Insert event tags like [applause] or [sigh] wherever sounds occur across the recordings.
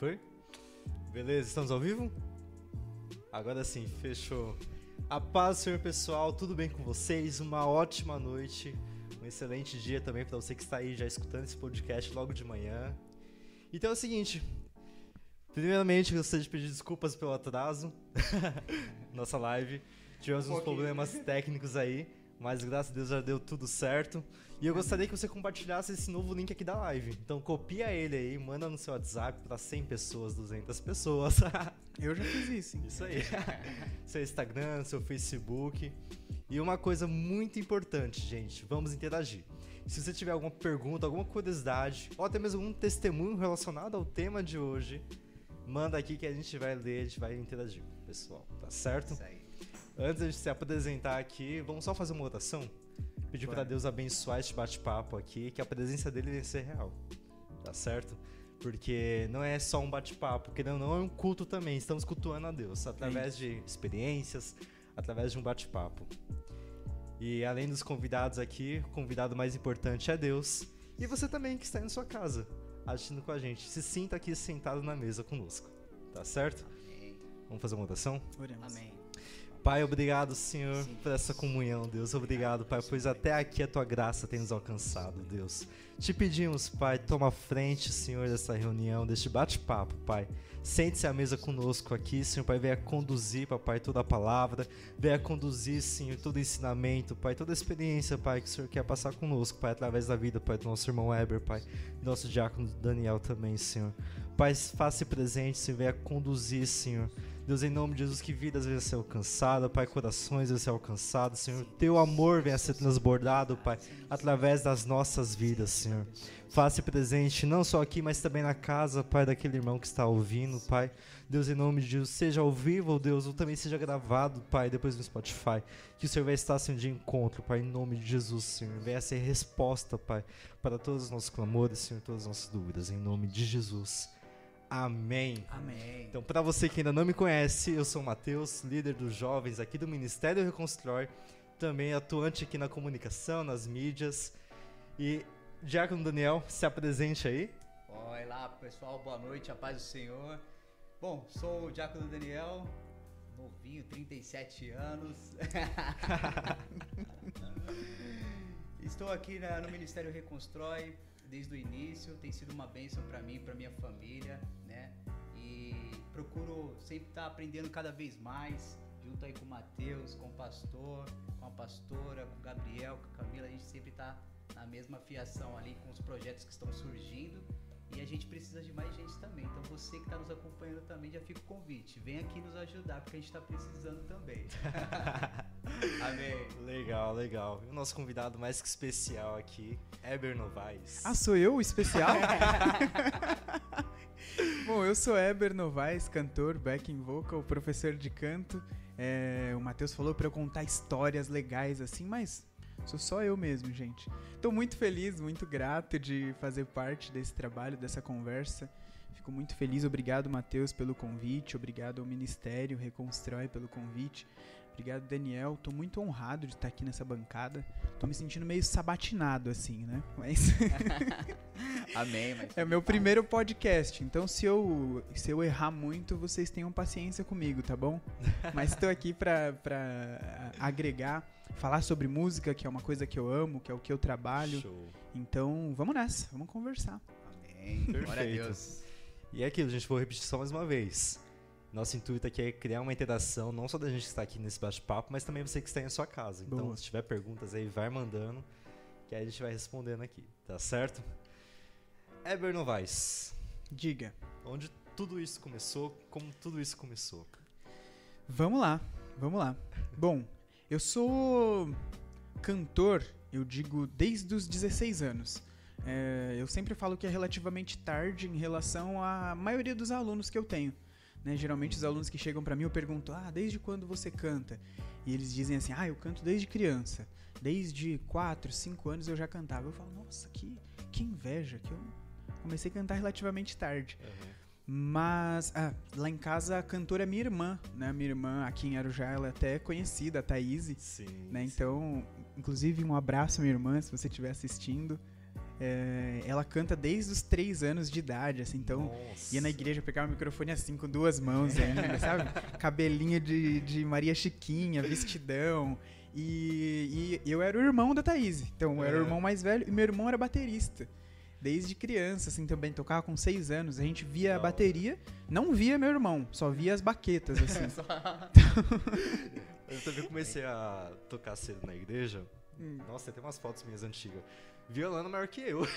Foi? Beleza, estamos ao vivo? Agora sim, fechou. A paz, Senhor pessoal, tudo bem com vocês? Uma ótima noite, um excelente dia também para você que está aí já escutando esse podcast logo de manhã. Então é o seguinte, primeiramente gostaria de pedir desculpas pelo atraso, [laughs] nossa live. Tivemos um uns problemas técnicos aí, mas graças a Deus já deu tudo certo. E eu gostaria que você compartilhasse esse novo link aqui da live. Então copia ele aí, manda no seu WhatsApp para 100 pessoas, 200 pessoas. [laughs] eu já fiz isso. Hein? Isso aí. seu Instagram, seu Facebook. E uma coisa muito importante, gente, vamos interagir. Se você tiver alguma pergunta, alguma curiosidade, ou até mesmo um testemunho relacionado ao tema de hoje, manda aqui que a gente vai ler, a gente vai interagir com o pessoal, tá certo? Isso aí. Antes de se apresentar aqui, vamos só fazer uma oração? Pedir para Deus abençoar este bate-papo aqui, que a presença dele deve ser real. Tá certo? Porque não é só um bate-papo, que não é um culto também. Estamos cultuando a Deus através de experiências, através de um bate-papo. E além dos convidados aqui, o convidado mais importante é Deus. E você também que está aí na sua casa, assistindo com a gente. Se sinta aqui sentado na mesa conosco. Tá certo? Amém. Vamos fazer uma oração? Oremos. Amém. Pai, obrigado, Senhor, por essa comunhão, Deus. Obrigado, Pai, pois até aqui a tua graça tem nos alcançado, Deus. Te pedimos, Pai, toma frente, Senhor, dessa reunião, deste bate-papo, Pai. Sente-se à mesa conosco aqui, Senhor, Pai. Venha conduzir, Pai, toda a palavra. Venha conduzir, Senhor, todo ensinamento, Pai, toda a experiência, Pai, que o Senhor quer passar conosco, Pai, através da vida, Pai, do nosso irmão Weber, Pai, do nosso diácono Daniel também, Senhor. Pai, faça presente, Senhor, venha conduzir, Senhor Deus, em nome de Jesus, que vidas venham a ser alcançadas, Pai, corações venham a ser alcançados, Senhor. Teu amor venha a ser transbordado, Pai, através das nossas vidas, Senhor. Faça presente não só aqui, mas também na casa, Pai, daquele irmão que está ouvindo, Pai. Deus, em nome de Jesus, seja ao vivo, Deus, ou também seja gravado, Pai, depois no Spotify. Que o Senhor vai estar sendo de encontro, Pai, em nome de Jesus, Senhor. Venha ser resposta, Pai, para todos os nossos clamores, Senhor, todas as nossas dúvidas, em nome de Jesus. Amém. Amém. Então, para você que ainda não me conhece, eu sou o Matheus, líder dos jovens aqui do Ministério Reconstrói, também atuante aqui na comunicação, nas mídias. E Diácono Daniel, se apresente aí. Oi lá, pessoal, boa noite, a paz do Senhor. Bom, sou o Diácono Daniel, novinho, 37 anos. [laughs] [laughs] Estou aqui na, no Ministério Reconstrói desde o início, tem sido uma bênção para mim, para minha família, né? E procuro sempre estar tá aprendendo cada vez mais, junto aí com o Matheus, com o pastor, com a pastora, com o Gabriel, com a Camila, a gente sempre está na mesma fiação ali com os projetos que estão surgindo e a gente precisa de mais gente também. Então você que está nos acompanhando também já fica o convite. Vem aqui nos ajudar, porque a gente está precisando também. [laughs] Amém. Legal, legal. E o nosso convidado mais que especial aqui, Eber Novaes. Ah, sou eu o especial? [laughs] Bom, eu sou Eber Novaes, cantor, backing vocal, professor de canto. É, o Matheus falou para eu contar histórias legais assim, mas Sou só eu mesmo, gente. Estou muito feliz, muito grato de fazer parte desse trabalho, dessa conversa. Fico muito feliz. Obrigado, Matheus, pelo convite. Obrigado ao Ministério Reconstrói pelo convite. Obrigado, Daniel. Tô muito honrado de estar aqui nessa bancada. Tô me sentindo meio sabatinado, assim, né? Mas. [laughs] Amém, mas. É meu primeiro podcast. Então, se eu, se eu errar muito, vocês tenham paciência comigo, tá bom? Mas estou aqui pra agregar, falar sobre música, que é uma coisa que eu amo, que é o que eu trabalho. Show. Então, vamos nessa, vamos conversar. Amém. Perfeito. [laughs] Glória a Deus. E é aquilo, a gente, vou repetir só mais uma vez. Nosso intuito aqui é criar uma interação, não só da gente que está aqui nesse bate-papo, mas também você que está em sua casa. Então, Boa. se tiver perguntas aí, vai mandando, que aí a gente vai respondendo aqui, tá certo? Eber Novaes. Diga. Onde tudo isso começou, como tudo isso começou? Vamos lá, vamos lá. Bom, eu sou cantor, eu digo, desde os 16 anos. É, eu sempre falo que é relativamente tarde em relação à maioria dos alunos que eu tenho. Né? Geralmente os alunos que chegam para mim eu pergunto: "Ah, desde quando você canta?" E eles dizem assim: "Ah, eu canto desde criança. Desde 4, 5 anos eu já cantava". Eu falo: "Nossa, que que inveja que eu comecei a cantar relativamente tarde". Uhum. Mas ah, lá em casa a cantora é minha irmã, né? Minha irmã aqui em Arujá, ela é até conhecida, a Thaís. Sim. Né? Então, inclusive um abraço minha irmã, se você estiver assistindo. É, ela canta desde os três anos de idade, assim, então Nossa. ia na igreja pegar o microfone assim, com duas mãos ainda, [laughs] sabe? Cabelinho de, de Maria Chiquinha, vestidão. E, e eu era o irmão da Thaís, então eu era o É. irmão mais velho e meu irmão era baterista. Desde criança, assim, também tocava com seis anos. A gente via a bateria, não via meu irmão, só via as baquetas, [laughs] assim. [laughs] Eu também comecei a tocar cedo na igreja. Hum. Nossa, tem umas fotos minhas antigas. Violando maior que eu. [laughs]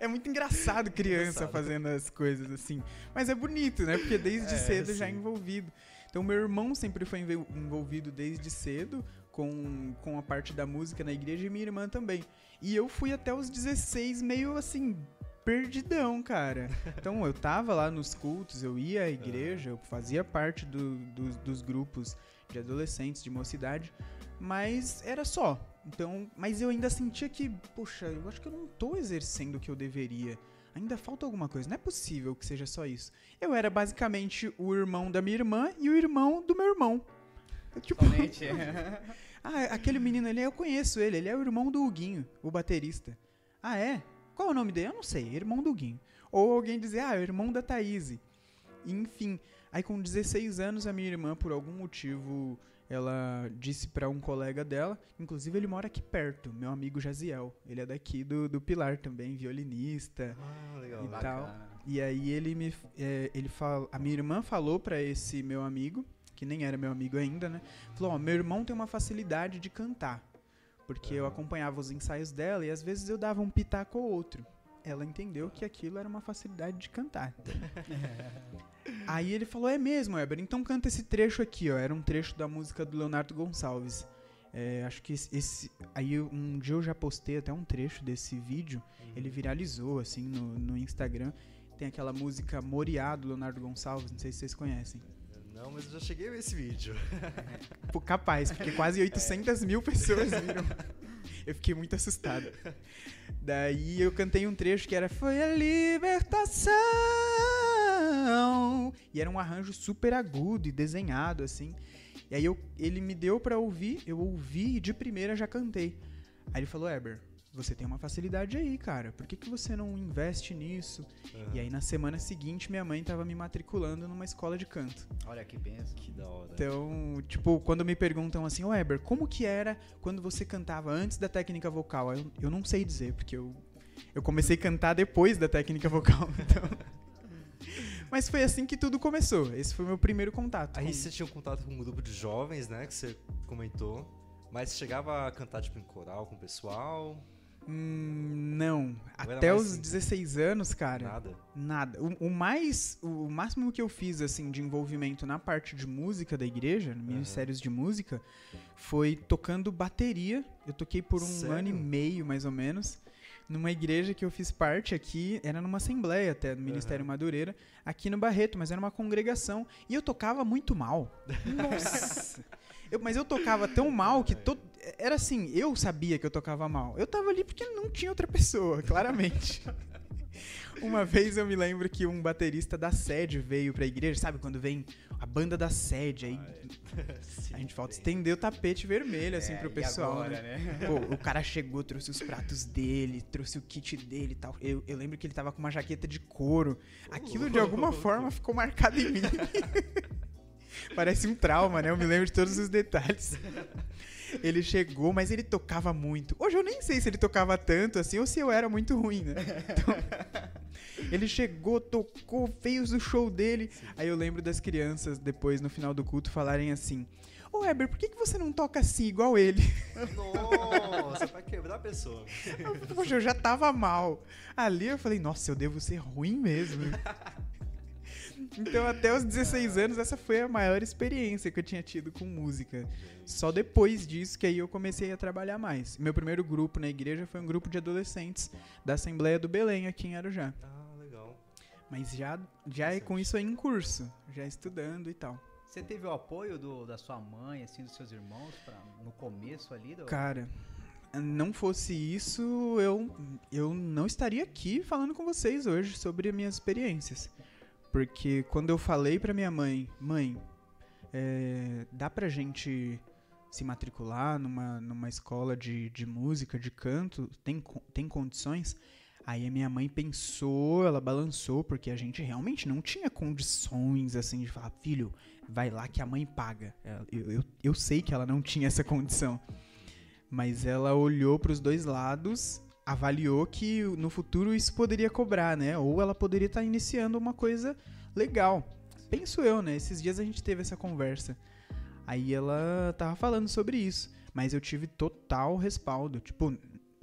É muito engraçado criança Engraçado. fazendo as coisas assim. Mas é bonito, né? Porque desde É, cedo já é sim. envolvido. Então meu irmão sempre foi envol- envolvido desde cedo com, com a parte da música na igreja e minha irmã também. E eu fui até os 16 meio assim, perdidão, cara. [laughs] Então eu tava lá nos cultos, eu ia à igreja, eu fazia parte do- dos- dos grupos de adolescentes, de mocidade, mas era só. Então, mas eu ainda sentia que, poxa, eu acho que eu não tô exercendo o que eu deveria. Ainda falta alguma coisa. Não é possível que seja só isso. Eu era basicamente o irmão da minha irmã e o irmão do meu irmão. [laughs] Tipo, [laughs] ah, aquele menino ali, eu conheço ele. Ele é o irmão do Huguinho, o baterista. Ah, é? Qual é o nome dele? Eu não sei. Irmão do Huguinho. Ou alguém dizer, ah, é o irmão da Thaís. Enfim. Aí com 16 anos, a minha irmã, por algum motivo, ela disse pra um colega dela, inclusive ele mora aqui perto, meu amigo Jaziel. Ele é daqui do, do Pilar também, violinista. Ah, legal. E né? tal. Bacana. E aí ele me. é, ele fala, a minha irmã falou pra esse meu amigo, que nem era meu amigo ainda, né? Falou: Ó, meu irmão tem uma facilidade de cantar. Porque eu acompanhava os ensaios dela e às vezes eu dava um pitaco ou outro. Ela entendeu que aquilo era uma facilidade de cantar. [laughs] Aí ele falou: É mesmo, Weber, então canta esse trecho aqui, ó. Era um trecho da música do Leonardo Gonçalves. É, acho que esse, esse- Aí um dia eu já postei até um trecho desse vídeo. Ele viralizou, assim, no, no Instagram. Tem aquela música Moriá do Leonardo Gonçalves, não sei se vocês conhecem. Não, mas eu já cheguei a ver esse vídeo. [laughs] Pô, capaz, porque quase 800 mil pessoas viram. [laughs] Eu fiquei muito assustado. Daí eu cantei um trecho que era Foi a libertação. E era um arranjo super agudo e desenhado, assim. E aí eu- ele me deu pra ouvir, eu ouvi e de primeira já cantei. Aí ele falou, Eber, você tem uma facilidade aí, cara. Por que, que você não investe nisso? E aí na semana seguinte minha mãe tava me matriculando numa escola de canto. Olha que benção. Que da hora. Então, tipo, quando me perguntam assim, ô Eber, como que era quando você cantava antes da técnica vocal? Eu, eu não sei dizer, porque eu, eu comecei a cantar depois da técnica vocal, [laughs] então... Mas foi assim que tudo começou. Esse foi o meu primeiro contato. Aí com- você tinha um contato com um grupo de jovens, né? Que você comentou. Mas você chegava a cantar, tipo, em coral com o pessoal? Hum, não. era Até os assim? 16 anos, cara, Nada? nada. O, o mais, o máximo que eu fiz, assim, de envolvimento na parte de música da igreja, ministérios de música, foi tocando bateria. Eu toquei por um Sério? ano e meio, mais ou menos, numa igreja que eu fiz parte aqui, era numa assembleia até, no Ministério Madureira, aqui no Barreto, mas era uma congregação. E eu tocava muito mal. [laughs] Nossa! Eu- mas eu tocava tão mal que to- era assim, eu sabia que eu tocava mal. Eu tava ali porque não tinha outra pessoa, claramente. [laughs] Uma vez eu me lembro que um baterista da sede veio pra igreja, sabe quando vem a banda da sede, aí [laughs] a gente falta estender o tapete vermelho assim É, pro pessoal, agora, né? né? [laughs] Pô, o cara chegou, trouxe os pratos dele, trouxe o kit dele e tal. Eu, eu lembro que ele tava com uma jaqueta de couro. Aquilo de alguma forma ficou marcado em mim. Parece um trauma, né? Eu me lembro de todos os detalhes. Ele chegou, mas ele tocava muito. Hoje eu nem sei se ele tocava tanto assim ou se eu era muito ruim, né? Então, ele chegou, tocou, fez o show dele. Aí eu lembro das crianças, depois no final do culto, falarem assim: Ô Weber, por que, que você não toca assim igual ele? Nossa, vai quebrar a pessoa. Poxa, eu já tava mal. Ali eu falei, nossa, eu devo ser ruim mesmo. Então, até os 16 anos, essa foi a maior experiência que eu tinha tido com música. Só depois disso que aí eu comecei a trabalhar mais. Meu primeiro grupo na igreja foi um grupo de adolescentes da Assembleia do Belém, aqui em Arujá. Ah, legal. Mas já, já é com isso aí em curso, já estudando e tal. Você teve o apoio do, da sua mãe, assim, dos seus irmãos pra, no começo ali? Do... Cara, não fosse isso, eu, eu não estaria aqui falando com vocês hoje sobre as minhas experiências. Porque quando eu falei pra minha mãe, mãe, é, dá pra gente se matricular numa, numa escola de, de música, de canto, tem, tem condições? Aí a minha mãe pensou, ela balançou, porque a gente realmente não tinha condições, assim, de falar, filho, vai lá que a mãe paga. Eu, eu, eu sei que ela não tinha essa condição. Mas ela olhou para os dois lados, avaliou que no futuro isso poderia cobrar, né? Ou ela poderia estar tá iniciando uma coisa legal. Penso eu, né? Esses dias a gente teve essa conversa. Aí ela tava falando sobre isso. Mas eu tive total respaldo. Tipo,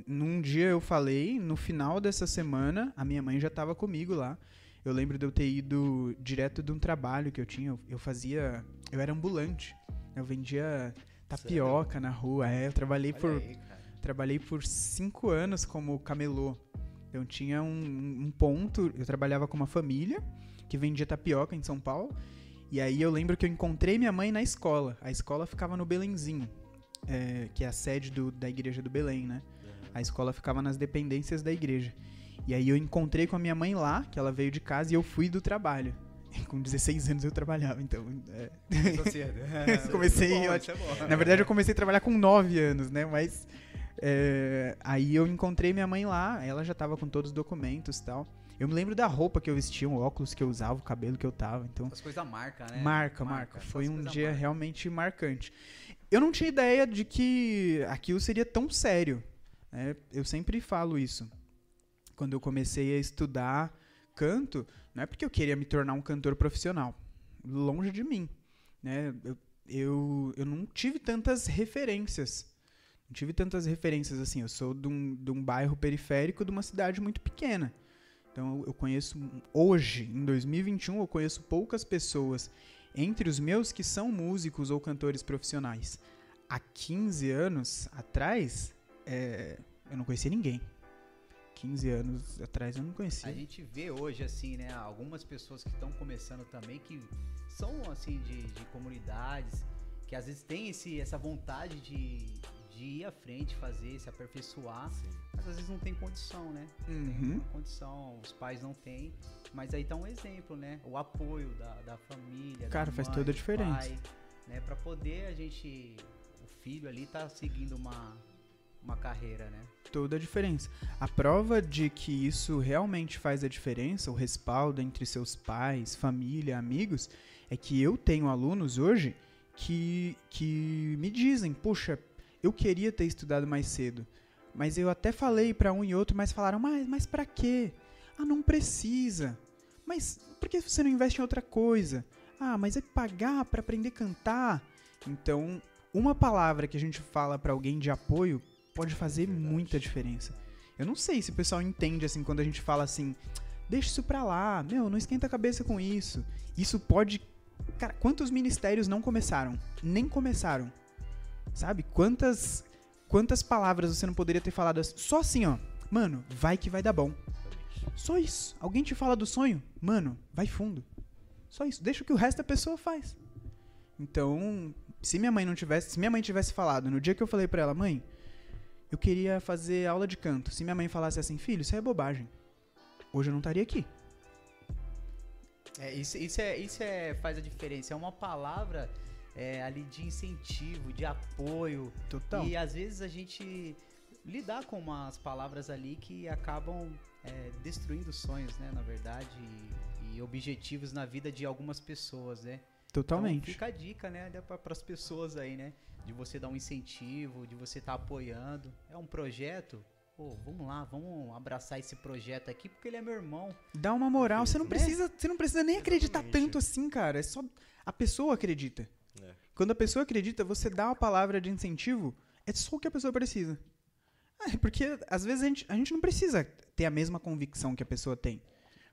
num dia eu falei, no final dessa semana, a minha mãe já tava comigo lá. Eu lembro de eu ter ido direto de um trabalho que eu tinha. Eu fazia. Eu era ambulante. Eu vendia tapioca Sério? na rua. É, eu trabalhei Olha por. Aí, trabalhei por cinco anos como camelô. Eu tinha um, um ponto. Eu trabalhava com uma família que vendia tapioca em São Paulo. E aí eu lembro que eu encontrei minha mãe na escola. A escola ficava no Belenzinho, é, que é a sede do, da igreja do Belém, né? A escola ficava nas dependências da igreja. E aí eu encontrei com a minha mãe lá, que ela veio de casa, e eu fui do trabalho. [laughs] Com 16 anos eu trabalhava, então. É... [laughs] comecei. É bom, é na verdade, eu comecei a trabalhar com 9 anos, né? Mas. É... aí eu encontrei minha mãe lá, ela já tava com todos os documentos e tal. Eu me lembro da roupa que eu vestia, o óculos que eu usava, o cabelo que eu tava. Então, As coisas marca, né? Marca, marca. marca. Foi um dia marca. realmente marcante. Eu não tinha ideia de que aquilo seria tão sério. Né? Eu sempre falo isso. Quando eu comecei a estudar canto, não é porque eu queria me tornar um cantor profissional. Longe de mim. Né? Eu, eu, eu não tive tantas referências. Não tive tantas referências assim. Eu sou de um, de um bairro periférico de uma cidade muito pequena. Então eu conheço hoje, em 2021, eu conheço poucas pessoas entre os meus que são músicos ou cantores profissionais. Há 15 anos atrás, é, eu não conhecia ninguém. 15 anos atrás eu não conhecia. A gente vê hoje, assim, né, algumas pessoas que estão começando também, que são, assim, de, de comunidades, que às vezes têm esse, essa vontade de, de ir à frente, fazer, se aperfeiçoar, Sim. mas às vezes não tem condição, né? Uhum. Tem condição, os pais não têm, mas aí tá um exemplo, né? O apoio da, da família. Cara, da faz mãe, toda a diferença. Pai, né? Pra poder a gente, o filho ali tá seguindo uma, uma carreira, né? Toda a diferença. A prova de que isso realmente faz a diferença, o respaldo entre seus pais, família, amigos, é que eu tenho alunos hoje que, que me dizem, puxa, eu queria ter estudado mais cedo. Mas eu até falei para um e outro, mas falaram, mas, mas para quê? Ah, não precisa. Mas por que você não investe em outra coisa? Ah, mas é pagar para aprender a cantar. Então, uma palavra que a gente fala para alguém de apoio pode fazer Verdade. muita diferença. Eu não sei se o pessoal entende assim quando a gente fala assim, deixa isso pra lá, meu, não esquenta a cabeça com isso. Isso pode. Cara, quantos ministérios não começaram? Nem começaram. Sabe? Quantas quantas palavras você não poderia ter falado só assim, ó. Mano, vai que vai dar bom. Só isso. Alguém te fala do sonho? Mano, vai fundo. Só isso. Deixa o que o resto da pessoa faz. Então, se minha mãe não tivesse, se minha mãe tivesse falado no dia que eu falei para ela, mãe, eu queria fazer aula de canto. Se minha mãe falasse assim, filho, isso é bobagem. Hoje eu não estaria aqui. É, isso, isso, é, isso é, faz a diferença. É uma palavra é, ali de incentivo, de apoio. Total. E às vezes a gente lidar com umas palavras ali que acabam é, destruindo sonhos, né? Na verdade, e, e, objetivos na vida de algumas pessoas, né? Totalmente. Então fica a dica, né, para as pessoas aí, né? De você dar um incentivo, de você estar tá apoiando. É um projeto, pô, vamos lá, vamos abraçar esse projeto aqui porque ele é meu irmão. Dá uma moral, você não né? precisa, você não precisa nem acreditar Exatamente. tanto assim, cara. É só a pessoa acredita. É. Quando a pessoa acredita, você dá uma palavra de incentivo, é só o que a pessoa precisa. É, porque às vezes a gente, a gente não precisa ter a mesma convicção que a pessoa tem.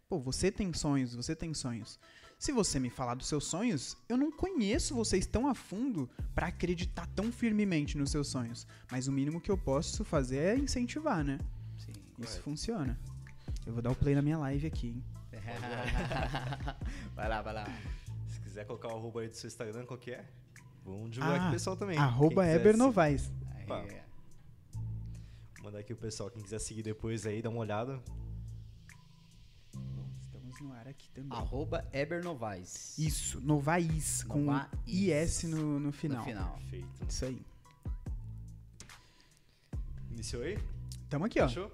Pô, você tem sonhos, você tem sonhos. Se você me falar dos seus sonhos, eu não conheço vocês tão a fundo para acreditar tão firmemente nos seus sonhos. Mas o mínimo que eu posso fazer é incentivar, né? Sim. Isso funciona. Eu vou dar o play na minha live aqui, hein? [laughs] vai lá, vai lá. Se quiser colocar o arroba aí do seu Instagram, qual que é? Vamos divulgar ah, aqui o pessoal também. Arroba Eber Novaes. Mandar aqui o pessoal, quem quiser seguir depois aí, dá uma olhada. no ar aqui também. Arroba Eber Novaes. Isso, Novais, com Novais. IS no, no final. No final. Perfeito. Isso aí. Iniciou aí? Tamo aqui, ó. Fechou?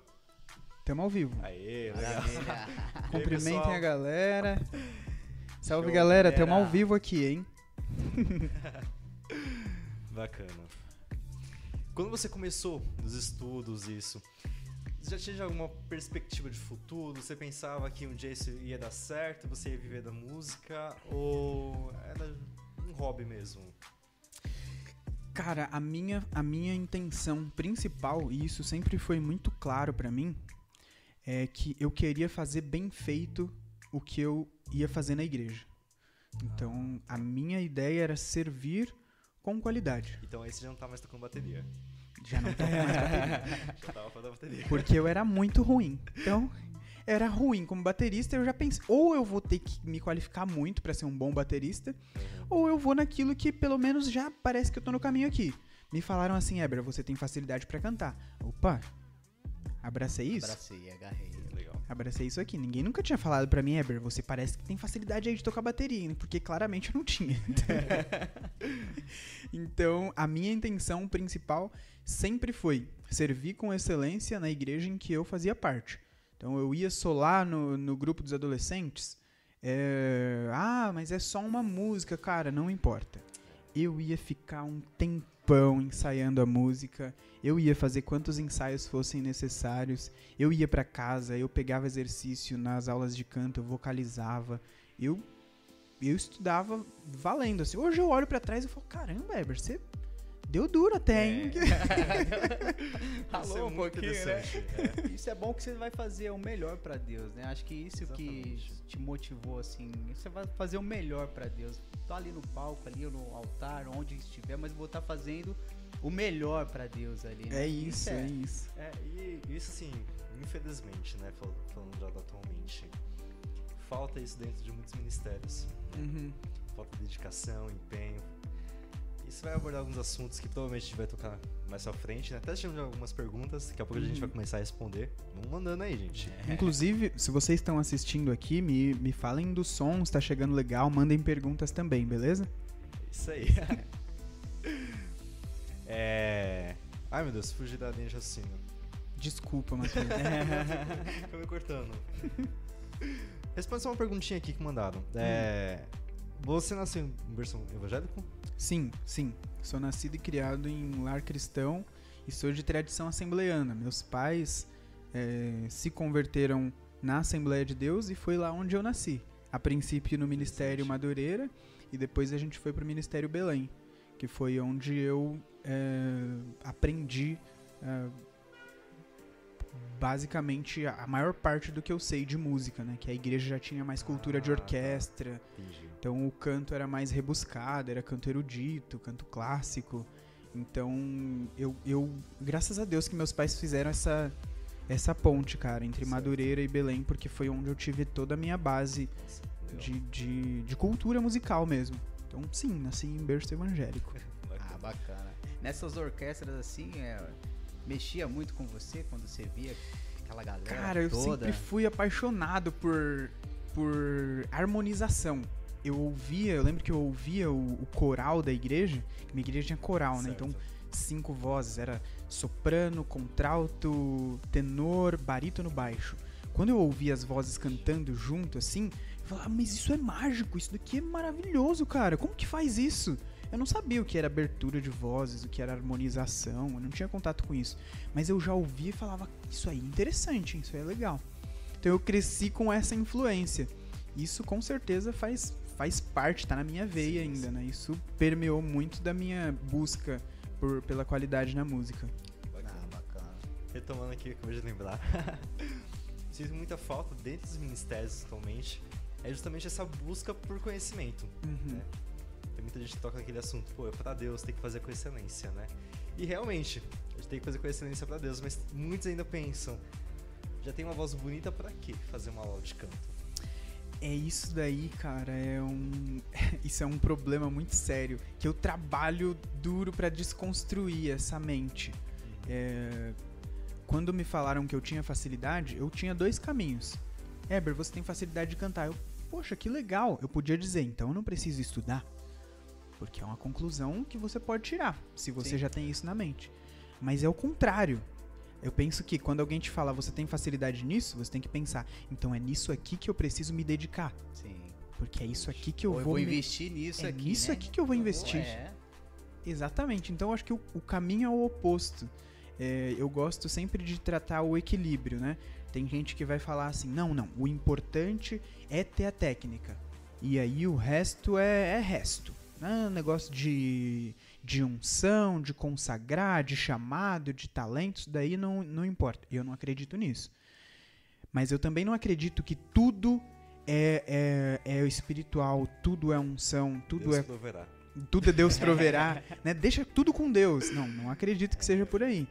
Tamo ao vivo. Aê, legal. Cumprimentem a galera. Salve, Show, galera. Tamo galera. ao vivo aqui, hein? [laughs] Bacana. Quando você começou nos estudos, isso, você já tinha alguma perspectiva de futuro? Você pensava que um dia isso ia dar certo, você ia viver da música? Ou era um hobby mesmo? Cara, a minha, a minha intenção principal, e isso sempre foi muito claro pra mim, é que eu queria fazer bem feito o que eu ia fazer na igreja. Então, a minha ideia era servir com qualidade. Então aí você já não tá mais tocando bateria. Já não tava mais bateria. [laughs] Já tava da bateria. Porque eu era muito ruim. Então, era ruim como baterista, eu já pensei, ou eu vou ter que me qualificar muito pra ser um bom baterista, ou eu vou naquilo que pelo menos já parece que eu tô no caminho aqui. Me falaram assim, Eber, você tem facilidade pra cantar. Opa, abracei isso? Abracei, agarrei. Abracei isso aqui. Ninguém nunca tinha falado pra mim, Eber, você parece que tem facilidade aí de tocar bateria, né? porque claramente eu não tinha. [laughs] então, a minha intenção principal sempre foi servir com excelência na igreja em que eu fazia parte. Então, eu ia solar no, no grupo dos adolescentes. é, ah, mas é só uma música, cara, não importa. Eu ia ficar um tempão ensaiando a música. Eu ia fazer quantos ensaios fossem necessários. Eu ia pra casa, eu pegava exercício nas aulas de canto, eu vocalizava. Eu eu estudava valendo assim. Hoje eu olho pra trás e falo: "Caramba, Eber, você deu duro até, hein?" [laughs] Isso é Falou um pouquinho, né? É. Isso é bom que você vai fazer o melhor pra Deus, né? Acho que isso que Exatamente. Te motivou, assim. Você vai fazer o melhor pra Deus. Tô ali no palco, ali no altar, onde estiver, mas vou estar fazendo o melhor pra Deus ali. né? É isso, é isso. É, e isso assim, infelizmente, né, fal- falando já atualmente, falta isso dentro de muitos ministérios. Uhum. Falta dedicação, empenho. Isso vai abordar alguns assuntos que provavelmente a gente vai tocar mais pra frente, né? Até tivemos algumas perguntas, daqui a pouco a gente Uhum. vai começar a responder. Vamos mandando aí, gente. Inclusive, se vocês estão assistindo aqui, me, me falem do som, está chegando legal, mandem perguntas também, beleza? Isso aí. [laughs] é. Ai meu Deus, fugi da linha de raciocínio. Desculpa, Matheus. [laughs] Fica me cortando. [laughs] Responde só uma perguntinha aqui que mandaram. É, Você nasceu em berço evangélico? sim, sim. Sou nascido e criado em lar cristão e sou de tradição assembleiana. Meus pais eh, se converteram na Assembleia de Deus e foi lá onde eu nasci. A princípio no Ministério. Madureira e depois a gente foi para o Ministério Belém, que foi onde eu eh, aprendi eh, basicamente a maior parte do que eu sei de música, né? Que a igreja já tinha mais cultura de Ah, tá. orquestra, Entendi. Então o canto era mais rebuscado, era canto erudito, canto clássico. Então eu, eu graças a Deus que meus pais fizeram essa essa ponte, cara, entre Certo. Madureira e Belém, porque foi onde eu tive toda a minha base de, de, de cultura musical mesmo. Então sim, nasci em berço evangélico. [laughs] Ah, bacana. Nessas orquestras assim, é, mexia muito com você quando você via aquela galera Cara, eu toda? sempre fui apaixonado por, por harmonização. Eu ouvia, eu lembro que eu ouvia o, o coral da igreja, minha igreja tinha coral, né? Certo. Então, cinco vozes, era soprano, contralto, tenor, barítono, baixo. Quando eu ouvia as vozes cantando junto, assim, eu falava, ah, mas isso é mágico, isso daqui é maravilhoso, cara, como que faz isso? Eu não sabia o que era abertura de vozes, o que era harmonização, eu não tinha contato com isso. Mas eu já ouvia e falava, isso aí é interessante, isso aí é legal. Então eu cresci com essa influência. Isso com certeza faz, faz parte, tá na minha veia Sim, ainda, sim. né? Isso permeou muito da minha busca por, pela qualidade na música. Ah, bacana. Retomando aqui, acabei de lembrar. [laughs] Sinto muita falta dentro dos ministérios atualmente. É justamente essa busca por conhecimento. Uhum. né? Tem muita gente que toca naquele assunto, pô, é pra Deus, tem que fazer com excelência, né? E realmente, a gente tem que fazer com excelência pra Deus, mas muitos ainda pensam, já tem uma voz bonita, pra que fazer uma aula de canto? É isso daí, cara, é um [laughs] isso é um problema muito sério que eu trabalho duro pra desconstruir essa mente. É, Quando me falaram que eu tinha facilidade, eu tinha dois caminhos. Eber, você tem facilidade de cantar. Eu, poxa, que legal. Eu podia dizer, então eu não preciso estudar. Porque é uma conclusão que você pode tirar, se você Sim. já tem isso na mente. Mas é o contrário. Eu penso que quando alguém te fala, você tem facilidade nisso, você tem que pensar, então é nisso aqui que eu preciso me dedicar. Sim. Porque é isso aqui que eu Ou eu vou, vou me- investir nisso é aqui. nisso né? aqui que eu vou investir. É. Exatamente. Então eu acho que o, o caminho é o oposto. É, eu gosto sempre de tratar o equilíbrio, né? Tem gente que vai falar assim, não, não, o importante é ter a técnica. E aí o resto é, é resto. Né? Negócio de, de unção, de consagrar, de chamado, de talento, isso daí não, não importa. Eu não acredito nisso. Mas eu também não acredito que tudo é, é, é espiritual, tudo é unção, tudo Deus é proverá. tudo é Deus proverá, [laughs] né? Deixa tudo com Deus. Não, não acredito que seja por aí.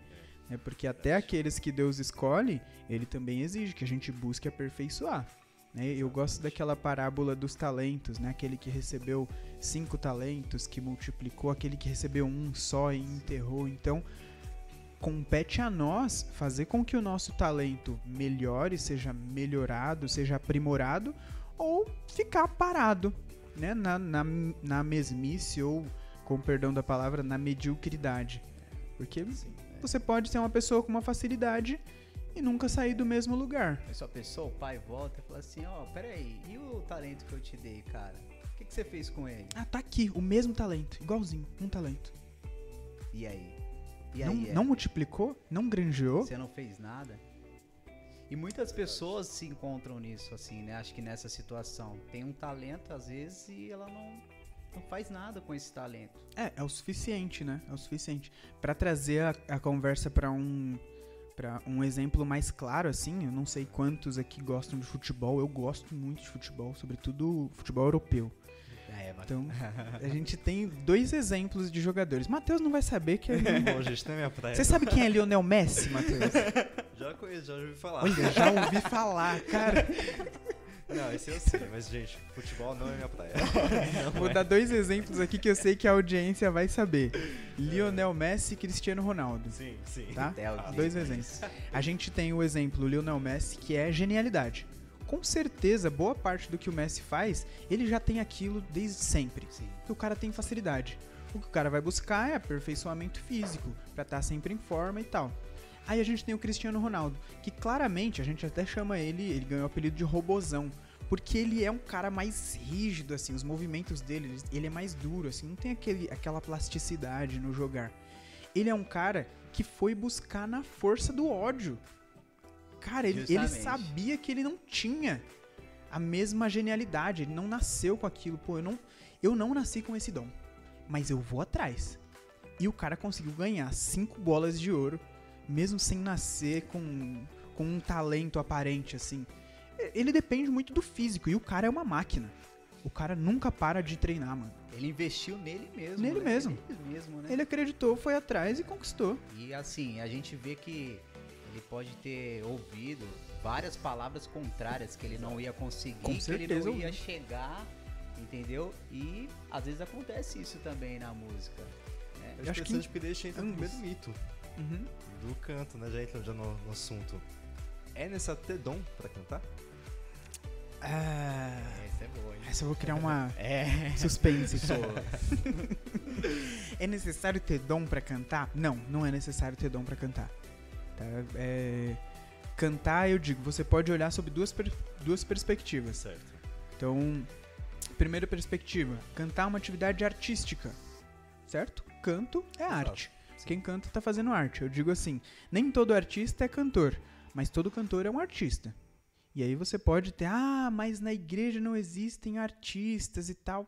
É porque até aqueles que Deus escolhe, ele também exige que a gente busque aperfeiçoar. Né? Eu gosto daquela parábola dos talentos, né? Aquele que recebeu cinco talentos, que multiplicou, aquele que recebeu um só e enterrou. Então, compete a nós fazer com que o nosso talento melhore, seja melhorado, seja aprimorado, ou ficar parado, né? Na, na, na mesmice ou, com perdão da palavra, na mediocridade. Porque você pode ser uma pessoa com uma facilidade e nunca sair do mesmo lugar. Aí sua pessoa, o pai volta e fala assim, ó, peraí, e o talento que eu te dei, cara? O que, que você fez com ele? Ah, tá aqui, o mesmo talento, igualzinho, um talento. E aí? E não, aí? é? não multiplicou? Não granjeou? Você não fez nada? E muitas pessoas se encontram nisso, assim, né? Acho que nessa situação. Tem um talento, às vezes, e ela não, não faz nada com esse talento. É, é o suficiente, né? É o suficiente. Pra trazer a, a conversa pra um para um exemplo mais claro assim, eu não sei quantos aqui gostam de futebol, eu gosto muito de futebol, sobretudo futebol europeu. É, Então, [laughs] a gente tem dois exemplos de jogadores. Matheus não vai saber que é [laughs] Bom, gente, não é minha praia. Você sabe quem é Lionel Messi, [laughs] Matheus? Já conheço, já ouvi falar. Olha, já ouvi falar, cara. Não, esse eu sei, mas, gente, futebol não é minha praia. [laughs] Não Vou é. dar dois exemplos aqui que eu sei que a audiência vai saber. Lionel Messi e Cristiano Ronaldo. Sim, sim. Tá? Dois exemplos. A gente tem o exemplo Lionel Messi, que é genialidade. Com certeza, boa parte do que o Messi faz, ele já tem aquilo desde sempre. Sim. Que o cara tem facilidade. O que o cara vai buscar é aperfeiçoamento físico, pra estar sempre em forma e tal. Aí a gente tem o Cristiano Ronaldo, que claramente a gente até chama ele, ele ganhou o apelido de robozão, porque ele é um cara mais rígido assim, os movimentos dele, ele é mais duro assim, não tem aquele, aquela plasticidade no jogar. Ele é um cara que foi buscar na força do ódio. Cara, ele, ele sabia que ele não tinha a mesma genialidade, ele não nasceu com aquilo. Pô, eu não, eu não nasci com esse dom, mas eu vou atrás. E o cara conseguiu ganhar cinco bolas de ouro, mesmo sem nascer com, com um talento aparente, assim. Ele depende muito do físico, e o cara é uma máquina. O cara nunca para de treinar, mano. Ele investiu nele mesmo. Nele né? mesmo. Nele mesmo, né? Ele acreditou, foi atrás e conquistou. E assim, a gente vê que ele pode ter ouvido várias palavras contrárias que ele não ia conseguir, Com que ele não ia chegar, entendeu? E às vezes acontece isso também na música. né? Eu acho acho que interessante porque deixa entra no primeiro mito Uhum. Do canto, né? Já entra já no, no assunto. É necessário ter dom pra cantar? Ah, Essa é boa, hein? essa eu vou criar uma [laughs] É. suspense. [laughs] é necessário ter dom pra cantar? Não, não é necessário ter dom pra cantar. Tá? É, Cantar, eu digo, você pode olhar sob duas, per- duas perspectivas. Certo. Então, primeira perspectiva, cantar é uma atividade artística, certo? Canto é arte. Quem canta tá fazendo arte. Eu digo assim, nem todo artista é cantor, mas todo cantor é um artista. E aí você pode ter, ah, mas na igreja não existem artistas e tal.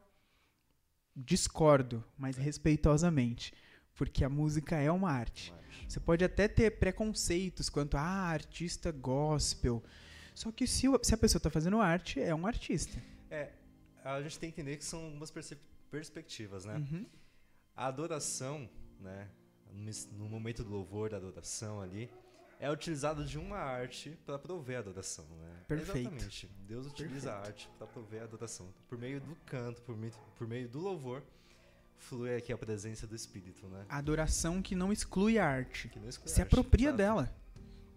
Discordo, mas respeitosamente, porque a música é uma arte. Você pode até ter preconceitos quanto a ah, artista gospel. Só que se, o- se a pessoa tá fazendo arte, é um artista. É, a gente tem que entender que são algumas perspectivas, né? Uhum. A adoração, né? No momento do louvor, da adoração ali, é utilizado de uma arte para prover a adoração, né? Perfeito. Exatamente. Deus utiliza a Perfeito. arte para prover a adoração. Por meio do canto, por meio, por meio do louvor, flui aqui a presença do Espírito, né? Adoração que não exclui a arte. Que não exclui a Se arte, apropria dela.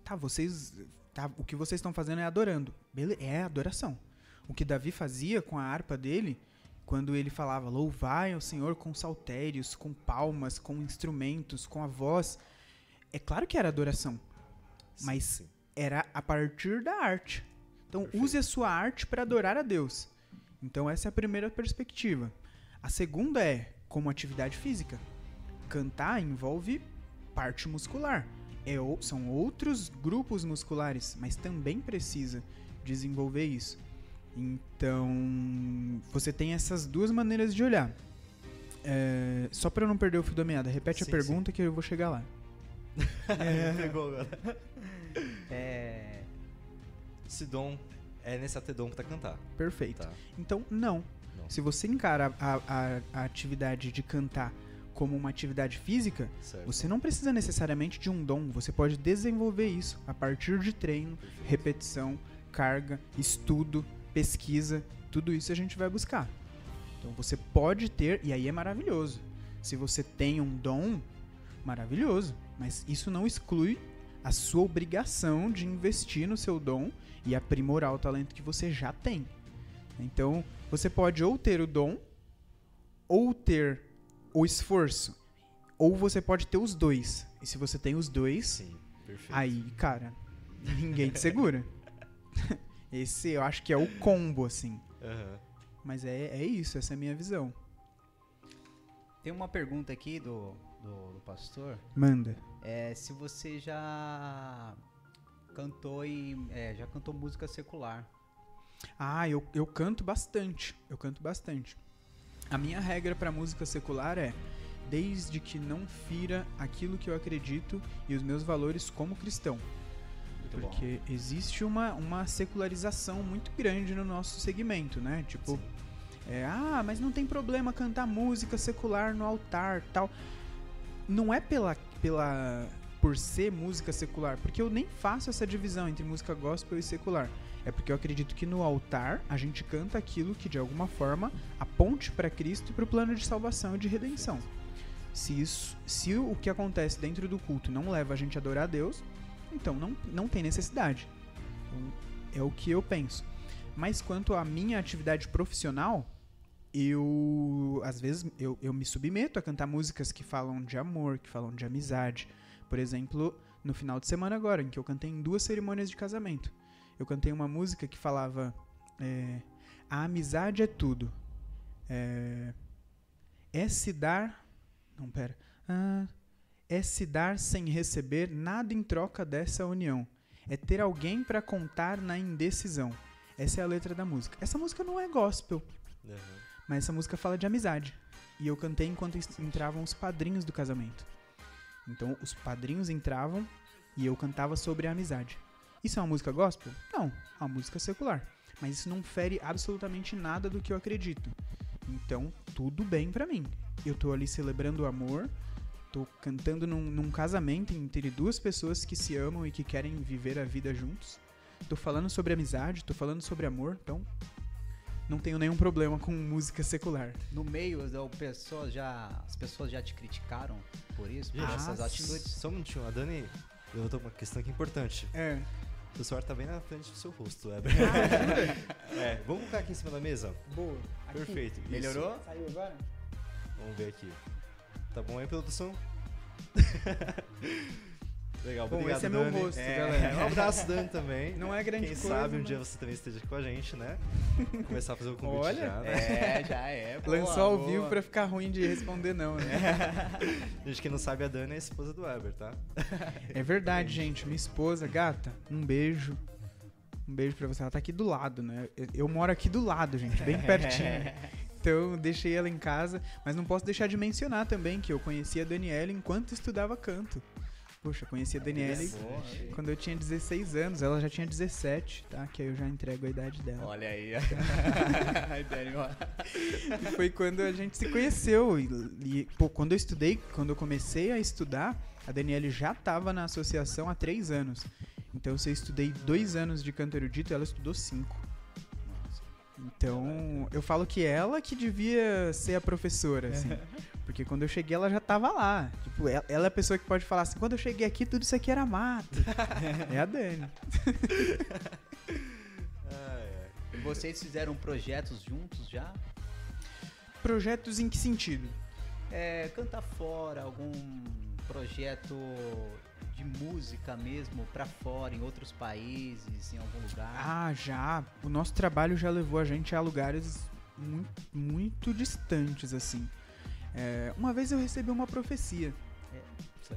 Tá, vocês tá, o que vocês estão fazendo é adorando. Bele é adoração. O que Davi fazia com a harpa dele, quando ele falava, louvai ao Senhor com saltérios, com palmas, com instrumentos, com a voz. É claro que era adoração, mas Sim. era a partir da arte. Então, Perfeito. use a sua arte para adorar a Deus. Então, essa é a primeira perspectiva. A segunda é como atividade física. Cantar envolve parte muscular. É, são outros grupos musculares, mas também precisa desenvolver isso. Então, você tem essas duas maneiras de olhar. É, só para eu não perder o fio da meada, repete Sim, a pergunta que eu vou chegar lá. [laughs] Pegou agora. É, Esse dom é necessário ter dom pra cantar. Perfeito. Tá. Então, não. Não. Se você encara a, a- a atividade de cantar como uma atividade física, Certo. você não precisa necessariamente de um dom. Você pode desenvolver isso a partir de treino, Perfeito. repetição, carga, estudo, pesquisa. Tudo isso a gente vai buscar. Então você pode ter, e aí é maravilhoso. Se você tem um dom, maravilhoso. Mas isso não exclui a sua obrigação de investir no seu dom e aprimorar o talento que você já tem. Então, você pode ou ter o dom, ou ter o esforço, ou você pode ter os dois. E se você tem os dois, Sim, aí, cara, ninguém te segura. [laughs] Esse eu acho que é o combo, assim. Aham. Mas é, é isso, essa é a minha visão. tem uma pergunta aqui do, do, do pastor. Manda. É, se você já cantou em, é, já cantou música secular. Ah, eu, eu canto bastante. Eu canto bastante. A minha regra pra música secular é desde que não fira aquilo que eu acredito e os meus valores como cristão. Muito bom. Porque existe uma, uma secularização muito grande no nosso segmento, né? Tipo, é, ah, mas não tem problema cantar música secular no altar, tal. Não é pela pela por ser música secular, porque eu nem faço essa divisão entre música gospel e secular. É porque eu acredito que no altar a gente canta aquilo que de alguma forma aponte para Cristo e para o plano de salvação e de redenção. Se isso, se o que acontece dentro do culto não leva a gente a adorar a Deus, então não, não tem necessidade. Então, é o que eu penso. Mas quanto à minha atividade profissional, eu às vezes eu, eu me submeto a cantar músicas que falam de amor, que falam de amizade. Por exemplo, no final de semana agora, em que eu cantei em duas cerimônias de casamento. Eu cantei uma música que falava é, A amizade é tudo. É, é se dar. Não, pera. Ah, é se dar sem receber nada em troca dessa união. É ter alguém para contar na indecisão. Essa é a letra da música. Essa música não é gospel, Aham. mas essa música fala de amizade. E eu cantei enquanto entravam os padrinhos do casamento. Então os padrinhos entravam e eu cantava sobre a amizade. Isso é uma música gospel? Não, é uma música secular. Mas isso não fere absolutamente nada do que eu acredito. Então, tudo bem pra mim. Eu tô ali celebrando o amor, tô cantando num, num casamento entre duas pessoas que se amam e que querem viver a vida juntos. Tô falando sobre amizade, tô falando sobre amor, então não tenho nenhum problema com música secular. No meio, o pessoa já, as pessoas já te criticaram por isso, por Gente, essas Ah, atitudes? Só um minutinho, a Dani levantou uma questão aqui importante. É. O celular tá bem na frente do seu rosto, Weber. [laughs] é, vamos colocar aqui em cima da mesa? Boa. Perfeito. isso. Melhorou? Saiu agora? Vamos ver aqui. Tá bom aí, produção? [laughs] Legal, Bom, obrigado, esse é meu Dani. rosto, É, galera. [laughs] Um abraço, Dani, também. Não é grande Quem coisa, sabe um mas- dia você também esteja com a gente, né? [laughs] Começar a fazer o convite Olha, já, né? É, já é. boa, Lançou ao boa. vivo pra ficar ruim de responder não, né? Gente, quem não sabe, a Dani é a esposa do Weber, tá? É verdade, gente. Minha esposa, gata, um beijo. Um beijo pra você. Ela tá aqui do lado, né? Eu, eu moro aqui do lado, gente, bem pertinho. Então, deixei ela em casa. Mas não posso deixar de mencionar também que eu conheci a Daniela enquanto estudava canto. Poxa, conheci a Daniele Boa. quando eu tinha 16 anos. Ela já tinha 17, tá? Que aí eu já entrego a idade dela. Olha aí. [laughs] E foi quando a gente se conheceu. E, e, pô, quando eu estudei, quando eu comecei a estudar, a Daniele já tava na associação há três anos. Então, se eu estudei dois anos de canto erudito, ela estudou cinco. Então, eu falo que ela que devia ser a professora, assim. [laughs] Porque quando eu cheguei, ela já tava lá. Tipo, ela, ela é a pessoa que pode falar assim: quando eu cheguei aqui, tudo isso aqui era mato. [laughs] é a Dani. [laughs] vocês fizeram projetos juntos já? Projetos em que sentido? É, cantar fora, algum projeto de música mesmo para fora, em outros países, em algum lugar? Ah, já. O nosso trabalho já levou a gente a lugares muito, muito distantes, assim. É, uma vez eu recebi uma profecia. É,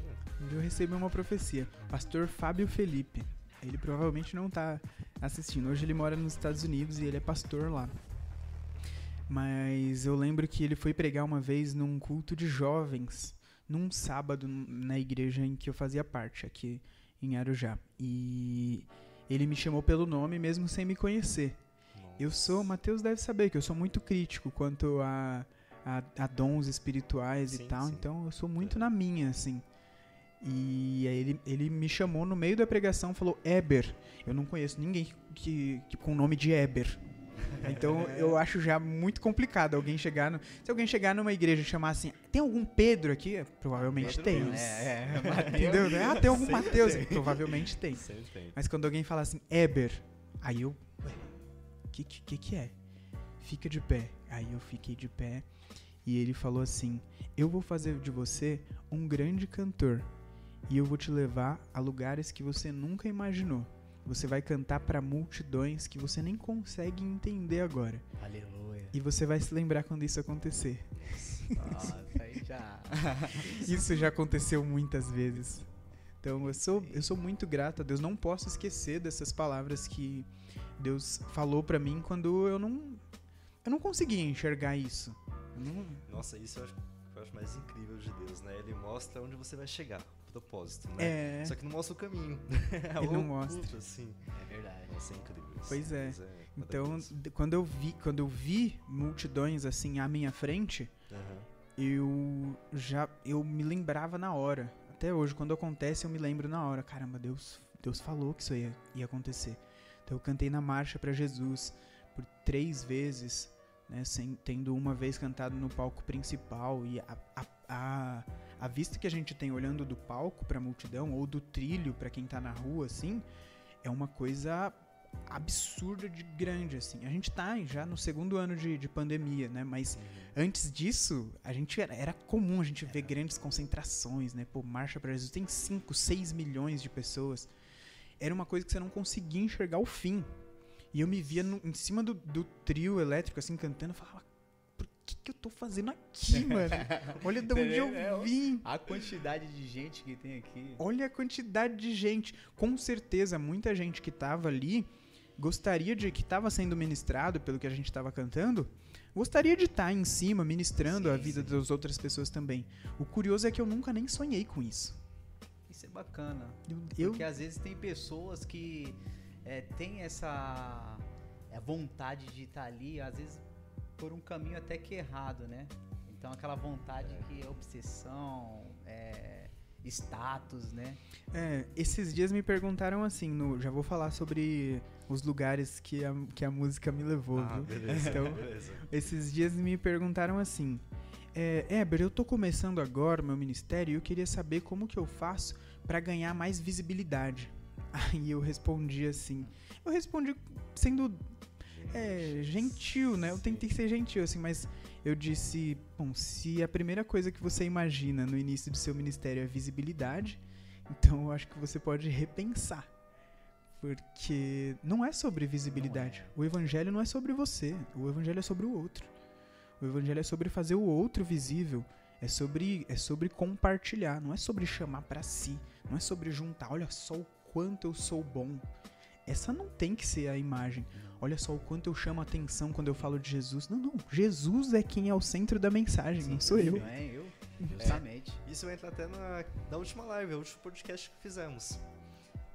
eu recebi uma profecia. Pastor Fábio Felipe. Ele provavelmente não tá assistindo. Hoje ele mora nos Estados Unidos e ele é pastor lá. Mas eu lembro que ele foi pregar uma vez num culto de jovens, num sábado na igreja em que eu fazia parte, aqui em Arujá. E ele me chamou pelo nome mesmo sem me conhecer. Nossa. Eu sou, Mateus deve saber que eu sou muito crítico quanto a, a, a dons espirituais sim, e tal, sim. então eu sou muito é. na minha, assim. E aí ele, ele me chamou no meio da pregação falou: Eber. Eu não conheço ninguém que, que com o nome de Eber. [laughs] Então eu acho já muito complicado alguém chegar. No, se alguém chegar numa igreja e chamar assim, tem algum Pedro aqui? Provavelmente Pedro tem. É, [laughs] é, Entendeu? Ah, tem algum [laughs] Mateus? Provavelmente tem. tem. Mas quando alguém fala assim, Eber, aí eu. O que, que que é? Fica de pé. Aí eu fiquei de pé. E ele falou assim: Eu vou fazer de você um grande cantor. E eu vou te levar a lugares que você nunca imaginou. Você vai cantar para multidões que você nem consegue entender agora. Aleluia. E você vai se lembrar quando isso acontecer. Nossa, aí já. [laughs] isso já aconteceu muitas vezes. Então eu sou, eu sou muito grato a Deus. Não posso esquecer dessas palavras que Deus falou para mim quando eu não, eu não conseguia enxergar isso. Não... Nossa, isso eu acho, eu acho mais incrível de Deus, né? Ele mostra onde você vai chegar propósito, né? É. Só que não mostra o caminho. Ele [laughs] não mostra. assim. É verdade. Nossa, é incrível. Pois é. é então, quando eu vi, quando eu vi multidões assim à minha frente, uhum. eu já eu me lembrava na hora. Até hoje, quando acontece, eu me lembro na hora. Caramba, Deus, Deus falou que isso ia, ia acontecer. Então eu cantei na marcha para Jesus por três vezes, né, sem, tendo uma vez cantado no palco principal e a, a, a a vista que a gente tem olhando do palco para a multidão ou do trilho para quem está na rua, assim, é uma coisa absurda de grande, assim. A gente está já no segundo ano de, de pandemia, né? Mas uhum. antes disso, a gente era, era comum a gente ver grandes concentrações, né? Pô, Marcha para Jesus tem 5, 6 milhões de pessoas. Era uma coisa que você não conseguia enxergar o fim. E eu me via no, em cima do, do trio elétrico, assim, cantando, eu falava, que, que eu tô fazendo aqui, [laughs] mano? Olha de onde eu é, vim. A quantidade de gente que tem aqui. Olha a quantidade de gente. Com certeza, muita gente que tava ali gostaria de que estava sendo ministrado pelo que a gente estava cantando, gostaria de estar tá em cima ministrando sim, a vida sim. das outras pessoas também. O curioso é que eu nunca nem sonhei com isso. Isso é bacana. Eu, porque eu... às vezes tem pessoas que é, têm essa é, vontade de estar tá ali, às vezes por um caminho até que errado, né? Então aquela vontade que é obsessão, é, status, né? É, esses dias me perguntaram assim, no, já vou falar sobre os lugares que a, que a música me levou, ah, viu? Beleza, [laughs] então, beleza. esses dias me perguntaram assim, é, Eber, eu tô começando agora meu ministério e eu queria saber como que eu faço para ganhar mais visibilidade. Aí [laughs] eu respondi assim, eu respondi sendo é, gentil, né? Eu tentei ser gentil, assim, mas eu disse, bom, se a primeira coisa que você imagina no início do seu ministério é visibilidade, então eu acho que você pode repensar. Porque não é sobre visibilidade. O evangelho não é sobre você. O evangelho é sobre o outro. O evangelho é sobre fazer o outro visível. É sobre, é sobre compartilhar. Não é sobre chamar para si. Não é sobre juntar. Olha só o quanto eu sou bom. Essa não tem que ser a imagem. Olha só o quanto eu chamo a atenção quando eu falo de Jesus. Não, não. Jesus é quem é o centro da mensagem, Sim, não sou eu. Não é eu. Justamente. É, isso entra até na, na última live, o último podcast que fizemos.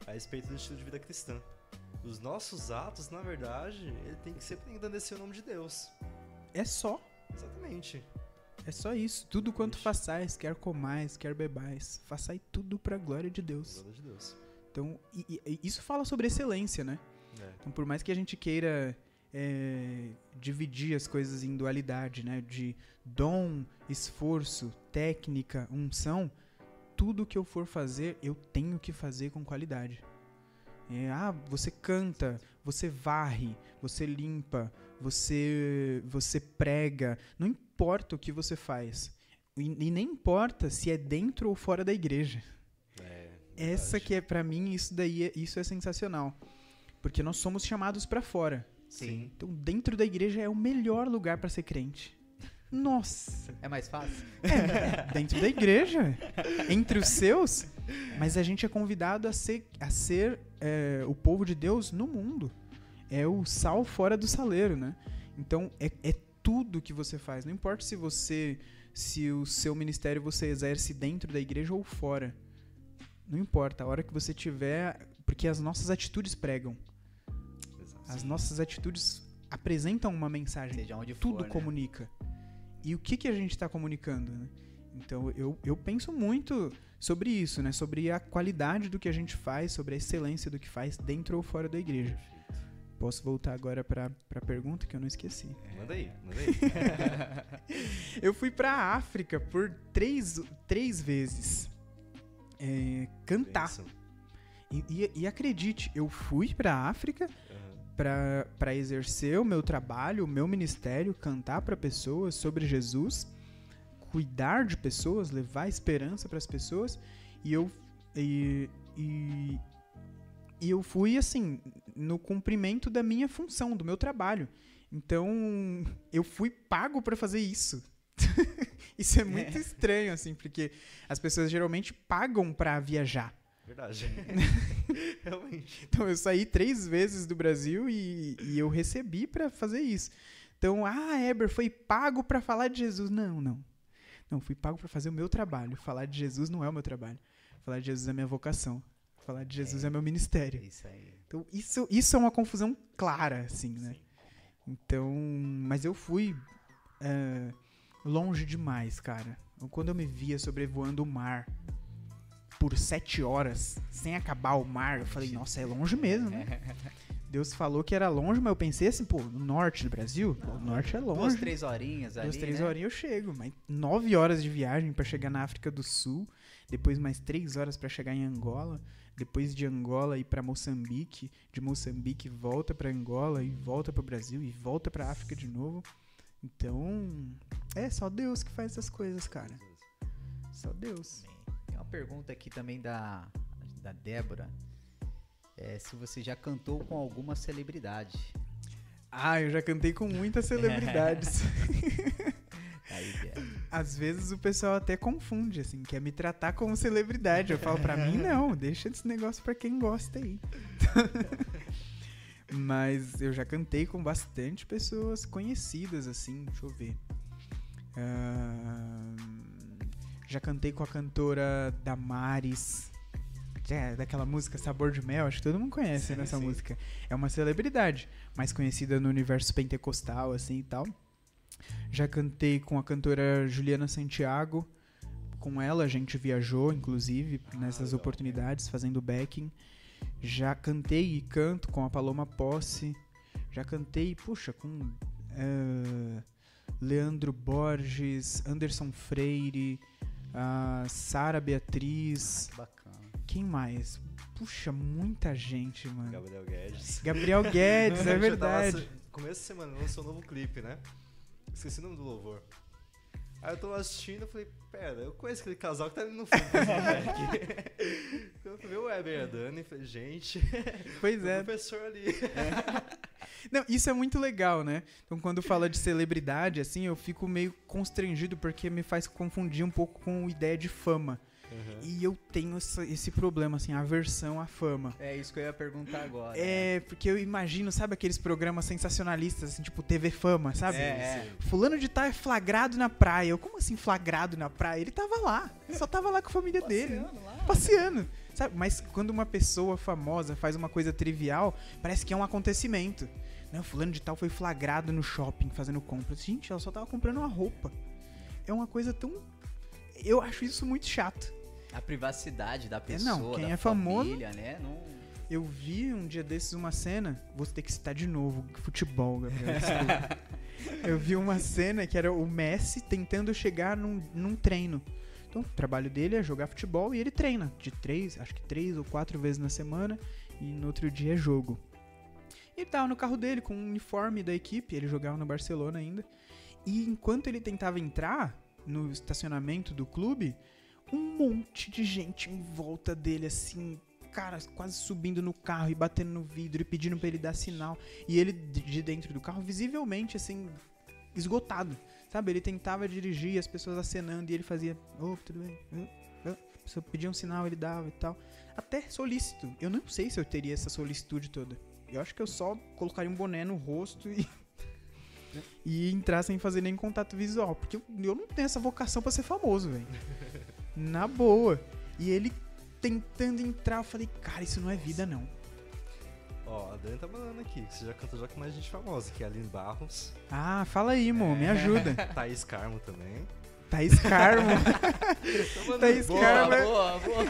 A respeito do estilo de vida cristã. Os nossos atos, na verdade, ele tem que sempre engrandecer o nome de Deus. É só. Exatamente. É só isso. Tudo quanto façais, quer comais, quer bebais, façai tudo para a glória de Deus. Glória de Deus. Então, e, e, isso fala sobre excelência, né? É. Então, por mais que a gente queira é, dividir as coisas em dualidade, né? De dom, esforço, técnica, unção. Tudo que eu for fazer, eu tenho que fazer com qualidade. É, ah, você canta, você varre, você limpa, você você prega, não importa o que você faz. E, e nem importa se é dentro ou fora da igreja. Essa que é para mim isso daí é, isso é sensacional. Porque nós somos chamados para fora. Sim. Então dentro da igreja é o melhor lugar para ser crente. Nossa, É mais fácil? é, dentro da igreja, entre os seus, mas a gente é convidado a ser, a ser é, o povo de Deus no mundo. É o sal fora do saleiro, né? Então é, é tudo que você faz. Não importa se você, se o seu ministério você exerce dentro da igreja ou fora. Não importa, a hora que você tiver, porque as nossas atitudes pregam. Exato. As nossas atitudes apresentam uma mensagem Seja onde for, tudo né? comunica. E o que, que a gente está comunicando, né? Então eu, eu penso muito sobre isso, né? Sobre a qualidade do que a gente faz, sobre a excelência do que faz dentro ou fora da igreja. Posso voltar agora para a pergunta que eu não esqueci. Manda aí, manda aí. [laughs] Eu fui para a África por três, três vezes é, cantar. E, e- e acredite, eu fui para a África Aham. para exercer o meu trabalho, o meu ministério, cantar para pessoas sobre Jesus, cuidar de pessoas, levar esperança para as pessoas, e eu e, e, e eu fui assim no cumprimento da minha função, do meu trabalho. Então, eu fui pago para fazer isso. [laughs] isso é muito estranho assim, porque as pessoas geralmente pagam para viajar. Verdade. [laughs] Realmente. Então eu saí três vezes do Brasil e, e eu recebi pra fazer isso. Então, ah, Eber foi pago pra falar de Jesus. Não, não. Não, fui pago pra fazer o meu trabalho. Falar de Jesus não é o meu trabalho. Falar de Jesus é minha vocação. Falar de Jesus é, meu ministério. Isso aí. Então, isso, isso é uma confusão clara, assim, né? Então, mas eu fui é, longe demais, cara. Quando eu me via sobrevoando o mar por sete horas, sem acabar o mar, eu falei, nossa, é longe mesmo, né? [laughs] Deus falou que era longe, mas eu pensei assim, pô, no norte do Brasil? Pô, o norte é longe. Duas, três horinhas ali, Duas, três né? horinhas eu chego, mas nove horas de viagem pra chegar na África do Sul, depois mais três horas pra chegar em Angola, depois de Angola ir pra Moçambique, de Moçambique volta pra Angola e volta pro Brasil e volta pra África de novo. Então, é só Deus que faz essas coisas, cara. Só Deus. Tem uma pergunta aqui também da, da Débora. É, se você já cantou com alguma celebridade. Ah, eu já cantei com muitas [laughs] celebridades. [laughs] Aí, Débora. Às vezes o pessoal até confunde, assim, quer me tratar como celebridade. Eu falo, pra mim não, deixa esse negócio pra quem gosta aí. [laughs] Mas eu já cantei com bastante pessoas conhecidas, assim, deixa eu ver. Ahn, já cantei com a cantora Damares. É, daquela música Sabor de Mel, acho que todo mundo conhece Sim, nessa sim. música. É uma celebridade, mais conhecida no universo pentecostal, assim e tal. Já cantei com a cantora Juliana Santiago. Com ela a gente viajou, inclusive, nessas legal. oportunidades, fazendo backing. Já cantei e canto com a Paloma Posse. Já cantei, puxa, com eh, Leandro Borges, Anderson Freire, a Sara Beatriz. Bacana. Quem mais? Puxa, muita gente, mano. Gabriel Guedes. Gabriel [laughs] Guedes, é tava verdade. assi- Começo de semana lançou um novo clipe, né? Esqueci o nome do louvor. Aí eu tô lá assistindo e falei, pera, eu conheço aquele casal que tá ali no fundo [laughs] fazendo back. Quando eu ver o Weber e a Dani, falei, gente, Pois o é. professor ali. Não, isso é muito legal, né? Então, quando fala de celebridade, assim, eu fico meio constrangido porque me faz confundir um pouco com ideia de fama. E eu tenho essa- esse problema, assim, aversão à fama. É isso que eu ia perguntar agora. É, porque eu imagino, sabe aqueles programas sensacionalistas, assim, tipo TV Fama, sabe? É, é. Fulano de tal é flagrado na praia. Eu, como assim flagrado na praia? Ele tava lá. Só tava lá com a família dele. Passeando lá. Passeando. Sabe? Mas quando uma pessoa famosa faz uma coisa trivial, parece que é um acontecimento. Não, fulano de tal foi flagrado no shopping fazendo compras. Gente, ela só tava comprando uma roupa. É uma coisa tão. Eu acho isso muito chato. A privacidade da É, pessoa, não, quem é famoso- família, né? Não... Eu vi um dia desses uma cena, vou ter que citar de novo, futebol, Gabriel. [laughs] eu vi uma cena que era o Messi tentando chegar num, num treino. Então, o trabalho dele é jogar futebol e ele treina de três, acho que três ou quatro vezes na semana, e no outro dia é jogo. E ele tava no carro dele com o uniforme da equipe, ele jogava no Barcelona ainda. E enquanto ele tentava entrar no estacionamento do clube, um monte de gente em volta dele, assim, cara, quase subindo no carro e batendo no vidro e pedindo pra ele dar sinal. E ele de de dentro do carro, visivelmente, assim, esgotado. Sabe? Ele tentava dirigir as pessoas acenando e ele fazia, ô, tudo bem? Ô, ô." A pessoa pedia um sinal, ele dava e tal. Até solícito. Eu não sei se eu teria essa solicitude toda. Eu acho que eu só colocaria um boné no rosto e. e entrar sem fazer nem contato visual. Porque eu, eu não tenho essa vocação pra ser famoso, velho. [laughs] Na boa. E ele tentando entrar, eu falei, cara, isso não é vida, não. Ó, a Dani tá mandando aqui. que Você já cantou já com mais gente famosa, que é a Aline Barros, Ah, fala aí, mo, me ajuda. [laughs] Thaís Carmo também. Thaís Carmo. [laughs] Thaís Boa, Carmo. boa, boa.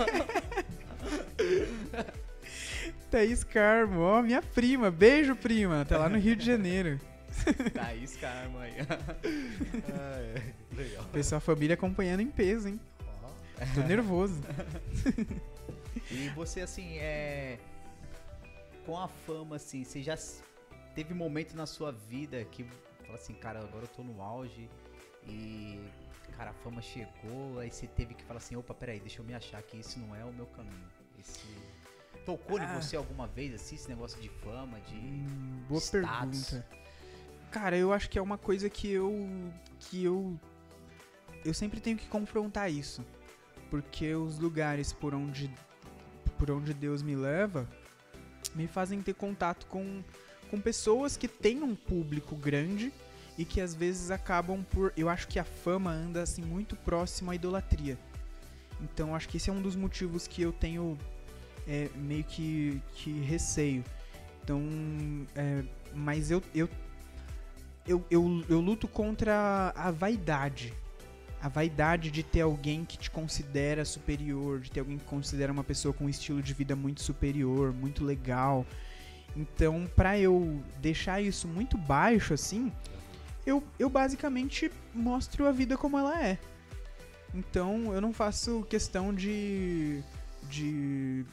Thaís Carmo, ó, minha prima. Beijo, prima. Tá lá no Rio de Janeiro. [laughs] Thaís Carmo aí. ah, é. Legal. Pessoal, a família acompanhando em peso, hein? Tô nervoso. E você, assim, é. Com a fama, assim, você já teve momento na sua vida que fala assim, cara, agora eu tô no auge e. Cara, a fama chegou, aí você teve que falar assim, opa, peraí, deixa eu me achar que isso não é o meu caminho. Esse. Tocou Ah. em você alguma vez, assim, esse negócio de fama, de. Hum, boa Status. pergunta. Cara, eu acho que é uma coisa que eu. que eu. Eu sempre tenho que confrontar isso. Porque os lugares por onde. por onde Deus me leva me fazem ter contato com, com pessoas que têm um público grande e que às vezes acabam por. Eu acho que a fama anda assim muito próximo à idolatria. Então acho que esse é um dos motivos que eu tenho é, meio que, que receio. Então, é, mas eu, eu, eu, eu, eu luto contra a vaidade. A vaidade de ter alguém que te considera superior, de ter alguém que considera uma pessoa com um estilo de vida muito superior, muito legal. Então, pra eu deixar isso muito baixo assim, eu, eu basicamente mostro a vida como ela é. Então, eu não faço questão de. de.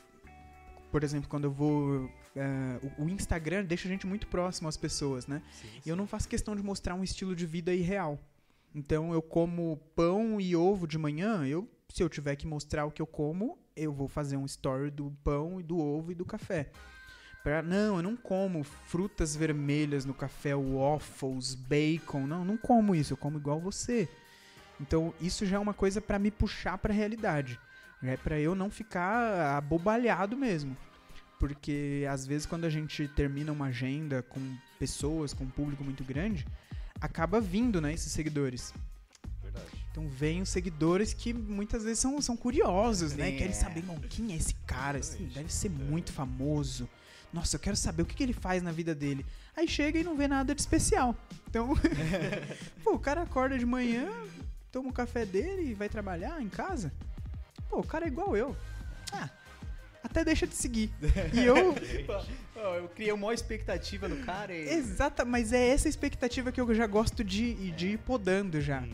Por exemplo, quando eu vou. É, o- o Instagram deixa a gente muito próximo às pessoas, né? Sim, E eu não faço questão de mostrar um estilo de vida irreal. Então eu como pão e ovo de manhã, eu se eu tiver que mostrar o que eu como, eu vou fazer um story do pão e do ovo e do café. Pra, não, eu não como frutas vermelhas no café, waffles, bacon, não, não como isso, eu como igual você. Então isso já é uma coisa pra me puxar pra realidade. Já é pra eu não ficar abobalhado mesmo. Porque às vezes quando a gente termina uma agenda com pessoas, com um público muito grande, acaba vindo, né, esses seguidores. Verdade. Então vem os seguidores que muitas vezes são, são curiosos, né? Sim, Querem é. saber, irmão, quem é esse cara? Esse Exatamente. deve ser muito famoso. Nossa, eu quero saber o que, que ele faz na vida dele. Aí chega e não vê nada de especial. Então, [laughs] pô, o cara acorda de manhã, toma o café dele e vai trabalhar em casa. Pô, o cara é igual eu. Ah, até deixa de seguir. [laughs] E eu, eu criei uma maior expectativa no cara e. Exata, mas é essa expectativa que eu já gosto de, de ir podando já. Hum,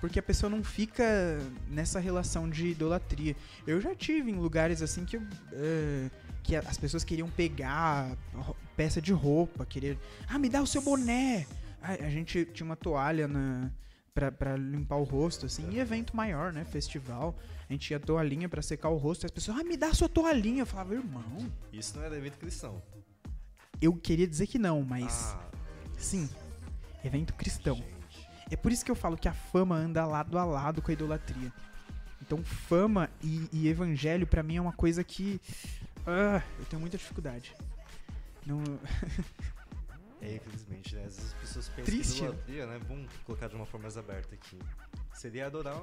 Porque a pessoa não fica nessa relação de idolatria. Eu já tive em lugares assim que, eu, eh, que as pessoas queriam pegar peça de roupa, querer. Ah, me dá o seu boné! A gente tinha uma toalha na, pra, pra limpar o rosto, assim, e evento maior, né? Festival. A gente tinha toalhinha pra secar o rosto, e as pessoas, ah, me dá a sua toalhinha. Eu falava, irmão, Isso não é evento cristão. eu queria dizer que não, mas. Ah, Sim, evento cristão. gente. É por isso que eu falo que a fama anda lado a lado com a idolatria. Então, fama e, e evangelho, pra mim, é uma coisa que. ah, eu tenho muita dificuldade. Não, [laughs] É, infelizmente, né? Às vezes as pessoas pensam Triste, que né? idolatria, né? Vamos colocar de uma forma mais aberta aqui. Seria adorar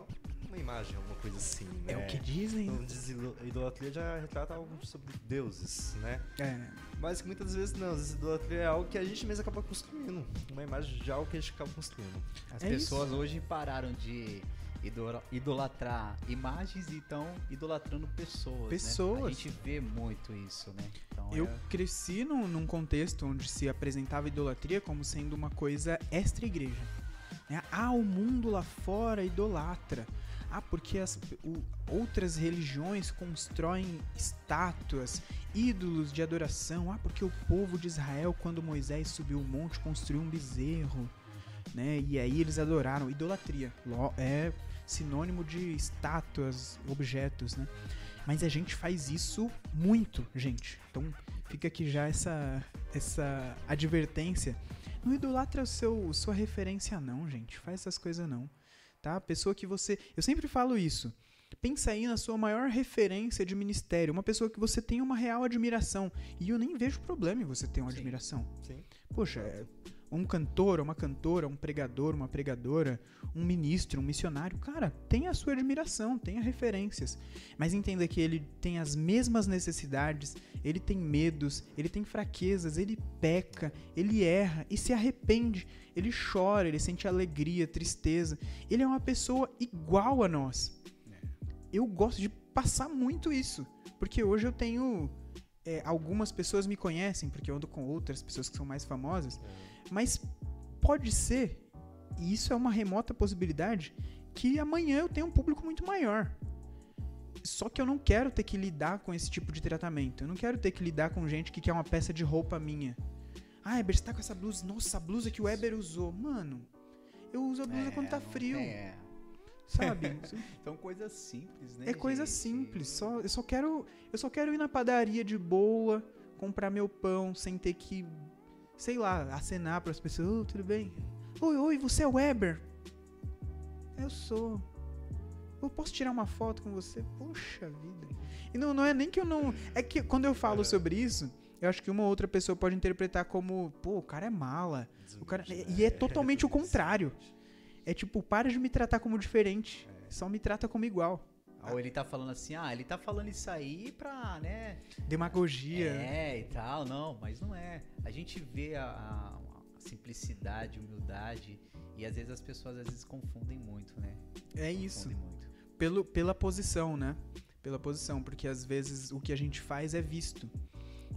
uma imagem, alguma coisa assim, né? é o que dizem. Então, diz idolatria já retrata algo sobre deuses, né? É, Mas que muitas vezes não, às vezes idolatria é algo que a gente mesmo acaba construindo. Uma imagem de algo que a gente acaba construindo. As É pessoas hoje pararam de, idolatrar imagens e então idolatrando pessoas. Pessoas. Né? A gente vê muito isso, né? Então, eu é... cresci num, num, contexto onde se apresentava idolatria como sendo uma coisa extra-igreja. Né? Ah, o mundo lá fora idolatra. Ah, porque as o, outras religiões constroem estátuas, ídolos de adoração. Ah, porque o povo de Israel, quando Moisés subiu o monte, construiu um bezerro. Né? E aí eles adoraram. Idolatria. É sinônimo de estátuas, objetos, né? Mas a gente faz isso muito, gente. Então fica aqui já essa, essa advertência. Não idolatra o seu, sua referência, não, gente. Faz essas coisas, não tá? A pessoa que você. Eu sempre falo isso. Pensa aí na sua maior referência de ministério, uma pessoa que você tem uma real admiração. E eu nem vejo problema em você ter uma Sim. admiração. Sim. Poxa, é, um cantor, uma cantora, um pregador, uma pregadora, um ministro, um missionário, cara, tem a sua admiração, tenha referências. Mas entenda que ele tem as mesmas necessidades, ele tem medos, ele tem fraquezas, ele peca, ele erra e se arrepende. Ele chora, ele sente alegria, tristeza. Ele é uma pessoa igual a nós. É. Eu gosto de passar muito isso, porque hoje eu tenho é, algumas pessoas me conhecem, porque eu ando com outras pessoas que são mais famosas. É mas pode ser, e isso é uma remota possibilidade, que amanhã eu tenha um público muito maior. Só que eu não quero ter que lidar com esse tipo de tratamento. Eu não quero ter que lidar com gente que quer uma peça de roupa minha. Ah, Eber, você tá com essa blusa? Nossa, a blusa que o Eber usou. Mano, eu uso a blusa é, quando tá frio. É. Sabe? [laughs] São coisas simples, né? É coisa gente? simples. Só, eu, só quero, eu só quero ir na padaria de boa, comprar meu pão sem ter que sei lá, acenar para as pessoas, oh, tudo bem? Oi, oi, você é o Weber? Eu sou. Eu posso tirar uma foto com você? Poxa vida. E não, não é nem que eu não. É que quando eu falo sobre isso, eu acho que uma outra pessoa pode interpretar como, pô, o cara é mala. O cara... E é totalmente o [laughs] contrário. É tipo, para de me tratar como diferente. Só me trata como igual. Ou ele tá falando assim, ah, ele tá falando isso aí pra, né? Demagogia. É, e tal, não, mas não é. A gente vê a, a, a simplicidade, humildade, e às vezes as pessoas às vezes confundem muito, né? É isso. Pelo, pela posição, né? Pela posição, porque às vezes o que a gente faz é visto.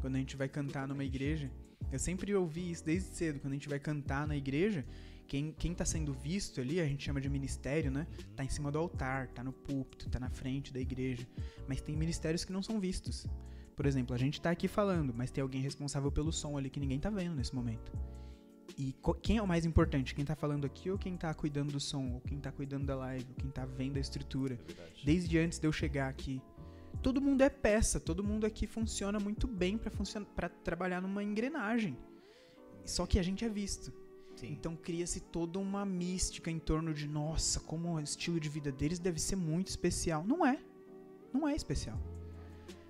Quando a gente vai cantar numa igreja, eu sempre ouvi isso desde cedo, quando a gente vai cantar na igreja, quem, quem tá sendo visto ali, a gente chama de ministério, né? Tá em cima do altar, tá no púlpito, tá na frente da igreja. Mas tem ministérios que não são vistos. Por exemplo, a gente tá aqui falando, mas tem alguém responsável pelo som ali que ninguém tá vendo nesse momento. E quem é o mais importante? Quem tá falando aqui ou quem tá cuidando do som? Ou quem tá cuidando da live? Ou quem tá vendo a estrutura? É Desde antes de eu chegar aqui. Todo mundo é peça, todo mundo aqui funciona muito bem para trabalhar numa engrenagem. Só que a gente é visto. Sim. Então cria-se toda uma mística em torno de, nossa, como o estilo de vida deles deve ser muito especial. Não é. Não é especial.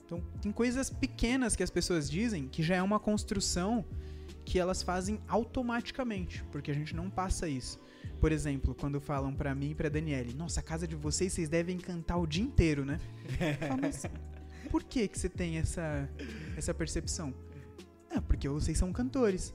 Então tem coisas pequenas que as pessoas dizem que já é uma construção que elas fazem automaticamente, porque a gente não passa isso. Por exemplo, quando falam para mim e pra Daniele, nossa, a casa de vocês, vocês devem cantar o dia inteiro, né? Falo, mas por que que você tem essa, essa percepção? É, porque vocês são cantores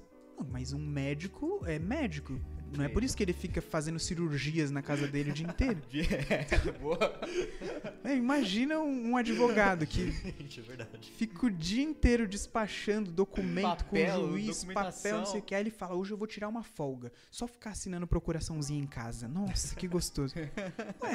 mas um médico é médico. Não é por isso que ele fica fazendo cirurgias na casa dele o dia inteiro. [laughs] [laughs] É, imagina um, advogado que [laughs] é fica o dia inteiro despachando documento papel, com o juiz, papel, não sei o que. Aí ele fala: hoje eu vou tirar uma folga. Só ficar assinando procuraçãozinha em casa. Nossa, que gostoso. é,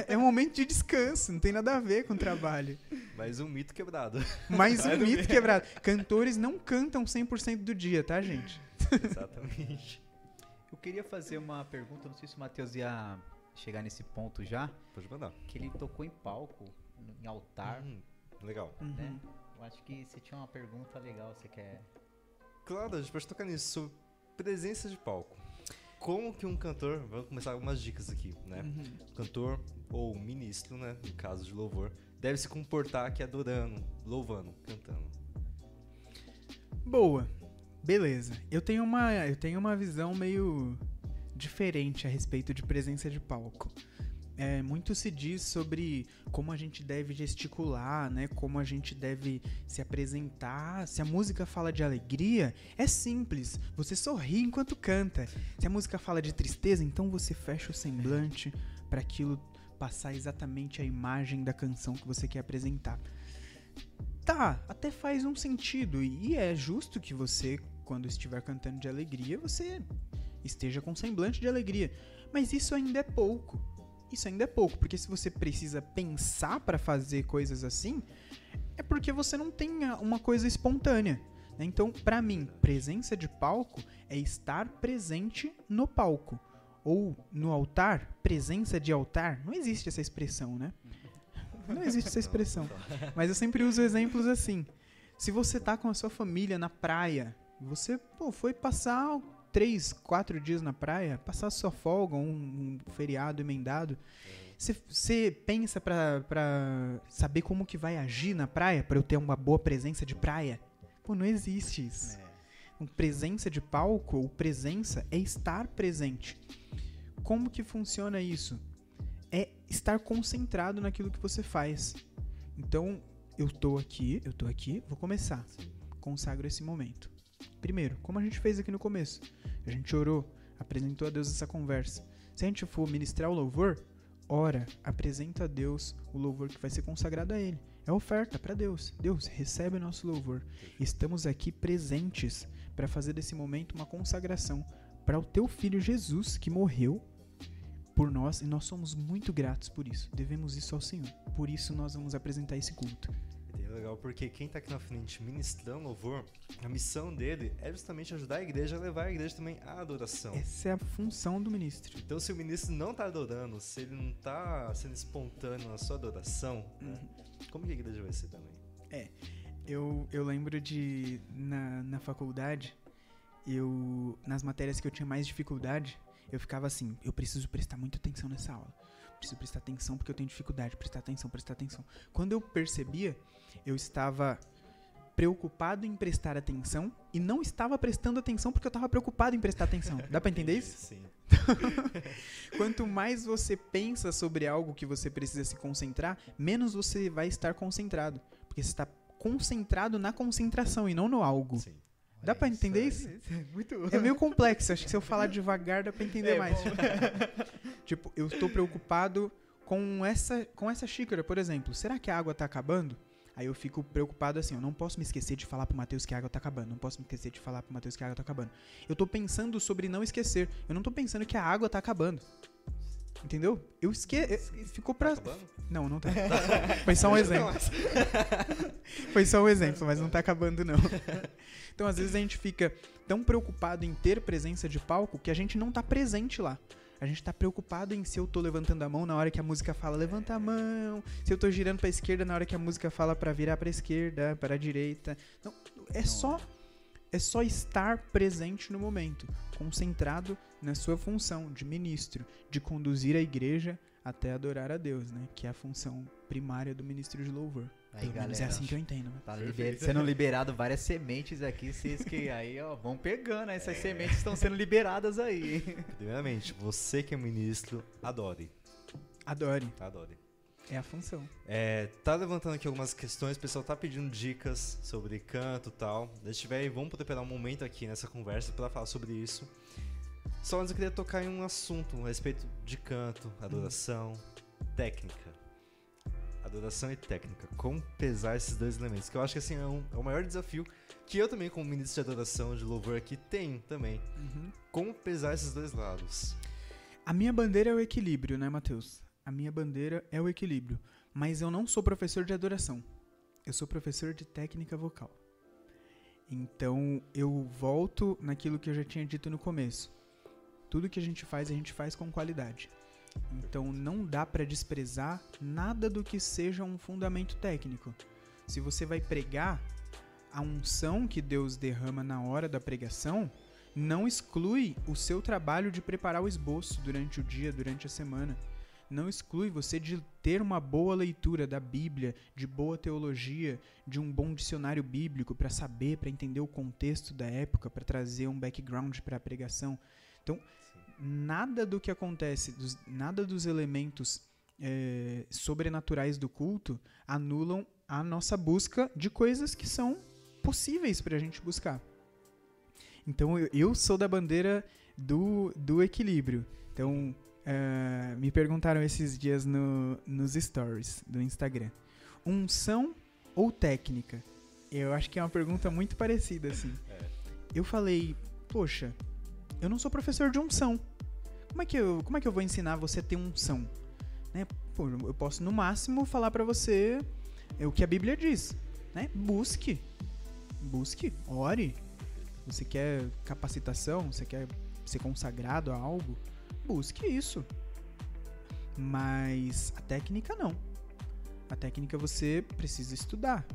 é um momento de descanso, não tem nada a ver com o trabalho. Mais um mito quebrado. Mais um mito quebrado. Cantores não cantam 100% do dia, tá, gente? [laughs] Exatamente. Eu queria fazer uma pergunta, não sei se o Matheus ia chegar nesse ponto já. Pode mandar. Que ele tocou em palco, em altar. Hum, legal. Né? Uhum. Eu acho que você tinha uma pergunta legal, você quer. Claro, a gente pode tocar nisso. Presença de palco. Como que um cantor, vamos começar algumas dicas aqui, né? Uhum. Cantor ou ministro, né, no caso de louvor, deve se comportar aqui adorando, louvando, cantando. Boa. Beleza. Eu tenho uma, eu tenho uma visão meio diferente a respeito de presença de palco. É, muito se diz sobre como a gente deve gesticular, né? Como a gente deve se apresentar. Se a música fala de alegria, é simples. Você sorri enquanto canta. Se a música fala de tristeza, então você fecha o semblante para aquilo passar exatamente a imagem da canção que você quer apresentar. Tá, até faz um sentido e é justo que você, quando estiver cantando de alegria, você esteja com semblante de alegria. Mas isso ainda é pouco. Isso ainda é pouco, porque se você precisa pensar para fazer coisas assim, é porque você não tem uma coisa espontânea. Né? Então, para mim, presença de palco é estar presente no palco. Ou no altar, presença de altar. Não existe essa expressão, né? Não existe essa expressão. [laughs] Mas eu sempre uso exemplos assim. Se você tá com a sua família na praia, você pô, foi passar três, quatro dias na praia, passar sua folga, um, um feriado emendado. Você pensa pra, pra saber como que vai agir na praia, para eu ter uma boa presença de praia? Pô, não existe isso. É. Presença de palco ou presença é estar presente. Como que funciona isso? É estar concentrado naquilo que você faz. Então, eu tô aqui, eu tô aqui, vou começar. Consagro esse momento. Primeiro, como a gente fez aqui no começo, a gente orou, apresentou a Deus essa conversa. Se a gente for ministrar o louvor, ora, apresenta a Deus o louvor que vai ser consagrado a Ele. É oferta para Deus. Deus, recebe o nosso louvor. Estamos aqui presentes para fazer desse momento uma consagração para o teu filho Jesus que morreu por nós e nós somos muito gratos por isso. Devemos isso ao Senhor. Por isso nós vamos apresentar esse culto legal porque quem está aqui na frente ministrando louvor, a missão dele é justamente ajudar a igreja a levar a igreja também à adoração. Essa é a função do ministro. Então, se o ministro não está adorando, se ele não está sendo espontâneo na sua adoração, uhum. né, como que a igreja vai ser também? É, eu, eu lembro de, na, na faculdade, eu nas matérias que eu tinha mais dificuldade, eu ficava assim, eu preciso prestar muita atenção nessa aula preciso prestar atenção porque eu tenho dificuldade, prestar atenção, prestar atenção. Quando eu percebia, eu estava preocupado em prestar atenção e não estava prestando atenção porque eu estava preocupado em prestar atenção. Dá para entender isso? Sim. [laughs] Quanto mais você pensa sobre algo que você precisa se concentrar, menos você vai estar concentrado, porque você está concentrado na concentração e não no algo. Sim. Dá pra entender isso? É, muito... é meio complexo. Acho que se eu falar devagar dá pra entender é, mais. [laughs] tipo, eu estou preocupado com essa, com essa xícara, por exemplo. Será que a água tá acabando? Aí eu fico preocupado assim, eu não posso me esquecer de falar pro Matheus que a água tá acabando. Não posso me esquecer de falar pro Matheus que a água tá acabando. Eu tô pensando sobre não esquecer. Eu não tô pensando que a água tá acabando. Entendeu? Eu esqueci. Ficou pra. Tá não, não tá. [laughs] Foi só um exemplo. [laughs] Foi só um exemplo, mas não tá acabando, não. [laughs] Então, às vezes, a gente fica tão preocupado em ter presença de palco que a gente não tá presente lá. A gente tá preocupado em se eu tô levantando a mão na hora que a música fala levanta a mão, se eu tô girando pra esquerda na hora que a música fala para virar pra esquerda, para a direita. Não, é não. só é só estar presente no momento, concentrado na sua função de ministro, de conduzir a igreja até adorar a Deus, né? Que é a função primária do ministro de louvor. Aí, Pelo galera, menos é assim que eu entendo. Né? Tá liber... sendo liberado várias sementes aqui, vocês que [laughs] aí, ó, vão pegando, essas é. sementes estão sendo liberadas aí. Primeiramente, você que é ministro, adore. Adore. Adore. É a função. É, tá levantando aqui algumas questões, o pessoal tá pedindo dicas sobre canto e tal. Se tiver aí, vamos poder pegar um momento aqui nessa conversa para falar sobre isso. Só antes eu queria tocar em um assunto a respeito de canto, adoração, hum. técnica. Adoração e técnica. Como pesar esses dois elementos? Que eu acho que assim é, um, é o maior desafio que eu também, como ministro de adoração, de louvor aqui, tenho também. Uhum. Como pesar esses dois lados? A minha bandeira é o equilíbrio, né, Matheus? A minha bandeira é o equilíbrio. Mas eu não sou professor de adoração. Eu sou professor de técnica vocal. Então eu volto naquilo que eu já tinha dito no começo. Tudo que a gente faz, a gente faz com qualidade. Então não dá para desprezar nada do que seja um fundamento técnico. Se você vai pregar, a unção que Deus derrama na hora da pregação não exclui o seu trabalho de preparar o esboço durante o dia, durante a semana não exclui você de ter uma boa leitura da Bíblia, de boa teologia, de um bom dicionário bíblico para saber, para entender o contexto da época, para trazer um background para a pregação. Então, nada do que acontece, dos, nada dos elementos é, sobrenaturais do culto anulam a nossa busca de coisas que são possíveis para a gente buscar. Então, eu, eu sou da bandeira do, do equilíbrio. Então, Ah, me perguntaram esses dias no, nos stories do Instagram. Unção ou técnica? Eu acho que é uma pergunta muito parecida, assim. Eu falei, poxa, eu não sou professor de unção. Como é que eu, como é que eu vou ensinar você a ter unção? Né? Pô, eu posso, no máximo, falar pra você é o que a Bíblia diz. Né? Busque. Busque, ore. Você quer capacitação? Você quer ser consagrado a algo? Busque isso. Mas a técnica não. A técnica você precisa estudar.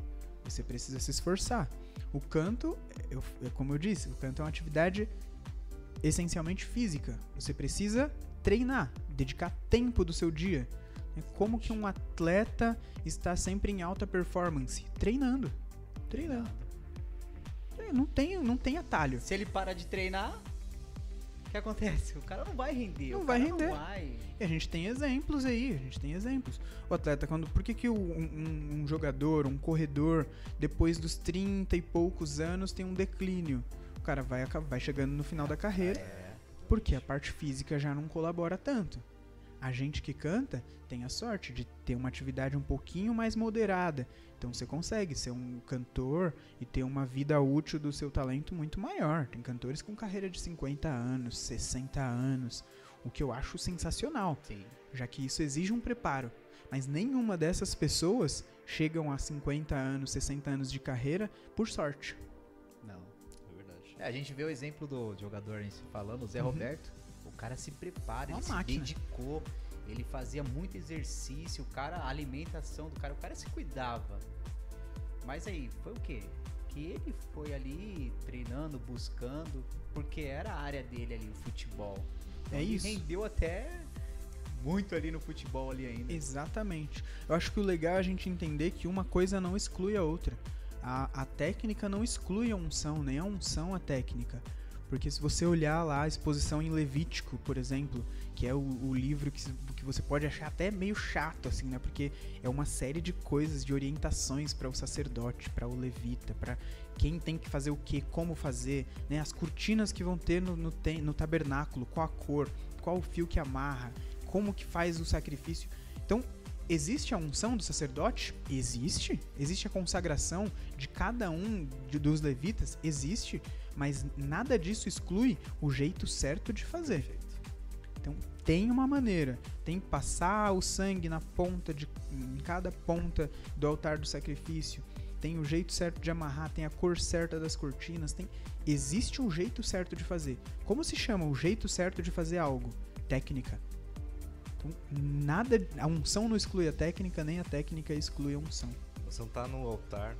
Você precisa se esforçar. O canto, eu- é como eu disse, o canto é uma atividade essencialmente física. Você precisa treinar, dedicar tempo do seu dia. Como que um atleta está sempre em alta performance? Treinando. Treinando. É, Não tem, não tem atalho. Se ele para de treinar, o que acontece? O cara não vai render. Não vai render. Não vai. E a gente tem exemplos aí, a gente tem exemplos. O atleta, quando. Por que, que um, um- um jogador, um corredor, depois dos 30 e poucos anos, tem um declínio? O cara vai, vai chegando no final da carreira, É, porque a parte física já não colabora tanto. A gente que canta tem a sorte de ter uma atividade um pouquinho mais moderada. Então você consegue ser um cantor e ter uma vida útil do seu talento muito maior. Tem cantores com carreira de 50 anos, 60 anos, o que eu acho sensacional sim. já que isso exige um preparo. Mas nenhuma dessas pessoas chegam a 50 anos, 60 anos de carreira por sorte. É a gente vê o exemplo do jogador falando, o Zé Uhum. Roberto. O cara se prepara, Uma ele máquina. se dedicou, ele fazia muito exercício, o cara, a alimentação do cara, o cara se cuidava. Mas aí, foi o quê? Que ele foi ali treinando, buscando, porque era a área dele ali, o futebol. Então É ele isso. rendeu até muito ali no futebol ali ainda. Exatamente. Eu acho que o legal é a gente entender que uma coisa não exclui a outra. A, a técnica não exclui a unção, nem a unção a técnica. Porque se você olhar lá a exposição em Levítico, por exemplo, que é o, o livro que, que você pode achar até meio chato, assim, né? Porque é uma série de coisas, de orientações para o sacerdote, para o levita, para quem tem que fazer o que, como fazer, né? As cortinas que vão ter no, no, no tabernáculo, qual a cor, qual o fio que amarra, como que faz o sacrifício. Então, existe a unção do sacerdote? Existe. Existe a consagração de cada um de- dos levitas? Existe. Mas nada disso exclui o jeito certo de fazer. Então, tem uma maneira. Tem que passar o sangue na ponta de em cada ponta do altar do sacrifício. Tem o jeito certo de amarrar, tem a cor certa das cortinas, tem existe um jeito certo de fazer. Como se chama o jeito certo de fazer algo? Técnica. Então, nada, a unção não exclui a técnica, nem a técnica exclui a unção. Você não tá no altar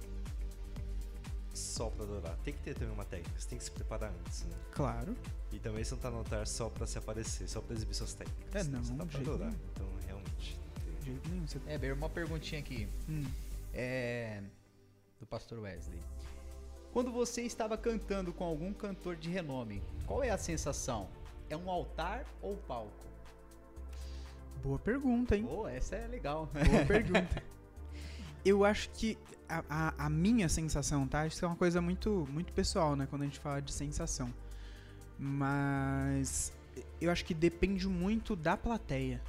só pra adorar. Tem que ter também uma técnica, você tem que se preparar antes, né? Claro. E também você não tá no altar só pra se aparecer, só pra exibir suas técnicas. É, não, Você tá pra jeito adorar. nenhum. Então, realmente. De jeito nenhum. Você... É, Ber, uma perguntinha aqui. Hum. É, do pastor Wesley. Quando você estava cantando com algum cantor de renome, qual é a sensação? É um altar ou palco? Boa pergunta, hein? Oh, essa é legal. Boa [laughs] pergunta. Eu acho que a, a, a minha sensação, tá? Isso é uma coisa muito, muito pessoal, né? Quando a gente fala de sensação. Mas eu acho que depende muito da plateia.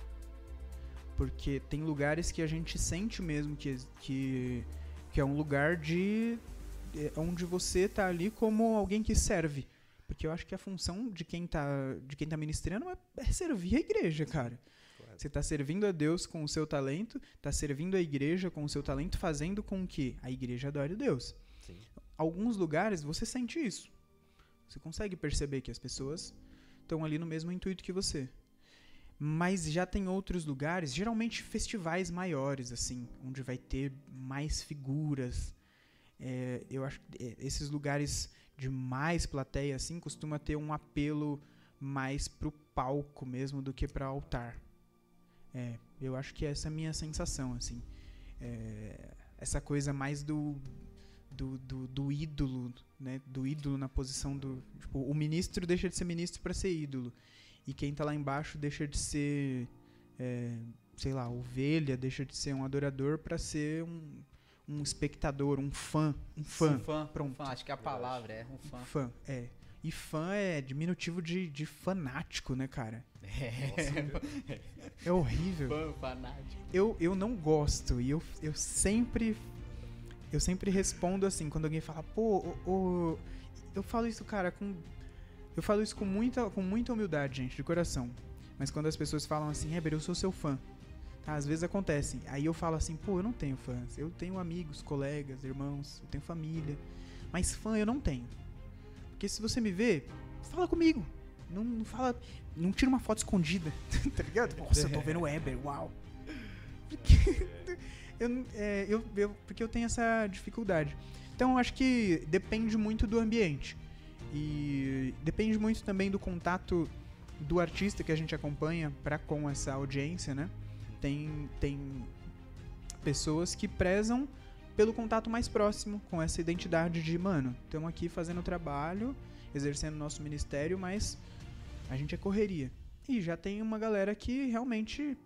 Porque tem lugares que a gente sente mesmo que, que, que é um lugar de. é, onde você tá ali como alguém que serve. Porque eu acho que a função de quem tá, de quem tá ministrando é, é servir a igreja, cara. Você está servindo a Deus com o seu talento, está servindo a igreja com o seu talento, fazendo com que a igreja adore Deus. Sim. Alguns lugares você sente isso. Você consegue perceber que as pessoas estão ali no mesmo intuito que você. Mas já tem outros lugares, geralmente festivais maiores, assim, onde vai ter mais figuras. É, eu acho que é, esses lugares de mais plateia, assim, costuma ter um apelo mais pro palco mesmo do que para altar. É, eu acho que essa é a minha sensação, assim. É, essa coisa mais do, do, do, do ídolo, né? Do ídolo na posição do... Tipo, o ministro deixa de ser ministro para ser ídolo. E quem tá lá embaixo deixa de ser... é, sei lá, ovelha, deixa de ser um adorador para ser um, um espectador, um fã. Um fã. Um fã, Pronto. Um fã, acho que a palavra é um fã. Fã, é. E fã é diminutivo de, de fanático, né, cara? É, É horrível. fã fanático. Eu, eu não gosto e eu, eu sempre eu sempre respondo assim quando alguém fala, pô, o, o- eu falo isso, cara, com eu falo isso com muita com muita humildade, gente, de coração. Mas quando as pessoas falam assim, Heber, eu sou seu fã. Tá, às vezes acontece. Aí eu falo assim, pô, eu não tenho fãs. Eu tenho amigos, colegas, irmãos, eu tenho família. Mas fã eu não tenho. Porque se você me vê, fala comigo. Não, não fala. Não tira uma foto escondida. [laughs] tá ligado? Nossa, eu tô vendo o Weber, uau. Porque [laughs] eu, é, eu, eu- porque eu tenho essa dificuldade. Então eu acho que depende muito do ambiente. E depende muito também do contato do artista que a gente acompanha para com essa audiência, né? Tem, tem pessoas que prezam pelo contato mais próximo com essa identidade de, mano, estamos aqui fazendo trabalho, exercendo nosso ministério, mas a gente é correria. E já tem uma galera que realmente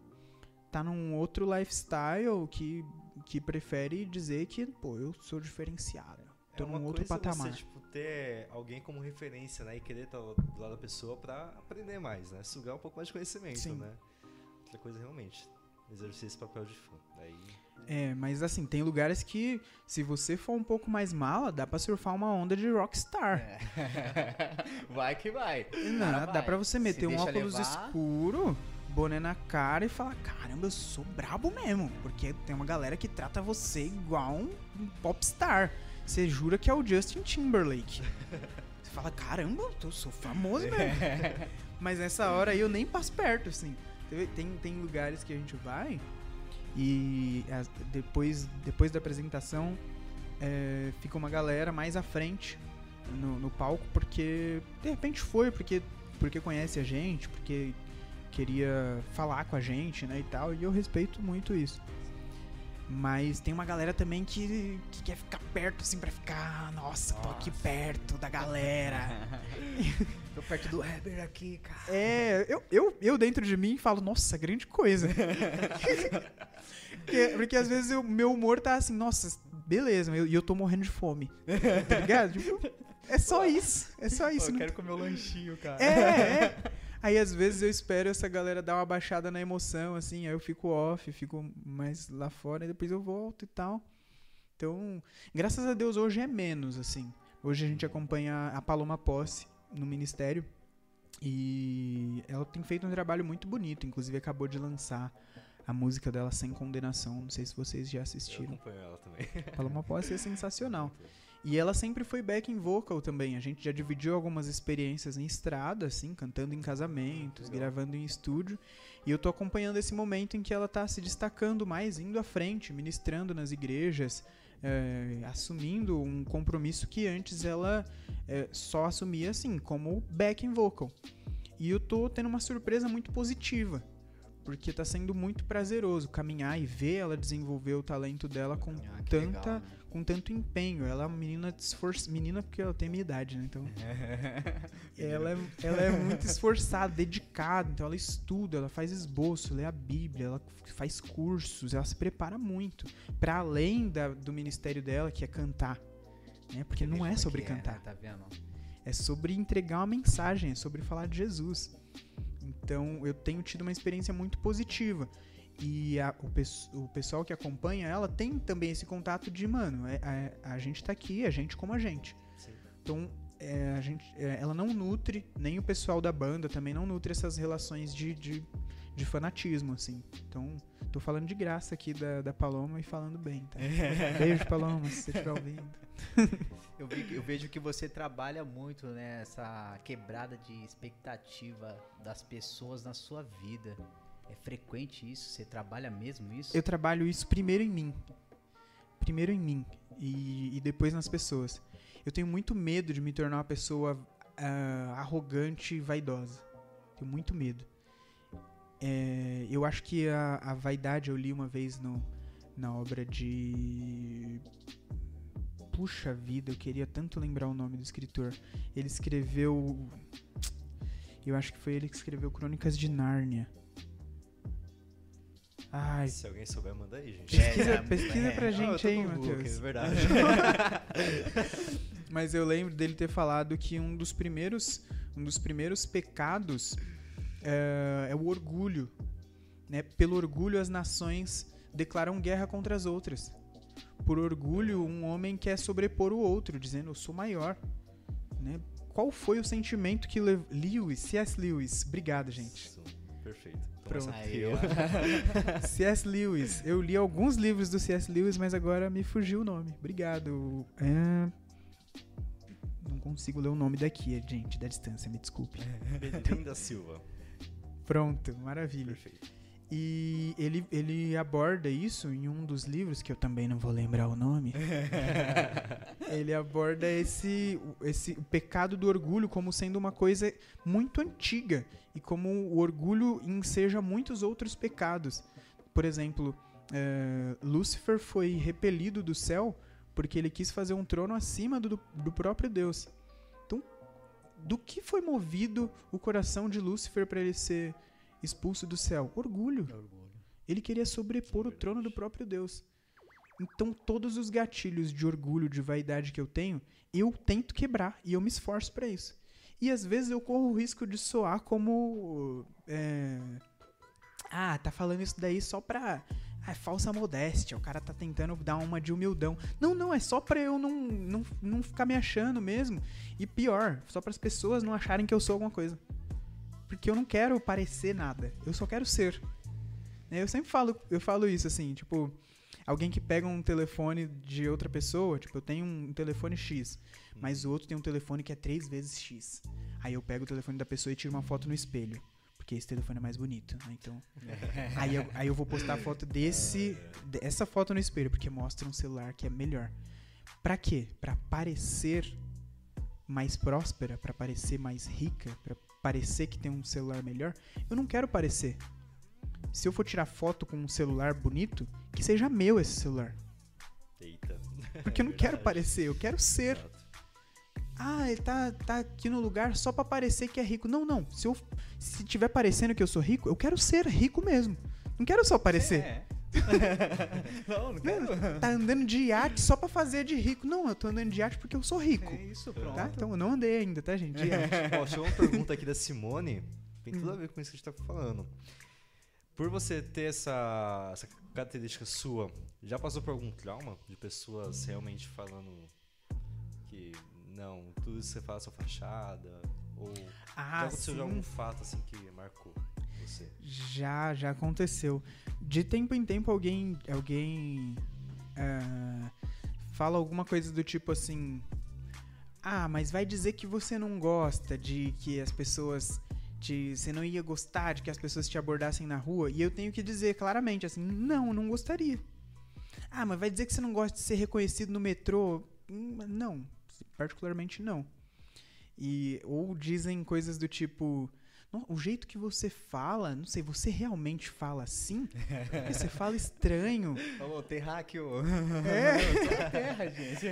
tá num outro lifestyle que, que prefere dizer que, pô, eu sou diferenciado. Tô é uma num outro patamar. você, tipo, ter alguém como referência, né? E querer estar do lado da pessoa pra aprender mais, né? Sugar um pouco mais de conhecimento, Sim. né? Outra coisa, realmente, exercer esse papel de fã. Daí, É, mas assim, tem lugares que, se você for um pouco mais mala, dá pra surfar uma onda de rockstar. [laughs] vai que vai. Não, Cara, dá vai. pra você Se meter um deixa óculos levar. escuro, boné na cara e falar: caramba, eu sou brabo mesmo. Porque tem uma galera que trata você igual um um popstar. Você jura que é o Justin Timberlake. [laughs] Você fala: caramba, eu sou famoso mesmo. [laughs] Mas nessa hora aí eu nem passo perto, assim. Tem, tem lugares que a gente vai e as- depois, depois da apresentação é, fica uma galera mais à frente no, no palco porque de repente foi, porque, porque conhece a gente, porque queria falar com a gente, né, e tal, e eu respeito muito isso. Mas tem uma galera também que, que quer ficar perto, assim, pra ficar, nossa, tô aqui Nossa. perto da galera. [laughs] Tô perto do Heber aqui, cara. É, eu, eu, eu dentro de mim falo, nossa, grande coisa. [laughs] porque, porque às vezes o meu humor tá assim, nossa, beleza, e eu, eu tô morrendo de fome. Tá ligado? Tipo, é só isso. É só isso. eu não quero comer o lanchinho, cara. é, é. Aí às vezes eu espero essa galera dar uma baixada na emoção, assim, aí eu fico off, fico mais lá fora e depois eu volto e tal. Então, graças a Deus hoje é menos, assim. Hoje a gente acompanha a Paloma Posse no ministério e ela tem feito um trabalho muito bonito, inclusive acabou de lançar a música dela Sem Condenação, não sei se vocês já eu assistiram. acompanho ela também. Paloma Posse é sensacional. [laughs] E ela sempre foi backing vocal também. A gente já dividiu algumas experiências em estrada, assim, cantando em casamentos, Legal. gravando em estúdio. E eu tô acompanhando esse momento em que ela tá se destacando mais, indo à frente, ministrando nas igrejas, eh, assumindo um compromisso que antes ela eh, só assumia, assim, como backing vocal. E eu tô tendo uma surpresa muito positiva. Porque tá sendo muito prazeroso caminhar e ver ela desenvolver o talento dela com Ah, tanta legal, né? Com tanto empenho. Ela é uma menina esforçada. Menina porque ela tem a minha idade, né? Então. [laughs] ela, é, ela é muito esforçada, dedicada. Então ela estuda, ela faz esboço, lê a Bíblia, ela faz cursos, ela se prepara muito. Para além da, do ministério dela, que é cantar. Né? Porque não é como sobre é, cantar. né? Tá vendo? É sobre entregar uma mensagem, é sobre falar de Jesus. Então eu tenho tido uma experiência muito positiva. E a- o, o pessoal que acompanha ela tem também esse contato de, mano, é- a, a gente tá aqui, a gente como a gente. Sim. Então é, a gente, é, ela não nutre, nem o pessoal da banda também não nutre essas relações de, de, de fanatismo, assim. Então, tô falando de graça aqui da, da Paloma e falando bem, tá? [laughs] Beijo, Paloma, se você estiver ouvindo. Eu, vi- eu vejo que você trabalha muito nessa quebrada de expectativa das pessoas na sua vida. É frequente isso? Você trabalha mesmo isso? Eu trabalho isso primeiro em mim. Primeiro em mim. E, e depois nas pessoas. Eu tenho muito medo de me tornar uma pessoa ah, arrogante e vaidosa. Tenho muito medo. É, eu acho que a, a vaidade eu li uma vez no, na obra de. Puxa vida, eu queria tanto lembrar o nome do escritor. Ele escreveu. Eu acho que foi ele que escreveu Crônicas de Nárnia. Ai, Se alguém souber, manda aí, gente. Pesquisa, é, pesquisa é. pra Ah, gente tô aí, Matheus. É verdade. [laughs] Mas eu lembro dele ter falado que um dos primeiros, um dos primeiros pecados é, é o orgulho. Né? Pelo orgulho, as nações declaram guerra contra as outras. Por orgulho, um homem quer sobrepor o outro, dizendo eu sou maior. Né? Qual foi o sentimento que Le Lewis, C.S. Lewis, obrigado, gente. Isso, perfeito. Então, Pronto. Aí. C.S. [laughs] Lewis. Eu li alguns livros do C.S. Lewis, mas agora me fugiu o nome. Obrigado. É, Não consigo ler o nome daqui, gente, da distância, me desculpe. [laughs] Pedrinho da Silva. Pronto, maravilha. Perfeito. E ele, ele aborda isso em um dos livros, que eu também não vou lembrar o nome. [laughs] ele aborda esse, esse pecado do orgulho como sendo uma coisa muito antiga e como o orgulho enseja muitos outros pecados. Por exemplo, eh, Lúcifer foi repelido do céu porque ele quis fazer um trono acima do, do próprio Deus. Então, do que foi movido o coração de Lúcifer para ele ser expulso do céu? Orgulho. Ele queria sobrepor o trono do próprio Deus. Então, todos os gatilhos de orgulho, de vaidade que eu tenho, eu tento quebrar e eu me esforço para isso. E às vezes eu corro o risco de soar como. é, ah, tá falando isso daí só pra. Ah, é falsa modéstia. O cara tá tentando dar uma de humildão. Não, não, é só pra eu não, não, não ficar me achando mesmo. E pior, só para as pessoas não acharem que eu sou alguma coisa. Porque eu não quero parecer nada. Eu só quero ser. Né, Eu sempre falo, eu falo isso assim, tipo, alguém que pega um telefone de outra pessoa, tipo, eu tenho um telefone X, mas o outro tem um telefone que é três vezes X. Aí eu pego o telefone da pessoa e tiro uma foto no espelho. Porque esse telefone é mais bonito, né? Então. [laughs] aí, eu, aí eu vou postar a foto desse. Essa foto no espelho, porque mostra um celular que é melhor. Pra quê? Pra parecer mais próspera, pra parecer mais rica, pra parecer que tem um celular melhor. Eu não quero parecer. Se eu for tirar foto com um celular bonito, que seja meu esse celular. Eita. [laughs] Porque eu não É quero parecer, eu quero ser. Exato. Ah, ele tá, tá aqui no lugar só pra parecer que é rico. Não, não. Se eu se tiver parecendo que eu sou rico, eu quero ser rico mesmo. Não quero só parecer. É. [laughs] não, não quero. tá andando de iate só pra fazer de rico. Não, eu tô andando de iate porque eu sou rico. É isso, pronto. Tá? Então eu não andei ainda, tá, gente? De iate. Ó, chegou uma pergunta aqui da Simone. Tem tudo a ver com isso que a gente tá falando. Por você ter essa, essa característica sua, já passou por algum trauma de pessoas realmente falando que não, tudo isso que você faz é só fachada? Ou já Ah, aconteceu de algum sim. fato assim que marcou Já, já aconteceu. De tempo em tempo alguém, alguém ah, fala alguma coisa do tipo assim, ah, mas vai dizer que você não gosta de que as pessoas te, você não ia gostar de que as pessoas te abordassem na rua e eu tenho que dizer claramente assim, não, não gostaria. Ah, mas vai dizer que você não gosta de ser reconhecido no metrô? Hum, Não, particularmente não. E ou dizem coisas do tipo, "No- o jeito que você fala, não sei, você realmente fala assim? Porque você fala estranho. [laughs] Ô, terráqueo. É. [laughs] terra, gente.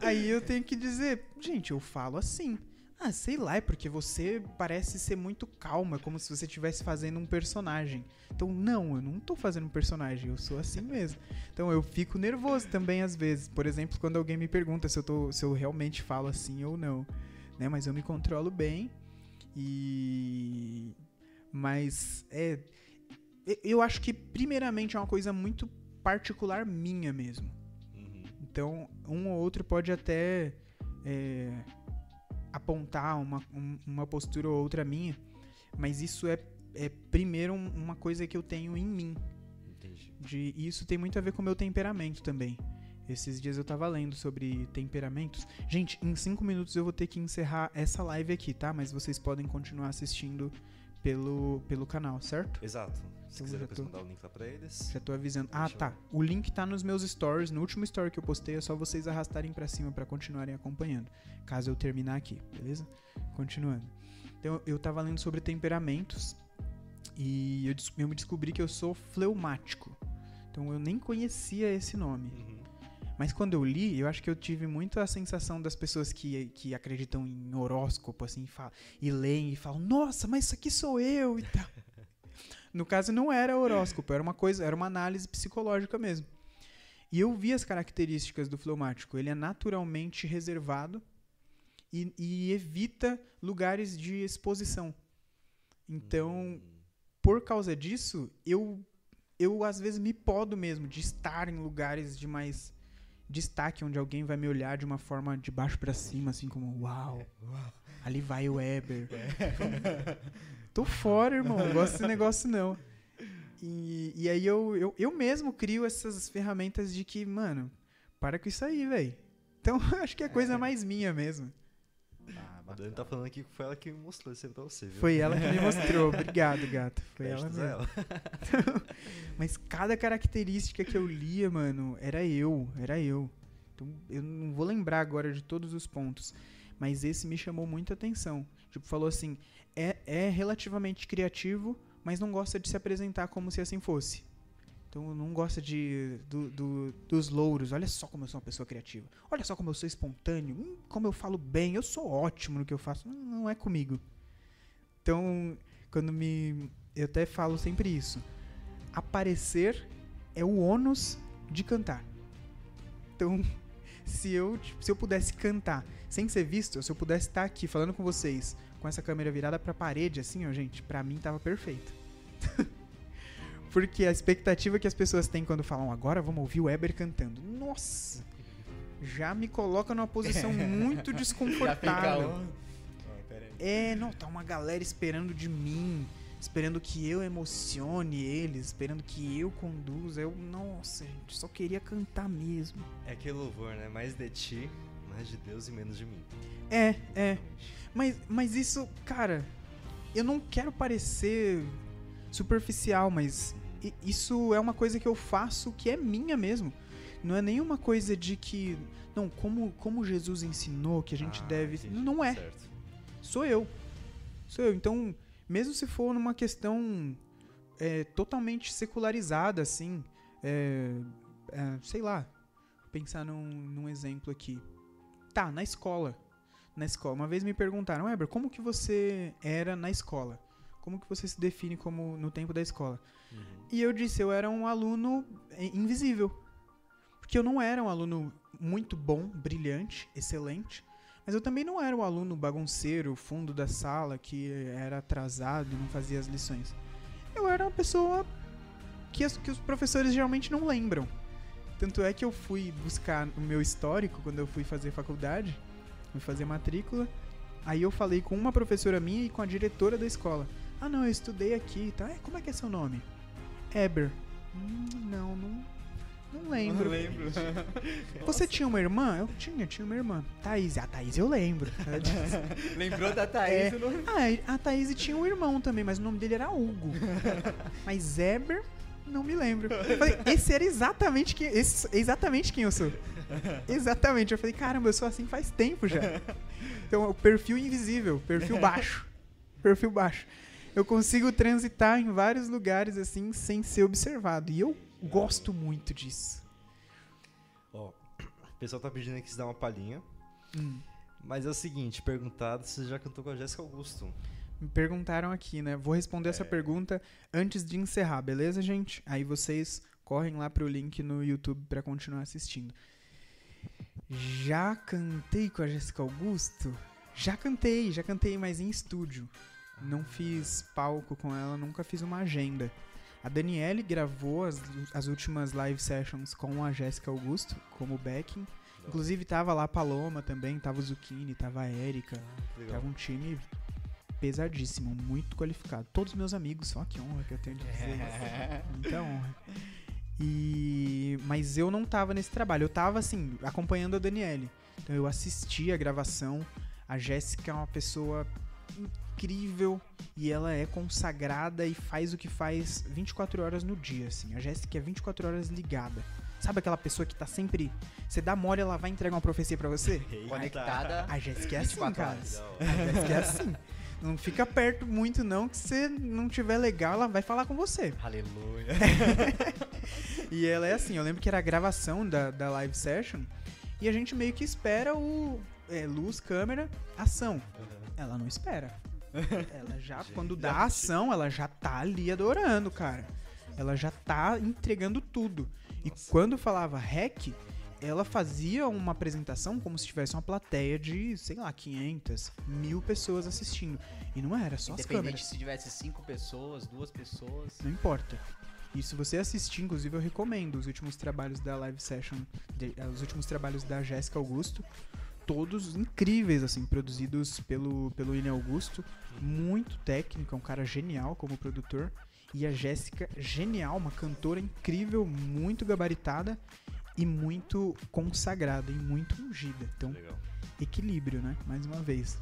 Aí eu tenho que dizer, gente, eu falo assim. Ah, sei lá, é porque você parece ser muito calma, como se você estivesse fazendo um personagem. Então, não, eu não tô fazendo um personagem, eu sou assim mesmo. Então, eu fico nervoso também às vezes. Por exemplo, quando alguém me pergunta se eu, tô, se eu realmente falo assim ou não. Né? Mas eu me controlo bem e. Mas, é. Eu acho que, primeiramente, é uma coisa muito particular minha mesmo. Uhum. Então, um ou outro pode até é, apontar uma, um- uma postura ou outra minha, mas isso é, é primeiro um- uma coisa que eu tenho em mim. Entendi. De, e isso tem muito a ver com o meu temperamento também. Esses dias eu tava lendo sobre temperamentos. Gente, em cinco minutos eu vou ter que encerrar essa live aqui, tá? Mas vocês podem continuar assistindo pelo, pelo canal, certo? Exato. Se Então, quiser depois tô- mandar o link lá pra eles. Já tô avisando. Ah, Deixa eu tá. ver. O link tá nos meus stories. No último story que eu postei, é só vocês arrastarem pra cima pra continuarem acompanhando. Caso eu terminar aqui, beleza? Continuando. Então, eu tava lendo sobre temperamentos. E eu, eu me descobri que eu sou fleumático. Então, eu nem conhecia esse nome. Uhum. Mas quando eu li, eu acho que eu tive muito a sensação das pessoas que, que acreditam em horóscopo, assim, e, falam, e leem e falam, nossa, mas isso aqui sou eu e tal. [laughs] no caso, não era horóscopo, era uma coisa, era uma análise psicológica mesmo. E eu vi as características do fleumático. Ele é naturalmente reservado e, e evita lugares de exposição. Então, por causa disso, eu, eu às vezes me podo mesmo de estar em lugares de mais destaque, onde alguém vai me olhar de uma forma de baixo para cima, assim como, uau, ali vai o Weber. Tô fora, irmão, não gosto desse negócio não. E, e aí eu, eu, eu mesmo crio essas ferramentas de que, mano, para com isso aí, velho. Então [laughs] acho que é coisa mais minha mesmo. Ah, a Dani tá falando aqui que foi ela que mostrou isso pra você, viu? Foi ela que me mostrou. Obrigado, gato. Foi ela mesmo. ela. [laughs] Mas cada característica que eu lia, mano, era eu, era eu. Então, eu não vou lembrar agora de todos os pontos, mas esse me chamou muita atenção. Tipo, falou assim, é, é relativamente criativo, mas não gosta de se apresentar como se assim fosse. Então, não gosta de do- do- dos louros. Olha só como eu sou uma pessoa criativa. Olha só como eu sou espontâneo. Hum, como eu falo bem. Eu sou ótimo no que eu faço. Não, não é comigo. Então, quando me... Eu até falo sempre isso aparecer é o ônus de cantar. Então, [laughs] se eu, se eu pudesse cantar sem ser visto, se eu pudesse estar aqui falando com vocês com essa câmera virada pra parede, assim, ó, gente, pra mim tava perfeito. [laughs] Porque a expectativa que as pessoas têm quando falam agora vamos ouvir o Weber cantando. Nossa! Já me coloca numa posição [laughs] muito desconfortável. É, não, tá uma galera esperando de mim, esperando que eu emocione eles, esperando que eu conduza. Eu, nossa, gente, só queria cantar mesmo. É aquele louvor, né? Mais de ti, mais de Deus e menos de mim. É, é. Mas, mas isso, cara, eu não quero parecer superficial, mas isso é uma coisa que eu faço que é minha mesmo. Não é nenhuma coisa de que. Não, como, como Jesus ensinou que a gente Ah, deve. entendi. Não é. Certo. sou eu. Sou eu. Então, mesmo se for numa questão é, totalmente secularizada, assim, é, é, sei lá, vou pensar num, num exemplo aqui. Tá, na escola. Na escola. Uma vez me perguntaram, Weber, como que você era na escola? Como que você se define como no tempo da escola? Uhum. E eu disse, eu era um aluno é, invisível. Porque eu não era um aluno muito bom, brilhante, excelente. Mas eu também não era um aluno bagunceiro, fundo da sala, que era atrasado e não fazia as lições. Eu era uma pessoa que, as- que os professores geralmente não lembram. Tanto é que eu fui buscar o meu histórico quando eu fui fazer faculdade, fui fazer matrícula. Aí eu falei com uma professora minha e com a diretora da escola. Ah, não, eu estudei aqui, tá? Como é que é seu nome? Eber. Hum, não, não, não lembro. lembro. [laughs] Você tinha uma irmã? Eu tinha, tinha uma irmã. Thaís. A Thaís eu lembro. [laughs] Lembrou da Thaís? É. o nome? ah, a Thaís tinha um irmão também, mas o nome dele era Hugo. [laughs] Mas Eber, não me lembro. Eu falei, esse era exatamente quem, esse, exatamente quem eu sou. Exatamente. Eu falei, caramba, eu sou assim faz tempo já. Então, o perfil invisível, perfil baixo. Perfil baixo. Eu consigo transitar em vários lugares assim sem ser observado. E eu gosto muito disso. Ó, o pessoal tá pedindo aqui se dar uma palhinha. Hum. Mas é o seguinte, perguntado se você já cantou com a Jéssica Augusto. Me perguntaram aqui, né? Vou responder essa É. pergunta antes de encerrar, beleza, gente? Aí vocês correm lá pro link no YouTube pra continuar assistindo. Já cantei com a Jéssica Augusto? Já cantei, já cantei, mas em estúdio. Não fiz palco com ela, nunca fiz uma agenda. A Daniele gravou as, as últimas live sessions com a Jéssica Augusto como backing. Inclusive tava lá a Paloma também, tava o Zucchini, tava a Erika. Legal. Tava um time pesadíssimo, muito qualificado. Todos meus amigos, só que honra que eu tenho de dizer isso. Muita honra. E mas eu não tava nesse trabalho, eu tava assim, acompanhando a Daniele. Então eu assisti a gravação. A Jéssica é uma pessoa incrível e ela é consagrada e faz o que faz 24 horas no dia, assim. A Jéssica é 24 horas ligada. Sabe aquela pessoa que tá sempre. Você dá mole, ela vai entregar uma profecia pra você? Eita. Conectada. A Jéssica é assim, 24 cara. A Jéssica é assim. Não fica perto muito, não, que se não tiver legal, ela vai falar com você. Aleluia. [laughs] E ela é assim, eu lembro que era a gravação da, da live session e a gente meio que espera o é, luz, câmera, ação. Ela não espera. [laughs] Ela já, quando dá ação, ela já tá ali adorando, cara. ela já tá entregando tudo. E quando falava hack, ela fazia uma apresentação como se tivesse uma plateia de, sei lá, 500, mil pessoas assistindo. E não era, só as Independente câmeras. se tivesse cinco pessoas, duas pessoas. Não importa. E se você assistir, inclusive eu recomendo os últimos trabalhos da live session, de- eh, os últimos trabalhos da Jéssica Augusto, todos incríveis, assim, produzidos pelo, pelo William Augusto, muito técnico, é um cara genial como produtor, e a Jéssica, genial, uma cantora incrível, muito gabaritada e muito consagrada e muito ungida. Então, Legal. equilíbrio, né? Mais uma vez.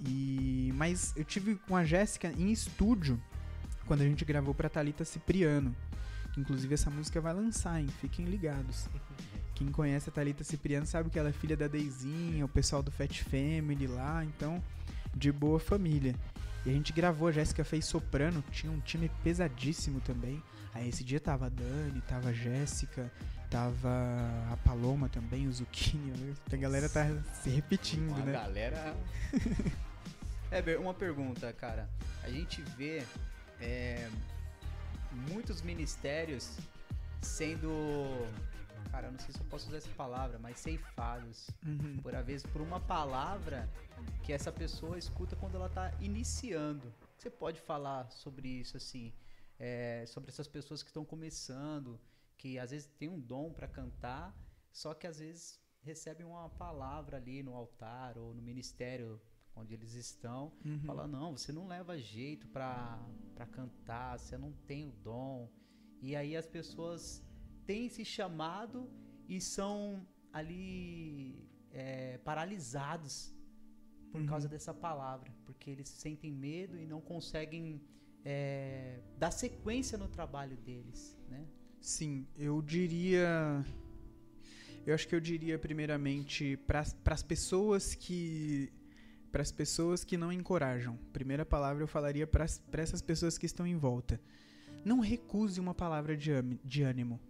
E mas eu tive com a Jéssica em estúdio quando a gente gravou pra Talita Cipriano. Que inclusive essa música vai lançar, hein? Fiquem ligados. [laughs] Quem conhece a Talita Cipriano sabe que ela é filha da Deizinha, o pessoal do Fat Family lá, então de boa família. E a gente gravou, a Jéssica fez soprano, tinha um time pesadíssimo também. Aí esse dia tava a Dani, tava a Jéssica, tava a Paloma também, o Zucchini. A galera tá se repetindo, Uma né? galera. [laughs] Heber, uma pergunta, cara. A gente vê é, muitos ministérios sendo. Cara, eu não sei se eu posso usar essa palavra, mas ceifados. Uhum. Por, vez, por uma palavra que essa pessoa escuta quando ela tá iniciando. Você pode falar sobre isso, assim, é, sobre essas pessoas que estão começando, que às vezes tem um dom para cantar, só que às vezes recebem uma palavra ali no altar ou no ministério onde eles estão, Uhum. fala não, você não leva jeito pra cantar, você não tem o dom. E aí as pessoas têm esse chamado e são ali é, paralisados por Uhum. causa dessa palavra, porque eles sentem medo e não conseguem é, dar sequência no trabalho deles, né? Sim, eu diria. Eu acho que eu diria primeiramente para as pessoas que para as pessoas que não encorajam. Primeira palavra eu falaria para essas pessoas que estão em volta. Não recuse uma palavra de, de ânimo.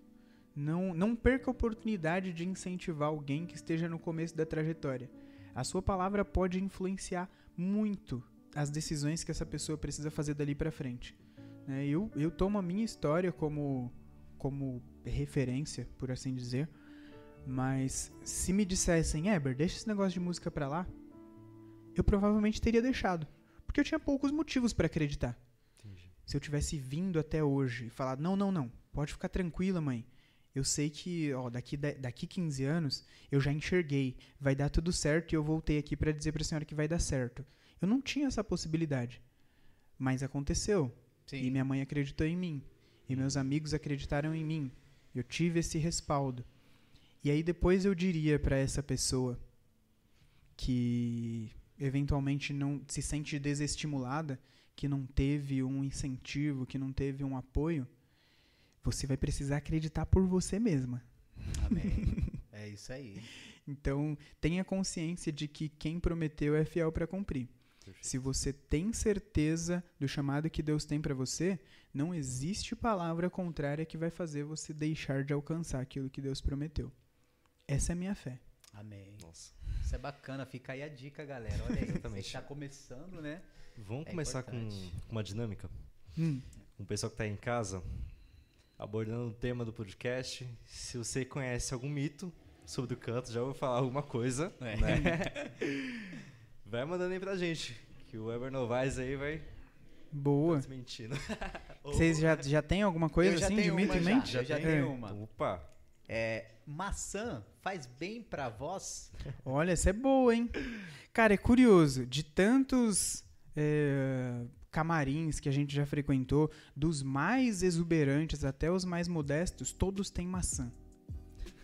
Não, não perca a oportunidade de incentivar alguém que esteja no começo da trajetória. A sua palavra pode influenciar muito as decisões que essa pessoa precisa fazer dali para frente. né? eu, eu tomo a minha história como, como referência, por assim dizer. Mas se me dissessem, Eber, deixa esse negócio de música pra lá, eu provavelmente teria deixado. Porque eu tinha poucos motivos pra acreditar. Entendi. Se eu tivesse vindo até hoje e falado, não, não, não, pode ficar tranquila, mãe. Eu sei que, ó, daqui, daqui 15 anos eu já enxerguei, vai dar tudo certo e eu voltei aqui pra dizer pra senhora que vai dar certo. Eu não tinha essa possibilidade. Mas aconteceu. E minha mãe acreditou em mim. E meus amigos acreditaram em mim. Eu tive esse respaldo. E aí depois eu diria pra essa pessoa que eventualmente não se sente desestimulada, que não teve um incentivo, que não teve um apoio, você vai precisar acreditar por você mesma. Amém. [laughs] é isso aí. Então, tenha consciência de que quem prometeu é fiel para cumprir. Se você tem certeza do chamado que Deus tem para você, não existe palavra contrária que vai fazer você deixar de alcançar aquilo que Deus prometeu. Essa é a minha fé. Amém. Nossa. Isso é bacana, fica aí a dica, galera. Olha aí, Exatamente. você tá começando, né? Vamos É começar com importante. uma dinâmica? Hum, Com o pessoal que tá aí em casa, abordando o tema do podcast. Se você conhece algum mito sobre o canto, já vou falar alguma coisa, É. né? [laughs] vai mandando aí pra gente, que o Ever Novaes aí vai boa. desmentindo. [laughs] Vocês já, já têm alguma coisa Eu já assim de mito em já. mente? Eu já É. tenho uma. Opa! É, maçã faz bem pra voz? [laughs] Olha, essa é boa, hein? Cara, é curioso. De tantos é, camarins que a gente já frequentou, dos mais exuberantes até os mais modestos, todos têm maçã.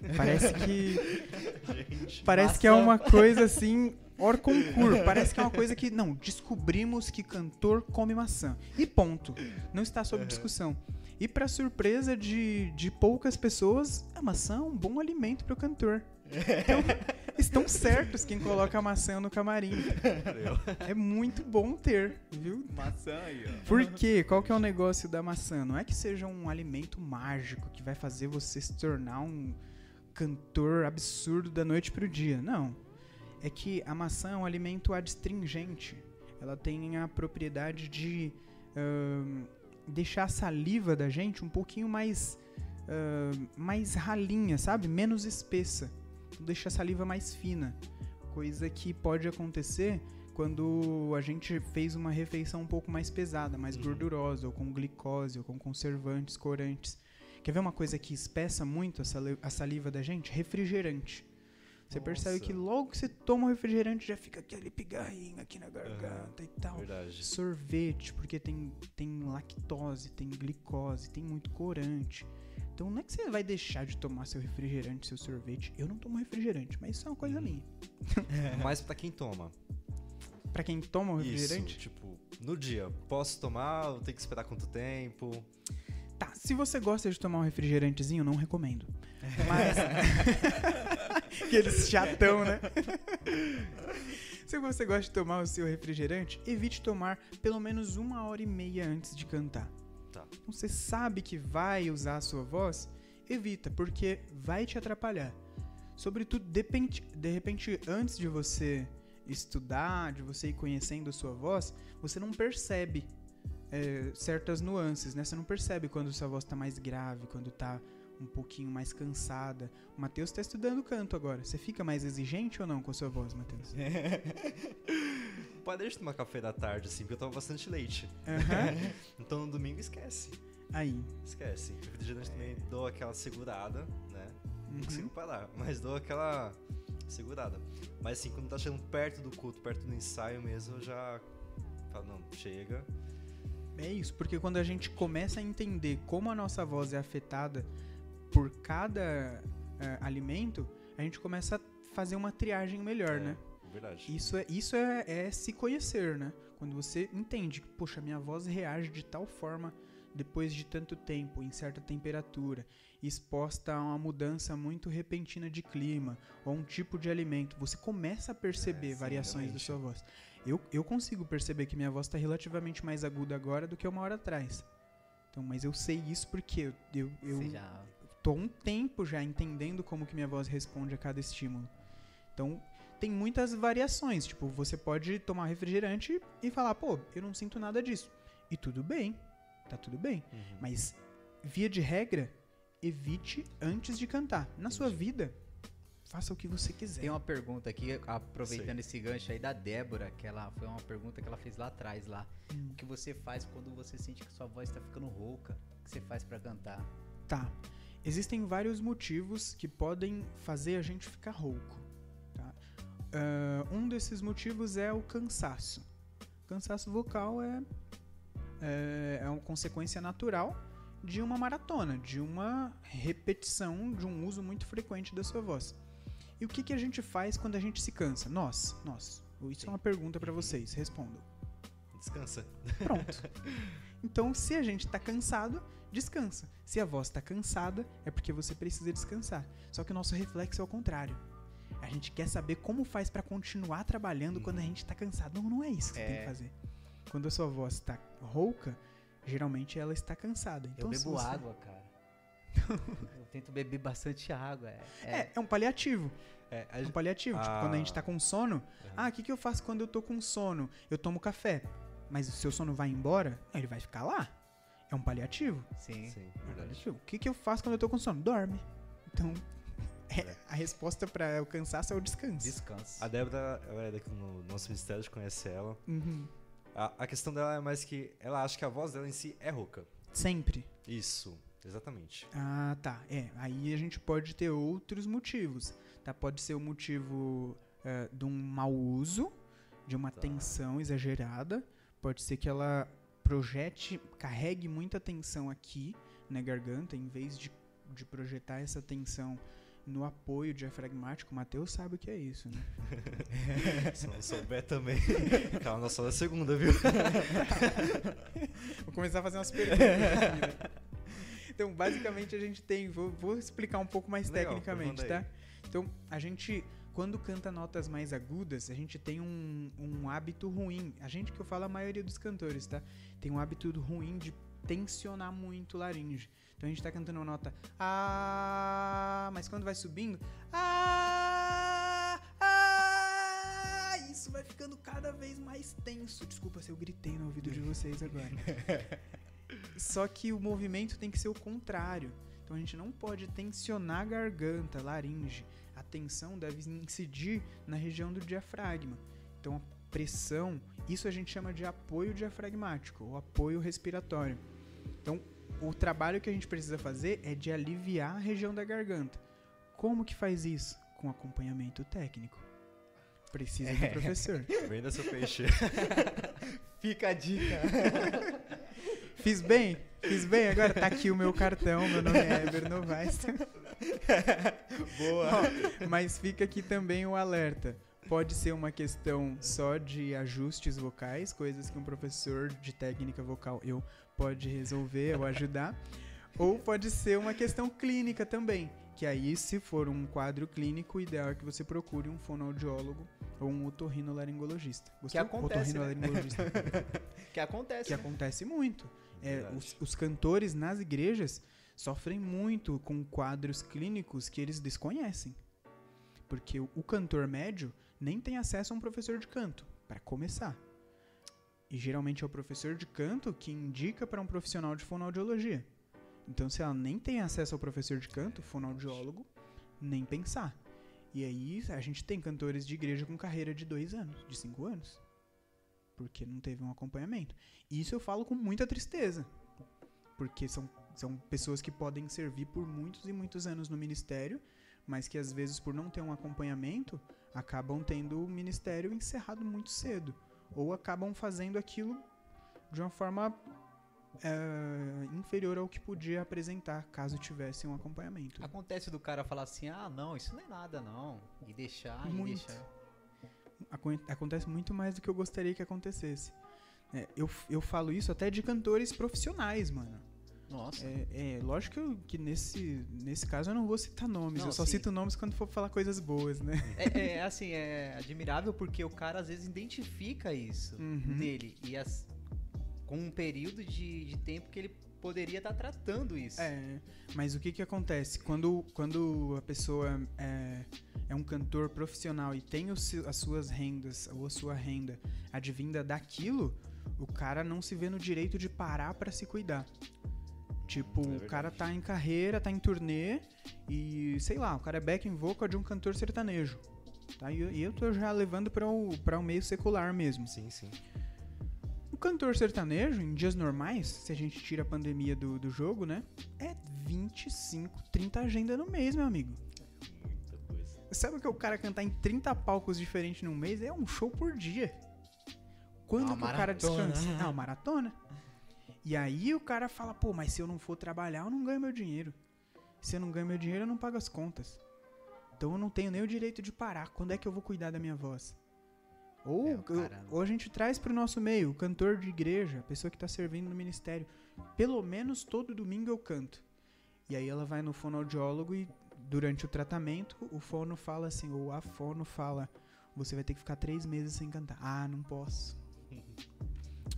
[laughs] Parece que. Parece que é Maçã. uma coisa assim. Or concurso. Parece que é uma coisa que. Não, descobrimos que cantor come maçã. E ponto. Não está sob discussão. E pra surpresa de, de poucas pessoas, a maçã é um bom alimento pro cantor. Então, estão certos quem coloca a maçã no camarim. É muito bom ter, viu? Maçã aí, ó. Por quê? Qual que é o negócio da maçã? Não é que seja um alimento mágico que vai fazer você se tornar um cantor absurdo da noite pro dia. Não. É que a maçã é um alimento adstringente. Ela tem a propriedade de ahn, deixar a saliva da gente um pouquinho mais, uh, mais ralinha, sabe? Menos espessa. Deixar a saliva mais fina. Coisa que pode acontecer quando a gente fez uma refeição um pouco mais pesada, mais uhum. gordurosa, ou com glicose, ou com conservantes, corantes. Quer ver uma coisa que espessa muito a saliva da gente? Refrigerante. Você Nossa. percebe que logo que você toma o refrigerante já fica aquele pigarrinho aqui na garganta uhum. e tal. Verdade. Sorvete, porque tem, tem lactose, tem glicose, tem muito corante. Então não é que você vai deixar de tomar seu refrigerante, seu sorvete. Eu não tomo refrigerante, mas isso é uma coisa hum. minha. É. Mas para quem toma. Para quem toma o refrigerante? Isso, tipo, no dia, posso tomar tem que esperar quanto tempo? Tá, se você gosta de tomar um refrigerantezinho, não recomendo. Mas. [laughs] Aqueles chatão, né? Se você gosta de tomar o seu refrigerante, evite tomar pelo menos uma hora e meia antes de cantar. Então, você sabe que vai usar a sua voz, evita, porque vai te atrapalhar. Sobretudo, de repente, de repente antes de você estudar, de você ir conhecendo a sua voz, você não percebe é, certas nuances, né? Você não percebe quando sua voz está mais grave, quando está um pouquinho mais cansada. O Matheus está estudando canto agora. Você fica mais exigente ou não com a sua voz, Matheus? [laughs] Pode deixar tomar café da tarde, assim, porque eu tomo bastante leite. Uhum. [laughs] então no domingo esquece. Aí. Esquece. O refrigerante também dou aquela segurada, né? Não uhum. consigo parar, mas dou aquela segurada. Mas assim, quando tá chegando perto do culto, perto do ensaio mesmo, eu já falo, não, chega. É isso, porque quando a gente começa a entender como a nossa voz é afetada por cada uh, alimento, a gente começa a fazer uma triagem melhor, é, né? Verdade. Isso é, isso é, é se conhecer, né? Quando você entende que, poxa, minha voz reage de tal forma depois de tanto tempo, em certa temperatura, exposta a uma mudança muito repentina de clima ou um tipo de alimento, você começa a perceber é, variações da sua voz. Eu, eu consigo perceber que minha voz está relativamente mais aguda agora do que uma hora atrás. Então, mas eu sei isso porque eu, eu, eu já... tô um tempo já entendendo como que minha voz responde a cada estímulo. Então, tem muitas variações. Tipo, você pode tomar refrigerante e falar, pô, eu não sinto nada disso. E tudo bem tá tudo bem. Uhum. Mas, via de regra, evite antes de cantar. Na sua vida, faça o que você quiser. Tem uma pergunta aqui, aproveitando Sei. esse gancho aí da Débora, que ela foi uma pergunta que ela fez lá atrás lá. Hum. O que você faz quando você sente que sua voz está ficando rouca? O que você faz para cantar? Tá. Existem vários motivos que podem fazer a gente ficar rouco. Uh, um desses motivos é o cansaço. O cansaço vocal é é, é uma consequência natural de uma maratona, de uma repetição, de um uso muito frequente da sua voz. E o que, que a gente faz quando a gente se cansa? Nós, nós. Isso é uma pergunta para vocês, respondam. Descansa. Pronto. [laughs] Então, se a gente está cansado, descansa. Se a voz está cansada, é porque você precisa descansar. Só que o nosso reflexo é o contrário. A gente quer saber como faz para continuar trabalhando quando a uhum. gente está cansado. Não, não é isso que é... tem que fazer. Quando a sua voz está rouca, geralmente ela está cansada. Então, eu bebo você... água, cara. [laughs] eu tento beber bastante água. É, é... é, é um paliativo. É, a... é, um paliativo. Tipo, quando a gente está com sono, uhum. ah, o que, que eu faço quando eu tô com sono? Eu tomo café. Mas o seu sono vai embora, ele vai ficar lá. É um paliativo. Sim, Sim é um paliativo. O que, que eu faço quando eu tô com sono? Dorme. Então, é, a resposta para o cansaço é o descanso. Descanso. A Débora, ela é daqui no nosso ministério, a gente conhece ela. Uhum. A, a questão dela é mais que ela acha que a voz dela em si é rouca. Sempre. Isso, exatamente. Ah, tá. É, aí a gente pode ter outros motivos. Tá? Pode ser o motivo uh, de um mau uso, de uma tá. tensão exagerada. Pode ser que ela projete, carregue muita tensão aqui na garganta, em vez de, de projetar essa tensão no apoio diafragmático. O Matheus sabe o que é isso, né? [laughs] Se não souber também. Calma, só da segunda, viu? vou começar a fazer umas perguntas. Aqui, né? Então, basicamente, a gente tem. Vou, vou explicar um pouco mais Legal, tecnicamente, tá? Então, a gente. Quando canta notas mais agudas, a gente tem um, um hábito ruim. A gente que eu falo a maioria dos cantores, tá? Tem um hábito ruim de tensionar muito laringe. Então a gente tá cantando uma nota ah, mas quando vai subindo, ah, ah, isso vai ficando cada vez mais tenso. Desculpa se eu gritei no ouvido de vocês agora. [laughs] Só que o movimento tem que ser o contrário. Então a gente não pode tensionar a garganta, laringe. A tensão deve incidir na região do diafragma. Então a pressão, isso a gente chama de apoio diafragmático ou apoio respiratório. Então o trabalho que a gente precisa fazer é de aliviar a região da garganta. Como que faz isso? Com acompanhamento técnico. Precisa do professor. [laughs] Venda seu peixe. [laughs] Fica a dica. Fiz bem? Fiz bem? Agora tá aqui o meu cartão, meu nome é Eber Novaes. [laughs] Boa. Ó, mas fica aqui também o alerta. Pode ser uma questão só de ajustes vocais, coisas que um professor de técnica vocal eu pode resolver ou ajudar. Ou pode ser uma questão clínica também. Que aí, se for um quadro clínico, o ideal é que você procure um fonoaudiólogo ou um otorrinolaringologista. Que acontece, né? Otorrinolaringologista. [laughs] Que acontece. que né? acontece muito. É, os, os cantores nas igrejas sofrem muito com quadros clínicos que eles desconhecem. Porque o cantor médio nem tem acesso a um professor de canto, para começar. E geralmente é o professor de canto que indica para um profissional de fonoaudiologia. Então, se ela nem tem acesso ao professor de canto, fonoaudiólogo, nem pensar. E aí a gente tem cantores de igreja com carreira de dois anos, de cinco anos. Porque não teve um acompanhamento. E isso eu falo com muita tristeza. Porque são, são pessoas que podem servir por muitos e muitos anos no ministério, mas que às vezes, por não ter um acompanhamento, acabam tendo o ministério encerrado muito cedo. Ou acabam fazendo aquilo de uma forma é, inferior ao que podia apresentar caso tivesse um acompanhamento. Acontece do cara falar assim, ah, não, isso não é nada, não. E deixar, e Muito. deixar. Acon- acontece muito mais do que eu gostaria que acontecesse. É, eu, eu falo isso até de cantores profissionais, mano. Nossa. É, é, lógico que, nesse, nesse caso eu não vou citar nomes, Não, eu só sim. cito nomes quando for falar coisas boas, né? É, é, assim, é admirável porque o cara às vezes identifica isso Uhum. dele. E as- com um período de, de tempo que ele poderia estar tratando isso. É, mas o que que acontece? Quando, quando a pessoa é, é um cantor profissional e tem as suas rendas, ou a sua renda advinda daquilo, o cara não se vê no direito de parar pra se cuidar. Tipo, É o cara tá em carreira, tá em turnê e, sei lá, o cara é backing vocal de um cantor sertanejo. Tá? E, eu- e eu tô já levando para o, pra o meio secular mesmo. Sim, sim. O cantor sertanejo, em dias normais, se a gente tira a pandemia do, do jogo, né? É 25, 30 agenda no mês, meu amigo. Muita coisa. Sabe que o cara cantar em 30 palcos diferentes num mês é um show por dia. Quando Uma que o cara descansa? É uma maratona. E aí o cara fala, pô, mas se eu não for trabalhar, eu não ganho meu dinheiro. Se eu não ganho meu dinheiro, eu não pago as contas. Então eu não tenho nem o direito de parar. Quando é que eu vou cuidar da minha voz? Ou, É, o ou a gente traz pro nosso meio, o cantor de igreja, a pessoa que tá servindo no ministério. Pelo menos todo domingo eu canto. E aí ela vai no fonoaudiólogo e durante o tratamento o fono fala assim, ou a fono fala, você vai ter que ficar três meses sem cantar. Ah, não posso.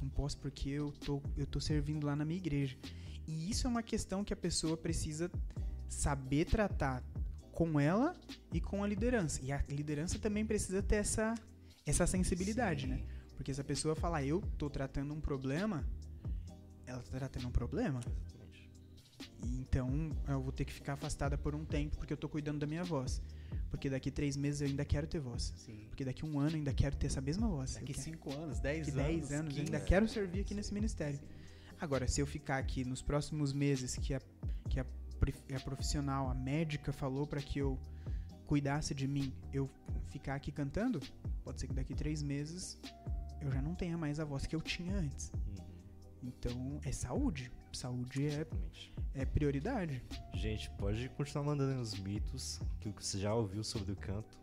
Não posso porque eu tô, eu tô servindo lá na minha igreja. E isso é uma questão que a pessoa precisa saber tratar com ela e com a liderança. E a liderança também precisa ter essa, essa sensibilidade, Sim. né? Porque se a pessoa falar, eu tô tratando um problema, ela tá tratando um problema. Exatamente. Então eu vou ter que ficar afastada por um tempo porque eu tô cuidando da minha voz. Porque daqui três meses eu ainda quero ter voz. Sim. Porque daqui um ano eu ainda quero ter essa mesma voz. Daqui 5 anos, 10 daqui anos. 10 anos eu 15. ainda quero servir aqui nesse ministério. Agora, se eu ficar aqui nos próximos meses que a, que a, a profissional, a médica falou pra que eu cuidasse de mim, eu ficar aqui cantando, pode ser que daqui três meses eu já não tenha mais a voz que eu tinha antes. Uhum. Então, é saúde. Saúde é, é prioridade. Gente, pode continuar mandando os mitos que você já ouviu sobre o canto.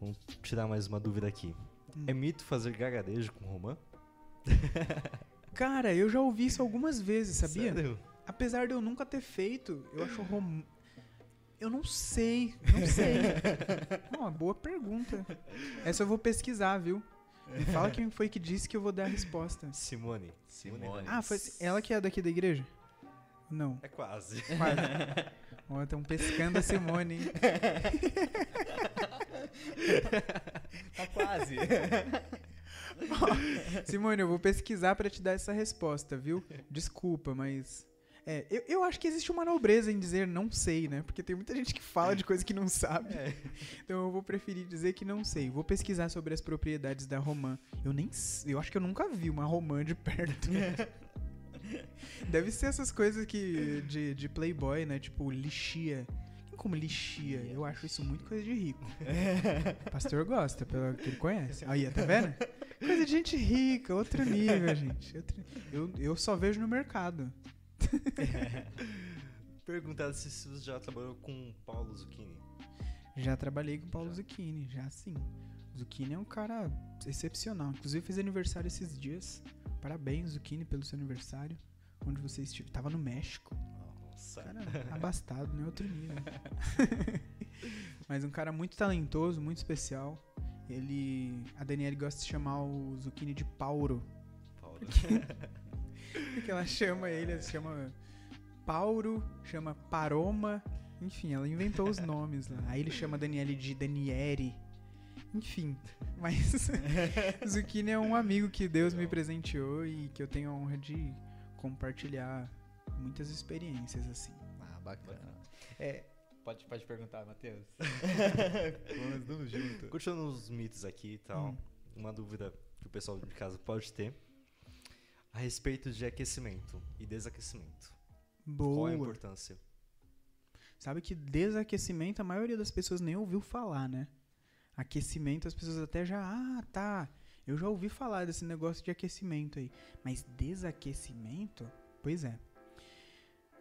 Vamos tirar mais uma dúvida aqui. Hum. É mito fazer gargarejo com romã? [laughs] Cara, eu já ouvi isso algumas vezes, sabia? Sério? Apesar de eu nunca ter feito, eu acho rom... Eu não sei, não sei. [laughs] Uma boa pergunta. Essa eu vou pesquisar, viu? Me fala quem foi que disse que eu vou dar a resposta. Simone. Simone. Ah, foi ela que é daqui da igreja? Não. É quase. Quase. [laughs] Ó, estão pescando a Simone, hein? Tá quase. Simone, eu vou pesquisar pra te dar essa resposta, viu? Desculpa, mas. É, eu, eu acho que existe uma nobreza em dizer não sei, né? Porque tem muita gente que fala de coisa que não sabe. É. [laughs] Então eu vou preferir dizer que não sei. Vou pesquisar sobre as propriedades da romã. Eu nem. Eu acho que eu nunca vi uma romã de perto. [laughs] Deve ser essas coisas que. de, de Playboy, né? Tipo, lixia. Come lixia? Eu acho isso muito coisa de rico. O [laughs] pastor gosta, pelo que ele conhece. Aí, tá vendo? Coisa de gente rica, outro nível, gente. Eu, eu só vejo no mercado. [laughs] Perguntar se você já trabalhou com Paulo Zucchini. Já trabalhei com o Paulo Já. Zucchini, já sim. Zucchini é um cara excepcional. Inclusive fez aniversário esses dias. Parabéns, Zucchini, pelo seu aniversário. Onde você estive. Tava no México. Nossa. Cara, abastado, né? Outro nível. [laughs] Mas um cara muito talentoso, muito especial. Ele. A Daniele gosta de chamar o Zucchini de Pauro. Paulo. Porque [laughs] ela chama ele, ela chama Pauro, chama Paroma. Enfim, ela inventou os nomes lá. Aí ele chama Daniele de Daniere. Enfim, mas [laughs] Zucchini é um amigo que Deus me presenteou e que eu tenho a honra de compartilhar muitas experiências assim. Ah, bacana. É, pode, pode perguntar, Matheus. [laughs] Vamos, vamos junto. Continuando os mitos aqui e tal, Hum. uma dúvida que o pessoal de casa pode ter a respeito de aquecimento e desaquecimento. Qual é a Boa. importância? Sabe que desaquecimento a maioria das pessoas nem ouviu falar, né? Aquecimento as pessoas até já, ah, tá. Eu já ouvi falar desse negócio de aquecimento aí, mas desaquecimento? Pois é.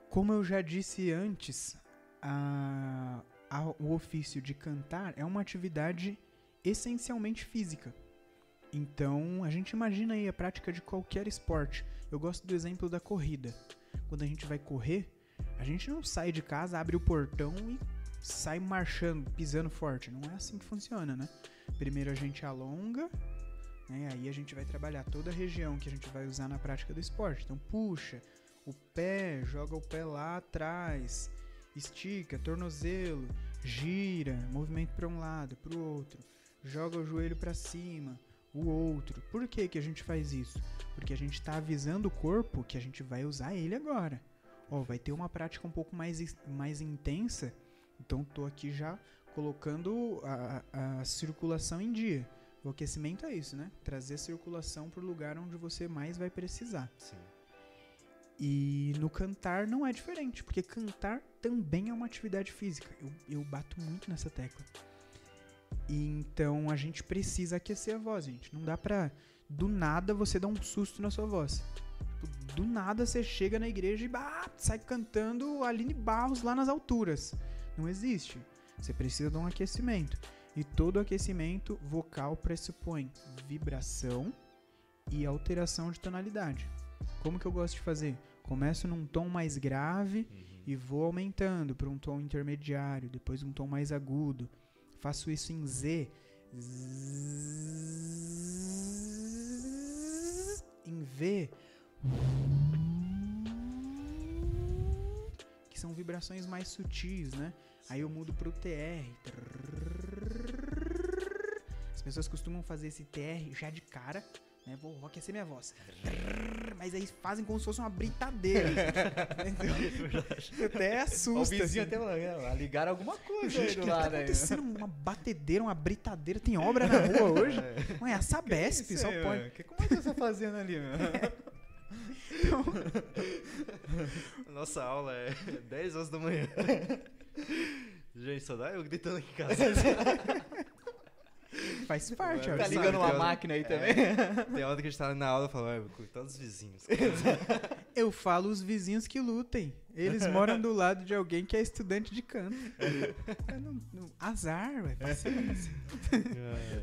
Como eu já disse antes, a- a- o ofício de cantar é uma atividade essencialmente física. Então, a gente imagina aí a prática de qualquer esporte. Eu gosto do exemplo da corrida. Quando a gente vai correr, a gente não sai de casa, abre o portão e sai marchando, pisando forte. Não é assim que funciona, né? Primeiro a gente alonga, né? Aí a gente vai trabalhar toda a região que a gente vai usar na prática do esporte. Então puxa o pé, joga o pé lá atrás, estica, tornozelo, gira, movimento para um lado, para o outro, joga o joelho para cima, o outro. Por que que a gente faz isso? Porque a gente está avisando o corpo que a gente vai usar ele agora. Ó, vai ter uma prática um pouco mais, is- mais intensa, então tô aqui já colocando a, a- circulação em dia. O aquecimento é isso, né? Trazer a circulação para o lugar onde você mais vai precisar. Sim. E no cantar não é diferente, porque cantar também é uma atividade física. Eu, eu bato muito nessa tecla. E então a gente precisa aquecer a voz, gente. Não dá pra do nada você dar um susto na sua voz. Tipo, do nada você chega na igreja e bah, sai cantando Aline Barros lá nas alturas. Não existe. Você precisa de um aquecimento. E todo aquecimento vocal pressupõe vibração e alteração de tonalidade. Como que eu gosto de fazer? Começo num tom mais grave Uhum. e vou aumentando para um tom intermediário, depois um tom mais agudo. Faço isso em Z. Em V. Que são vibrações mais sutis, né? Aí eu mudo pro TR. As pessoas costumam fazer esse TR já de cara, né? Vou, vou aquecer minha voz. Mas aí fazem como se fosse uma britadeira. [laughs] Entendeu? Até assusta. o vizinho assim. até ligaram alguma coisa aí Gente, o do que tá aí. acontecendo? Uma batedeira, uma britadeira. Tem obra [laughs] na rua hoje? Ué, a Sabesp Isso só aí, pode. mano? O que que Matheus tá fazendo ali, meu? [laughs] Nossa aula é 10 horas da manhã. Gente, só dá eu gritando aqui em casa. Faz parte, ó. Tá ligando uma máquina aí É. também? [laughs] Tem hora que a gente tá na aula e fala, "Ué, vou cortar os vizinhos. [laughs] Eu falo os vizinhos que lutem. Eles moram do lado de alguém que é estudante de canto. [laughs] É, não- não- azar, ué. paciência.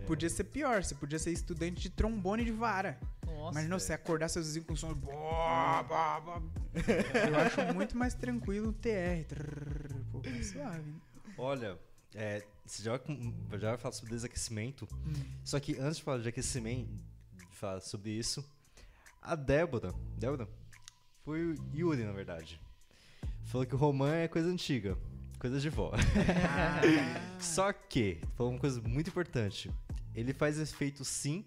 Podia ser pior, você podia ser estudante de trombone de vara. Nossa. Imagina você acordar seus vizinhos com som. bó, bó, bó. Eu acho muito mais tranquilo o TR. Trrr, Pô, mais suave. né? Olha, é, você já, já vai falar sobre desaquecimento. Hum. Só que antes de falar de aquecimento, de falar sobre isso, a Débora, Débora? Foi o Yuri, na verdade. Falou que o romã é coisa antiga, coisa de vó. [laughs] Só que, falou uma coisa muito importante. Ele faz efeito sim,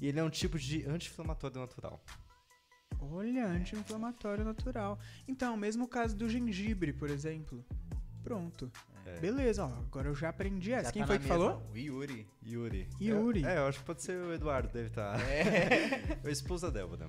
E ele é um tipo de anti-inflamatório natural. Olha, anti-inflamatório natural. Então, mesmo caso do gengibre, por exemplo. Pronto. É. Beleza, ó. Agora eu já aprendi essa. Já Quem tá foi que mesa. falou? O Yuri. Yuri. Yuri. É, é, eu acho que pode ser o Eduardo, deve estar. É. [laughs] a esposa da Débora.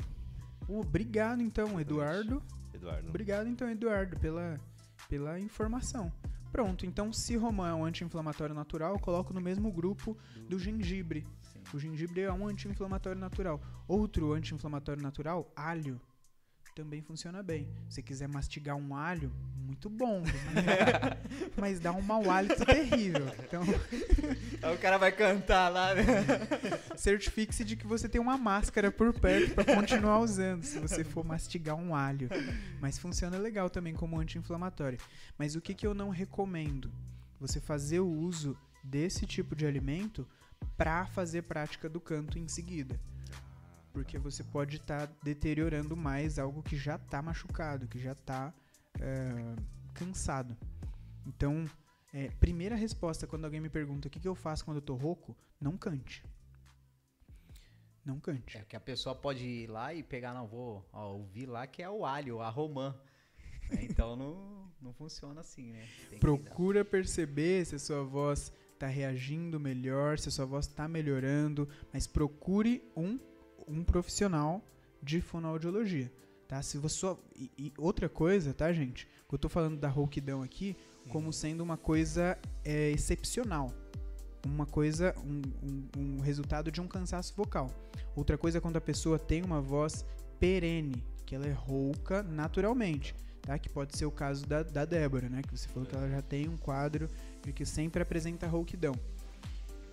Uh, obrigado então, Eduardo. Eduardo. Obrigado então, Eduardo, pela, pela informação. Pronto, então se romã é um anti-inflamatório natural, eu coloco no mesmo grupo do gengibre. Sim. O gengibre é um anti-inflamatório natural. Outro anti-inflamatório natural, alho, também funciona bem. Se você quiser mastigar um alho, muito bom. [laughs] mas dá um mau hálito terrível. Então, Aí o cara vai cantar lá, né? [laughs] certifique-se de que você tem uma máscara por perto para continuar usando, se você for mastigar um alho. Mas funciona legal também como anti-inflamatório. Mas o que, que eu não recomendo? Você fazer o uso desse tipo de alimento para fazer prática do canto em seguida. Porque você pode estar deteriorando mais algo que já está machucado, que já está cansado. Então, é, primeira resposta quando alguém me pergunta o que, que eu faço quando eu tô rouco, não cante. Não cante. É que a pessoa pode ir lá e pegar, não, vou ó, ouvir lá que é o alho, a romã. né? Então não, não funciona assim, né? Tem Procura perceber se a sua voz está reagindo melhor, se a sua voz está melhorando, mas procure um, um profissional de fonoaudiologia, tá? Se você e, e outra coisa, tá, gente? Que eu tô falando da rouquidão aqui como sendo uma coisa é, excepcional, uma coisa, um, um- um resultado de um cansaço vocal. Outra coisa é quando a pessoa tem uma voz perene, que ela é rouca naturalmente, tá? Que pode ser o caso da, da Débora, né? Que você falou que ela já tem um quadro de que sempre apresenta rouquidão.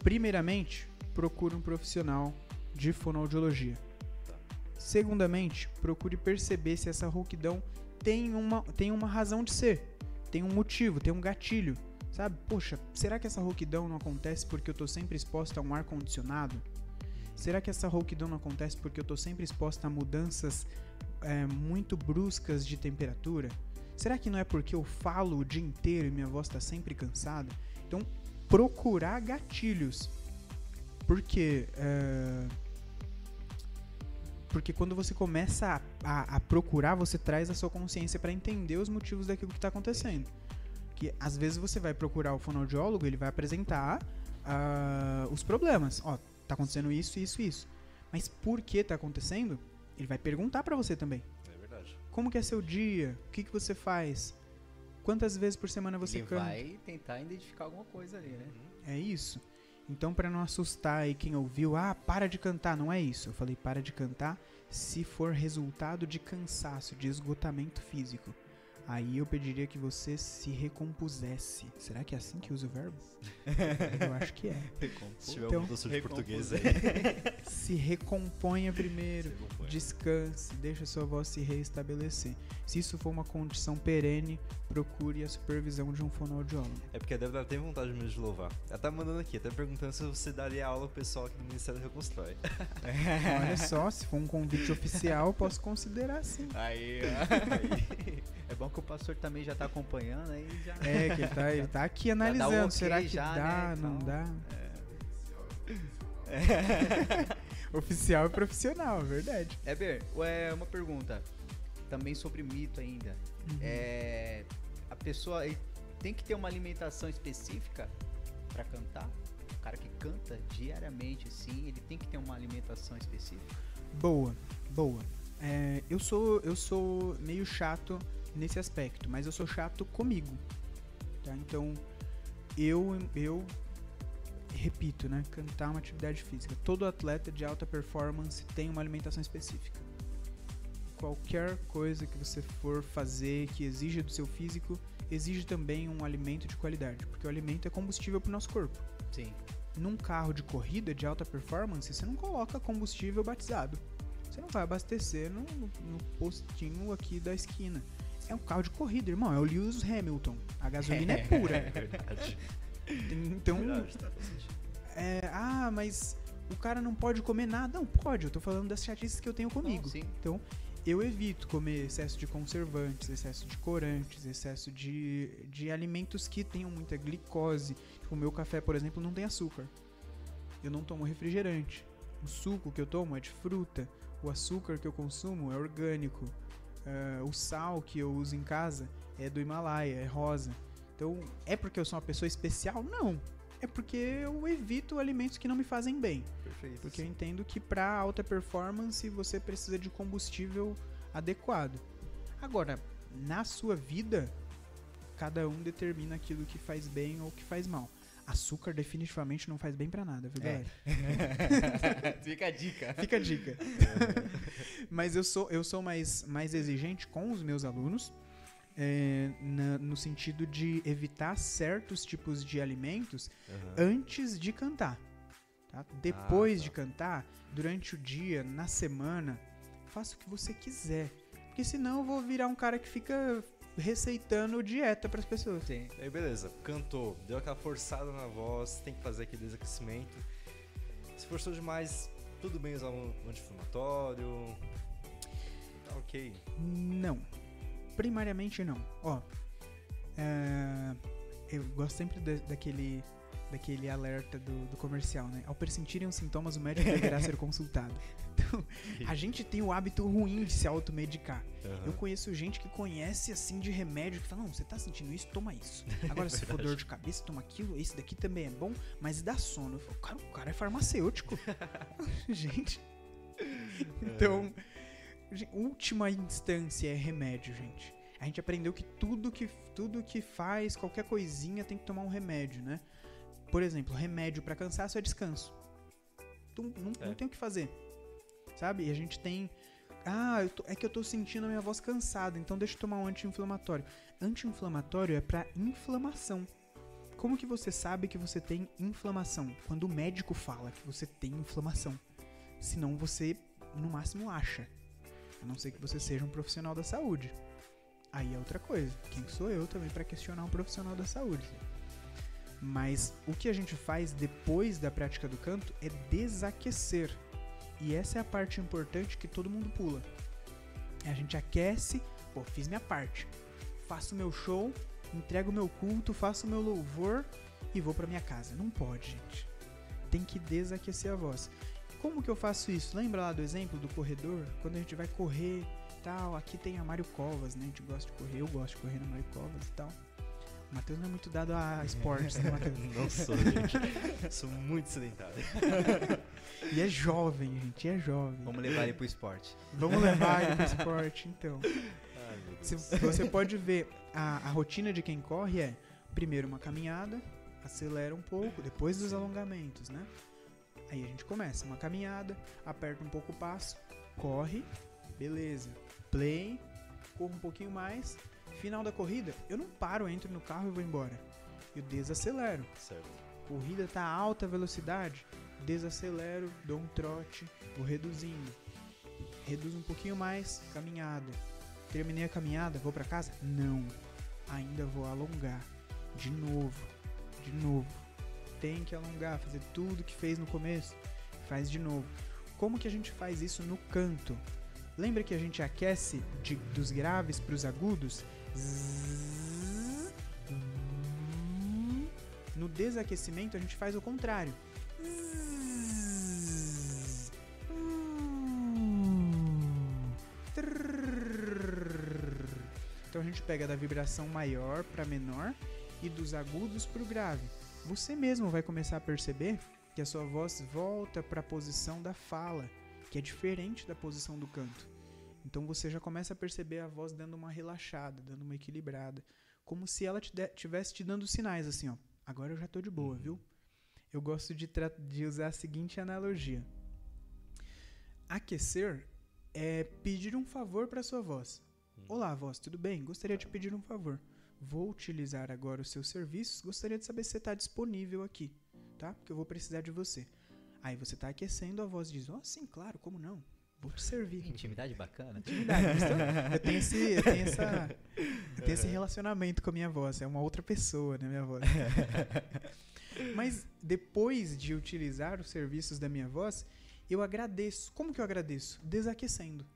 Primeiramente, procure um profissional de fonoaudiologia. Segundamente, procure perceber se essa rouquidão tem uma, tem uma razão de ser, tem um motivo, tem um gatilho. Sabe, poxa, será que essa rouquidão não acontece porque eu tô sempre exposta a um ar condicionado? Será que essa rouquidão não acontece porque eu tô sempre exposta a mudanças é, muito bruscas de temperatura? Será que não é porque eu falo o dia inteiro e minha voz está sempre cansada? Então, procurar gatilhos. Porque. é, porque quando você começa a, a- a procurar, você traz a sua consciência para entender os motivos daquilo que está acontecendo. Que às vezes você vai procurar o fonoaudiólogo, ele vai apresentar ah, os problemas. Ó, tá acontecendo isso, isso, isso. Mas por que tá acontecendo? Ele vai perguntar para você também. É verdade. Como que é seu dia? O que, que você faz? Quantas vezes por semana você Ele canta? vai tentar identificar alguma coisa ali, né? É isso. Então, para não assustar aí quem ouviu, ah, para de cantar, não é isso. Eu falei para de cantar se for resultado de cansaço, de esgotamento físico. Aí eu pediria que você se recompusesse. Será que é assim que usa o verbo? [laughs] eu acho que é. Se tiver Então- um professor de português aí. [laughs] Se recomponha primeiro. você acompanha. Descanse, deixa sua voz se reestabelecer. Se isso for uma condição perene, procure a supervisão de um fonoaudiólogo. É porque a Débora tem vontade mesmo de louvar. Ela tá mandando aqui, até perguntando se você daria aula pro pessoal aqui do Ministério Reconstrói. [laughs] Olha só, se for um convite oficial, eu posso considerar sim. Aí, ó. É bom que o pastor também já tá acompanhando aí já. É, que ele tá, ele tá [laughs] aqui analisando. ok Será que já, dá, né, não então. dá? [laughs] Oficial e profissional, é verdade. Eber, é uma pergunta. Também sobre mito ainda. É, a pessoa tem que ter uma alimentação específica pra cantar? O cara que canta diariamente, assim, ele tem que ter uma alimentação específica? Boa, boa. É, eu sou eu sou meio chato nesse aspecto, mas eu sou chato comigo. Tá? Então, eu eu repito, né, cantar é uma atividade física. Todo atleta de alta performance tem uma alimentação específica. Qualquer coisa que você for fazer que exija do seu físico, exige também um alimento de qualidade, porque o alimento é combustível para o nosso corpo Sim. num carro de corrida de alta performance, você não coloca combustível batizado. Você não vai abastecer no, no postinho aqui da esquina. É um carro de corrida, irmão. É o Lewis Hamilton. A gasolina é [laughs] pura. É verdade. Então, verdade, tá, é, ah, mas o cara não pode comer nada. Não, pode. Eu tô falando das chatices que eu tenho comigo. Não, sim. Então, eu evito comer excesso de conservantes, excesso de corantes, excesso de, de alimentos que tenham muita glicose. Tipo, o meu café, por exemplo, não tem açúcar. Eu não tomo refrigerante. o suco que eu tomo é de fruta, o açúcar que eu consumo é orgânico, uh, o sal que eu uso em casa é do Himalaia, é rosa. Então, é porque eu sou uma pessoa especial? Não. É porque eu evito alimentos que não me fazem bem. Perfeito. Porque eu entendo que para alta performance você precisa de combustível adequado. Agora, na sua vida, cada um determina aquilo que faz bem ou que faz mal. Açúcar definitivamente não faz bem para nada, viu, É. galera? [laughs] Fica a dica. Fica a dica. Mas eu sou, eu sou mais, mais exigente com os meus alunos, é, na- no sentido de evitar certos tipos de alimentos Aham. antes de cantar. tá? Depois tá. de cantar, durante o dia, na semana, faça o que você quiser. Porque senão eu vou virar um cara que fica receitando dieta pras pessoas. Sim. Aí beleza, cantou, deu aquela forçada na voz, tem que fazer aquele desaquecimento. Se forçou demais, tudo bem usar um anti-inflamatório. Tá ok. Não. Primariamente não. Ó, é, eu gosto sempre da- daquele, daquele alerta do, do comercial, né? Ao persistirem os sintomas, o médico deverá ser consultado. [laughs] Então, a gente tem o hábito ruim de se automedicar. Aham. Eu conheço gente que conhece assim de remédio que fala: Não, você tá sentindo isso, toma isso. [laughs] Agora, se for dor de cabeça, toma aquilo. Esse daqui também é bom, mas dá sono. Eu falo, cara, o cara é farmacêutico. [laughs] gente. Então, gen- última instância é remédio, gente. A gente aprendeu que tudo que, tudo que faz, qualquer coisinha, tem que tomar um remédio, né? Por exemplo, remédio pra cansaço é descanso. Tu não, não É. tem o que fazer. Sabe? E a gente tem. Ah, tô- é que eu tô sentindo a minha voz cansada, então deixa eu tomar um anti-inflamatório. Anti-inflamatório é pra inflamação. Como que você sabe que você tem inflamação? Quando o médico fala que você tem inflamação. Senão você, no máximo, acha. A não ser que você seja um profissional da saúde. Aí é outra coisa. Quem sou eu também pra questionar um profissional da saúde? Mas o que a gente faz depois da prática do canto é desaquecer. E essa é a parte importante que todo mundo pula. A gente aquece, pô, fiz minha parte. Faço meu show, entrego meu culto, faço meu louvor e vou pra minha casa. Não pode, gente. Tem que desaquecer a voz. Como que eu faço isso? Lembra lá do exemplo do corredor? Quando a gente vai correr tal, aqui tem a Mário Covas, né? A gente gosta de correr, eu gosto de correr na Mário Covas e tal. Matheus não é muito dado a esportes, né, Matheus? [laughs] Não sou, gente. sou muito sedentário. E é jovem, gente, e é jovem. Vamos levar ele pro esporte. Vamos levar ele pro esporte, então. Ai, Deus. você pode ver, a, a rotina de quem corre é primeiro uma caminhada, acelera um pouco, depois dos alongamentos, né? Aí a gente começa, uma caminhada, aperta um pouco o passo, corre, beleza. Play, corro um pouquinho mais. Final da corrida, eu não paro, entro no carro e vou embora. Eu desacelero. Certo. Corrida tá a alta velocidade, desacelero, dou um trote, vou reduzindo. Reduzo um pouquinho mais, caminhada. Terminei a caminhada, vou pra casa? Não. Ainda vou alongar. De novo. De novo. Tem que alongar, fazer tudo que fez no começo. Faz de novo. Como que a gente faz isso no canto? Lembra que a gente aquece de- dos graves para os agudos? No desaquecimento a gente faz o contrário. Então a gente pega da vibração maior para menor e dos agudos para o grave. Você mesmo vai começar a perceber que a sua voz volta para a posição da fala, que é diferente da posição do canto. Então você já começa a perceber a voz dando uma relaxada, dando uma equilibrada, como se ela tivesse te dando sinais assim, ó. Agora eu já tô de boa, viu? Eu gosto de, de usar a seguinte analogia. Aquecer é pedir um favor para sua voz. Olá, voz, tudo bem? Gostaria de pedir um favor. Vou utilizar agora os seus serviços. Gostaria de saber se você está disponível aqui, tá? Porque eu vou precisar de você. Aí você está aquecendo, a voz diz: Oh, sim, claro, como não? Vou te servir. Intimidade bacana. Intimidade. Eu tenho esse, eu tenho [laughs] essa, eu tenho esse relacionamento com a minha voz. É uma outra pessoa, né, minha voz. [laughs] Mas depois de utilizar os serviços da minha voz, eu agradeço. Como que eu agradeço? Desaquecendo.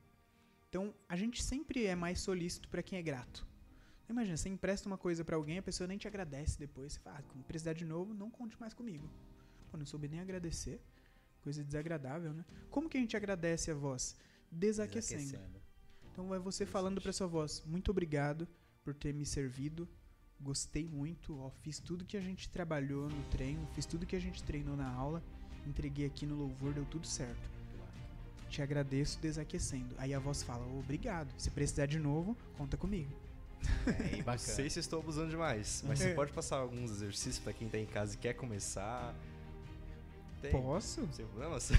Então, a gente sempre é mais solícito para quem é grato. Imagina, você empresta uma coisa para alguém, a pessoa nem te agradece depois. Você fala, ah, precisar de novo, não conte mais comigo. Pô, não soube nem agradecer. Coisa desagradável, né? Como que a gente agradece a voz? Desaquecendo. Desaquecendo. Então é você falando pra sua voz, muito obrigado por ter me servido. Gostei muito, ó, fiz tudo que a gente trabalhou no treino, fiz tudo que a gente treinou na aula, entreguei aqui no louvor, deu tudo certo. Te agradeço desaquecendo. Aí a voz fala, obrigado. Se precisar de novo, conta comigo. É, Não [laughs] bacana. sei se estou abusando demais, mas É. você pode passar alguns exercícios pra quem tá em casa e quer começar. Tem. Posso? Sem problemas?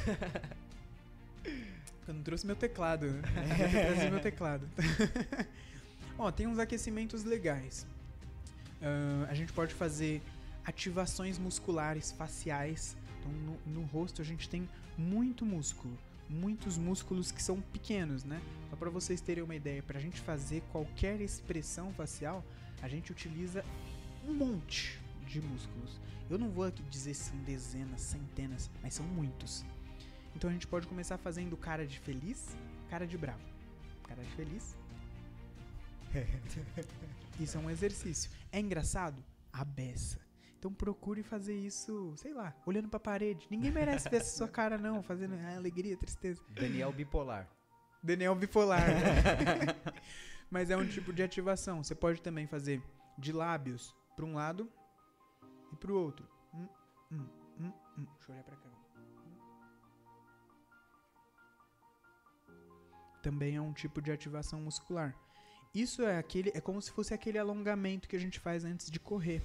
Eu não trouxe meu teclado, né? [laughs] Eu trazer meu teclado. [laughs] Ó, tem uns aquecimentos legais. Ahn, a gente pode fazer ativações musculares faciais. Então, no, no rosto a gente tem muito músculo. Muitos músculos que são pequenos, né? Só para vocês terem uma ideia, pra gente fazer qualquer expressão facial, a gente utiliza um monte de músculos. Eu não vou aqui dizer se são dezenas, centenas, mas são muitos. Então a gente pode começar fazendo cara de feliz, cara de bravo. Cara de feliz. [laughs] Isso é um exercício. É engraçado? A beça. Então procure fazer isso, sei lá, olhando pra parede. Ninguém merece ver essa sua cara, não, fazendo ah, alegria, tristeza. Daniel bipolar. Daniel bipolar. [laughs] Mas é um tipo de ativação. Você pode também fazer de lábios pra um lado e pro outro. Hum, hum, hum, hum. Deixa eu olhar pra cá. Também é um tipo de ativação muscular. Isso é aquele, é como se fosse aquele alongamento que a gente faz antes de correr.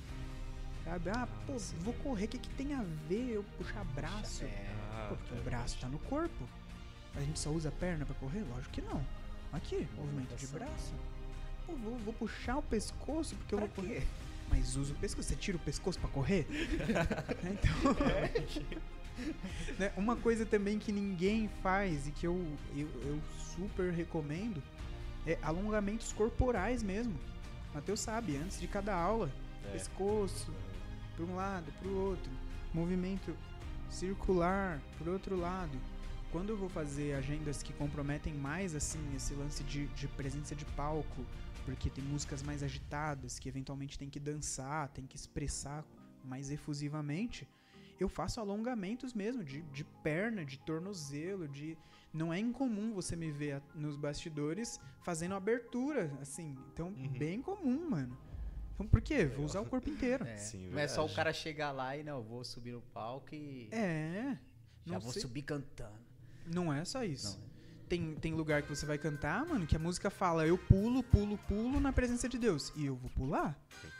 Sabe? Ah, pô, vou correr, o que, que tem a ver eu puxar braço? É. Pô, porque o braço tá no corpo. A gente só usa a perna pra correr? Lógico que não. Aqui, movimento de braço. Pô, vou, vou puxar o pescoço porque eu vou correr. Mas usa o pescoço. Você tira o pescoço pra correr? [laughs] então. né, Uma coisa também que ninguém faz e que eu, eu, eu super recomendo é alongamentos corporais mesmo. Matheus sabe, antes de cada aula. É. Pescoço, para um lado, para o outro. Movimento circular, por outro lado. Quando eu vou fazer agendas que comprometem mais assim esse lance de, de presença de palco, porque tem músicas mais agitadas que eventualmente tem que dançar, tem que expressar mais efusivamente, eu faço alongamentos mesmo de, de perna, de tornozelo, de não é incomum você me ver nos bastidores fazendo abertura, assim. Então, Uhum. bem comum, mano. Então, por quê? Vou usar o corpo inteiro. [laughs] É. Sim, não é só o cara chegar lá e não, eu vou subir no palco e É. já Não, vou sei- subir cantando. não é só isso. Não, Tem, tem lugar que você vai cantar, mano, que a música fala eu pulo, pulo, pulo na presença de Deus. E eu vou pular?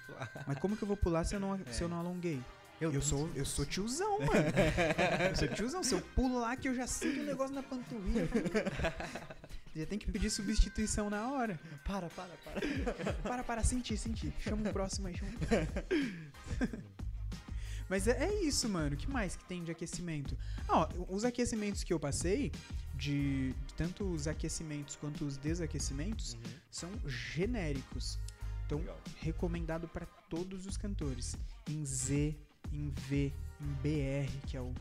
Pular. Mas como que eu vou pular se eu não, se eu não alonguei? Eu, sou, eu sou tiozão, mano. eu sou tiozão. Se eu pulo lá que eu já sinto um negócio na panturrilha. já tem que pedir substituição na hora. Para, para, para. Para, para, sentir, sentir. Chama o próximo aí, chama o próximo. Mas é, é isso, mano. O que mais que tem de aquecimento? Ah, ó, os aquecimentos que eu passei, de tanto os aquecimentos quanto os desaquecimentos, são genéricos. Então, Legal. recomendado para todos os cantores. Em Z, em V, em BR, que é o.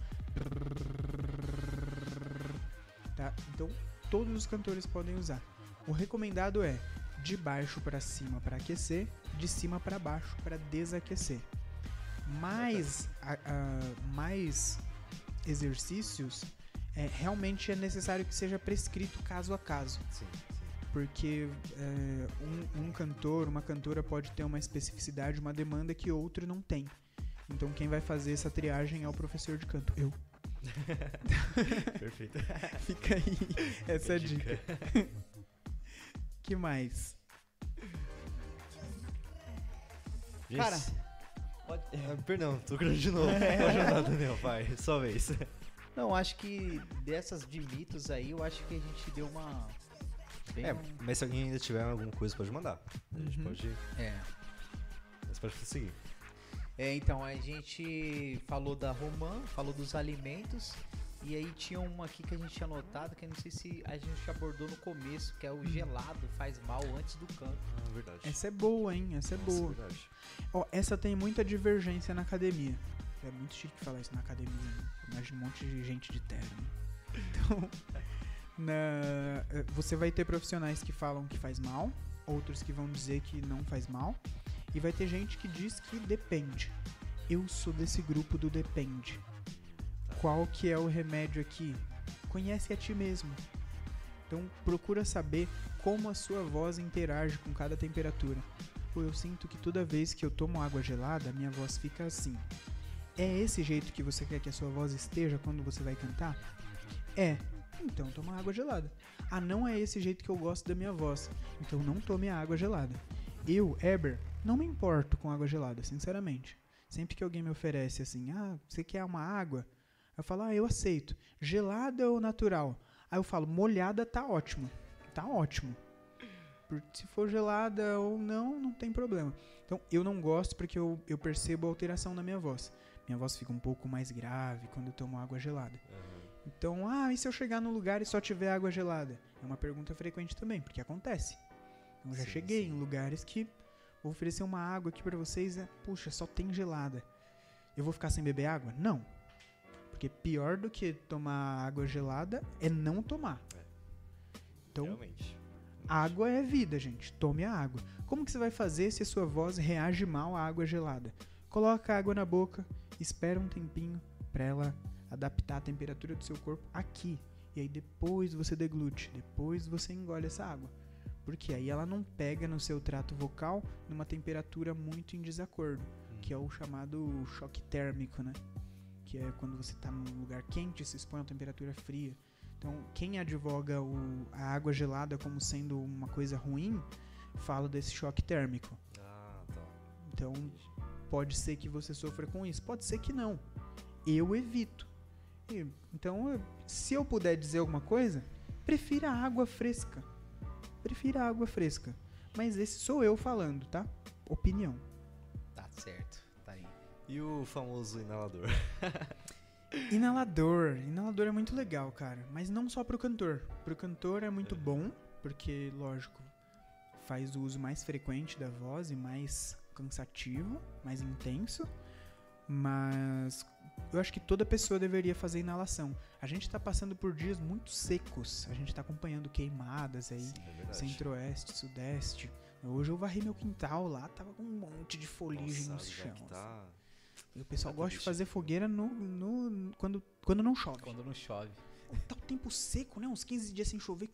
Tá? Então, todos os cantores podem usar. O recomendado é de baixo para cima para aquecer, de cima para baixo para desaquecer. Mais, a- a- mais exercícios, é, realmente é necessário que seja prescrito caso a caso Sim, sim. porque é, um, um cantor, uma cantora pode ter uma especificidade, uma demanda que outro não tem. Então quem vai fazer essa triagem é o professor de canto. Eu. [laughs] Perfeito. [laughs] Fica aí essa dica. [laughs] que mais? Cara, pode... perdão, tô grande de novo. Pode andar, Daniel, vai. Sua vez. Não, acho que dessas de mitos aí, eu acho que a gente deu uma. Bem É, mas se alguém ainda tiver alguma coisa, pode mandar. A gente Uhum. pode. é. Você pode seguir. É, então, a gente falou da romã, falou dos alimentos, e aí tinha uma aqui que a gente tinha notado, que eu não sei se a gente abordou no começo, que é o gelado faz mal antes do canto. Ah, verdade. Essa é boa, hein? Essa é Nossa, boa. verdade. Ó, essa tem muita divergência na academia. É muito chique falar isso na academia. Né? Imagina um monte de gente de terno. Então, [laughs] na- eh, você vai ter profissionais que falam que faz mal, outros que vão dizer que não faz mal, e vai ter gente que diz que depende. Eu sou desse grupo do depende. qual que é o remédio aqui? Conhece a ti mesmo. Então procura saber como a sua voz interage com cada temperatura. Pô, eu sinto que toda vez que eu tomo água gelada, minha voz fica assim. É esse jeito que você quer que a sua voz esteja quando você vai cantar? É. Então toma água gelada. Ah, não é esse jeito que eu gosto da minha voz. Então não tome a água gelada. Eu, Eber, não me importo com água gelada, sinceramente. Sempre que alguém me oferece assim, ah, você quer uma água? Eu falo, ah, eu aceito. Gelada ou natural? Aí eu falo, molhada tá ótimo. Tá ótimo. Se for gelada ou não, não tem problema. Então, eu não gosto porque eu, eu percebo a alteração na minha voz. Minha voz fica um pouco mais grave quando eu tomo água gelada. Uhum. Então, ah, e se eu chegar no lugar e só tiver água gelada? É uma pergunta frequente também, porque acontece. Eu já sim, cheguei sim. em lugares que vou oferecer uma água aqui para vocês, é, puxa, só tem gelada. Eu vou ficar sem beber água? Não. Porque pior do que tomar água gelada é não tomar. É. Então, Realmente. água é vida, gente. Tome a água. Como que você vai fazer se a sua voz reage mal à água gelada? Coloca a água na boca, espera um tempinho para ela adaptar a temperatura do seu corpo aqui. E aí depois você deglute, depois você engole essa água. Porque aí ela não pega no seu trato vocal numa temperatura muito em desacordo, hum. que é o chamado choque térmico, né? Que é quando você está num lugar quente e se expõe a uma temperatura fria. Então, quem advoga o, a água gelada como sendo uma coisa ruim, fala desse choque térmico. Ah, tá. Então, pode ser que você sofra com isso, pode ser que não. Eu evito. E, então, se eu puder dizer alguma coisa, prefira água fresca prefira água fresca. Mas esse sou eu falando, tá? Opinião. Tá certo, tá aí. E o famoso inalador? [laughs] inalador. Inalador é muito legal, cara. Mas não só pro cantor. Pro cantor é muito é. bom, porque, lógico, faz o uso mais frequente da voz e mais cansativo, mais intenso. Mas eu acho que toda pessoa deveria fazer inalação. A gente está passando por dias muito secos. A gente está acompanhando queimadas aí, é centro-oeste, sudeste. Hoje eu varri meu quintal lá, tava com um monte de folhagem no chão. Tá... E o pessoal tá gosta de fazer fogueira no, no, quando, quando não chove. Quando não chove. Tá o tempo seco, né? Uns 15 dias sem chover.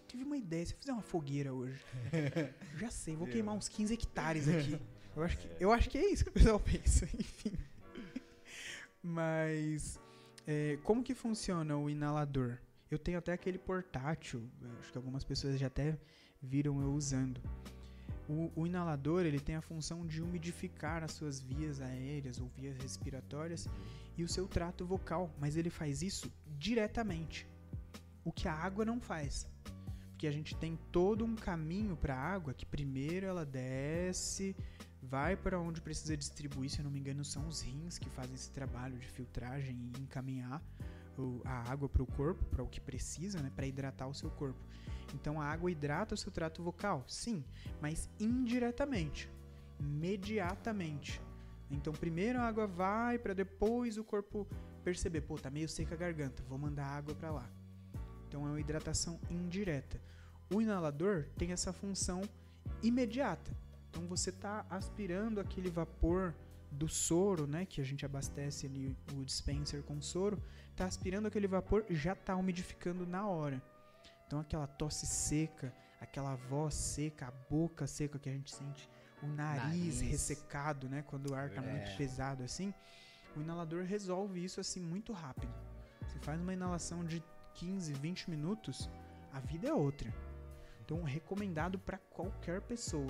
Tive uma ideia, se eu fizer uma fogueira hoje. [laughs] Já sei, vou queimar uns 15 hectares aqui. [laughs] Eu acho, que, eu acho que é isso que o pessoal [laughs] pensa, enfim. Mas é, como que funciona o inalador? Eu tenho até aquele portátil, acho que algumas pessoas já até viram eu usando. O, o, inalador ele tem a função de umidificar as suas vias aéreas ou vias respiratórias e o seu trato vocal, mas ele faz isso diretamente, o que a água não faz. Porque a gente tem todo um caminho para a água que primeiro ela desce vai para onde precisa distribuir, se eu não me engano, são os rins que fazem esse trabalho de filtragem e encaminhar a água para o corpo, para o que precisa, né, para hidratar o seu corpo. Então a água hidrata o seu trato vocal, sim, mas indiretamente, imediatamente. Então primeiro a água vai para depois o corpo perceber, pô, tá meio seca a garganta, vou mandar água para lá. Então é uma hidratação indireta. O inalador tem essa função imediata. Então você está aspirando aquele vapor do soro, né, que a gente abastece ali o dispenser com soro, está aspirando aquele vapor e já está umidificando na hora. Então aquela tosse seca, aquela voz seca, a boca seca que a gente sente, o nariz, nariz. ressecado, né, quando o ar está é. muito pesado assim, o inalador resolve isso assim muito rápido. Você faz uma inalação de 15, 20 minutos, a vida é outra. Então recomendado para qualquer pessoa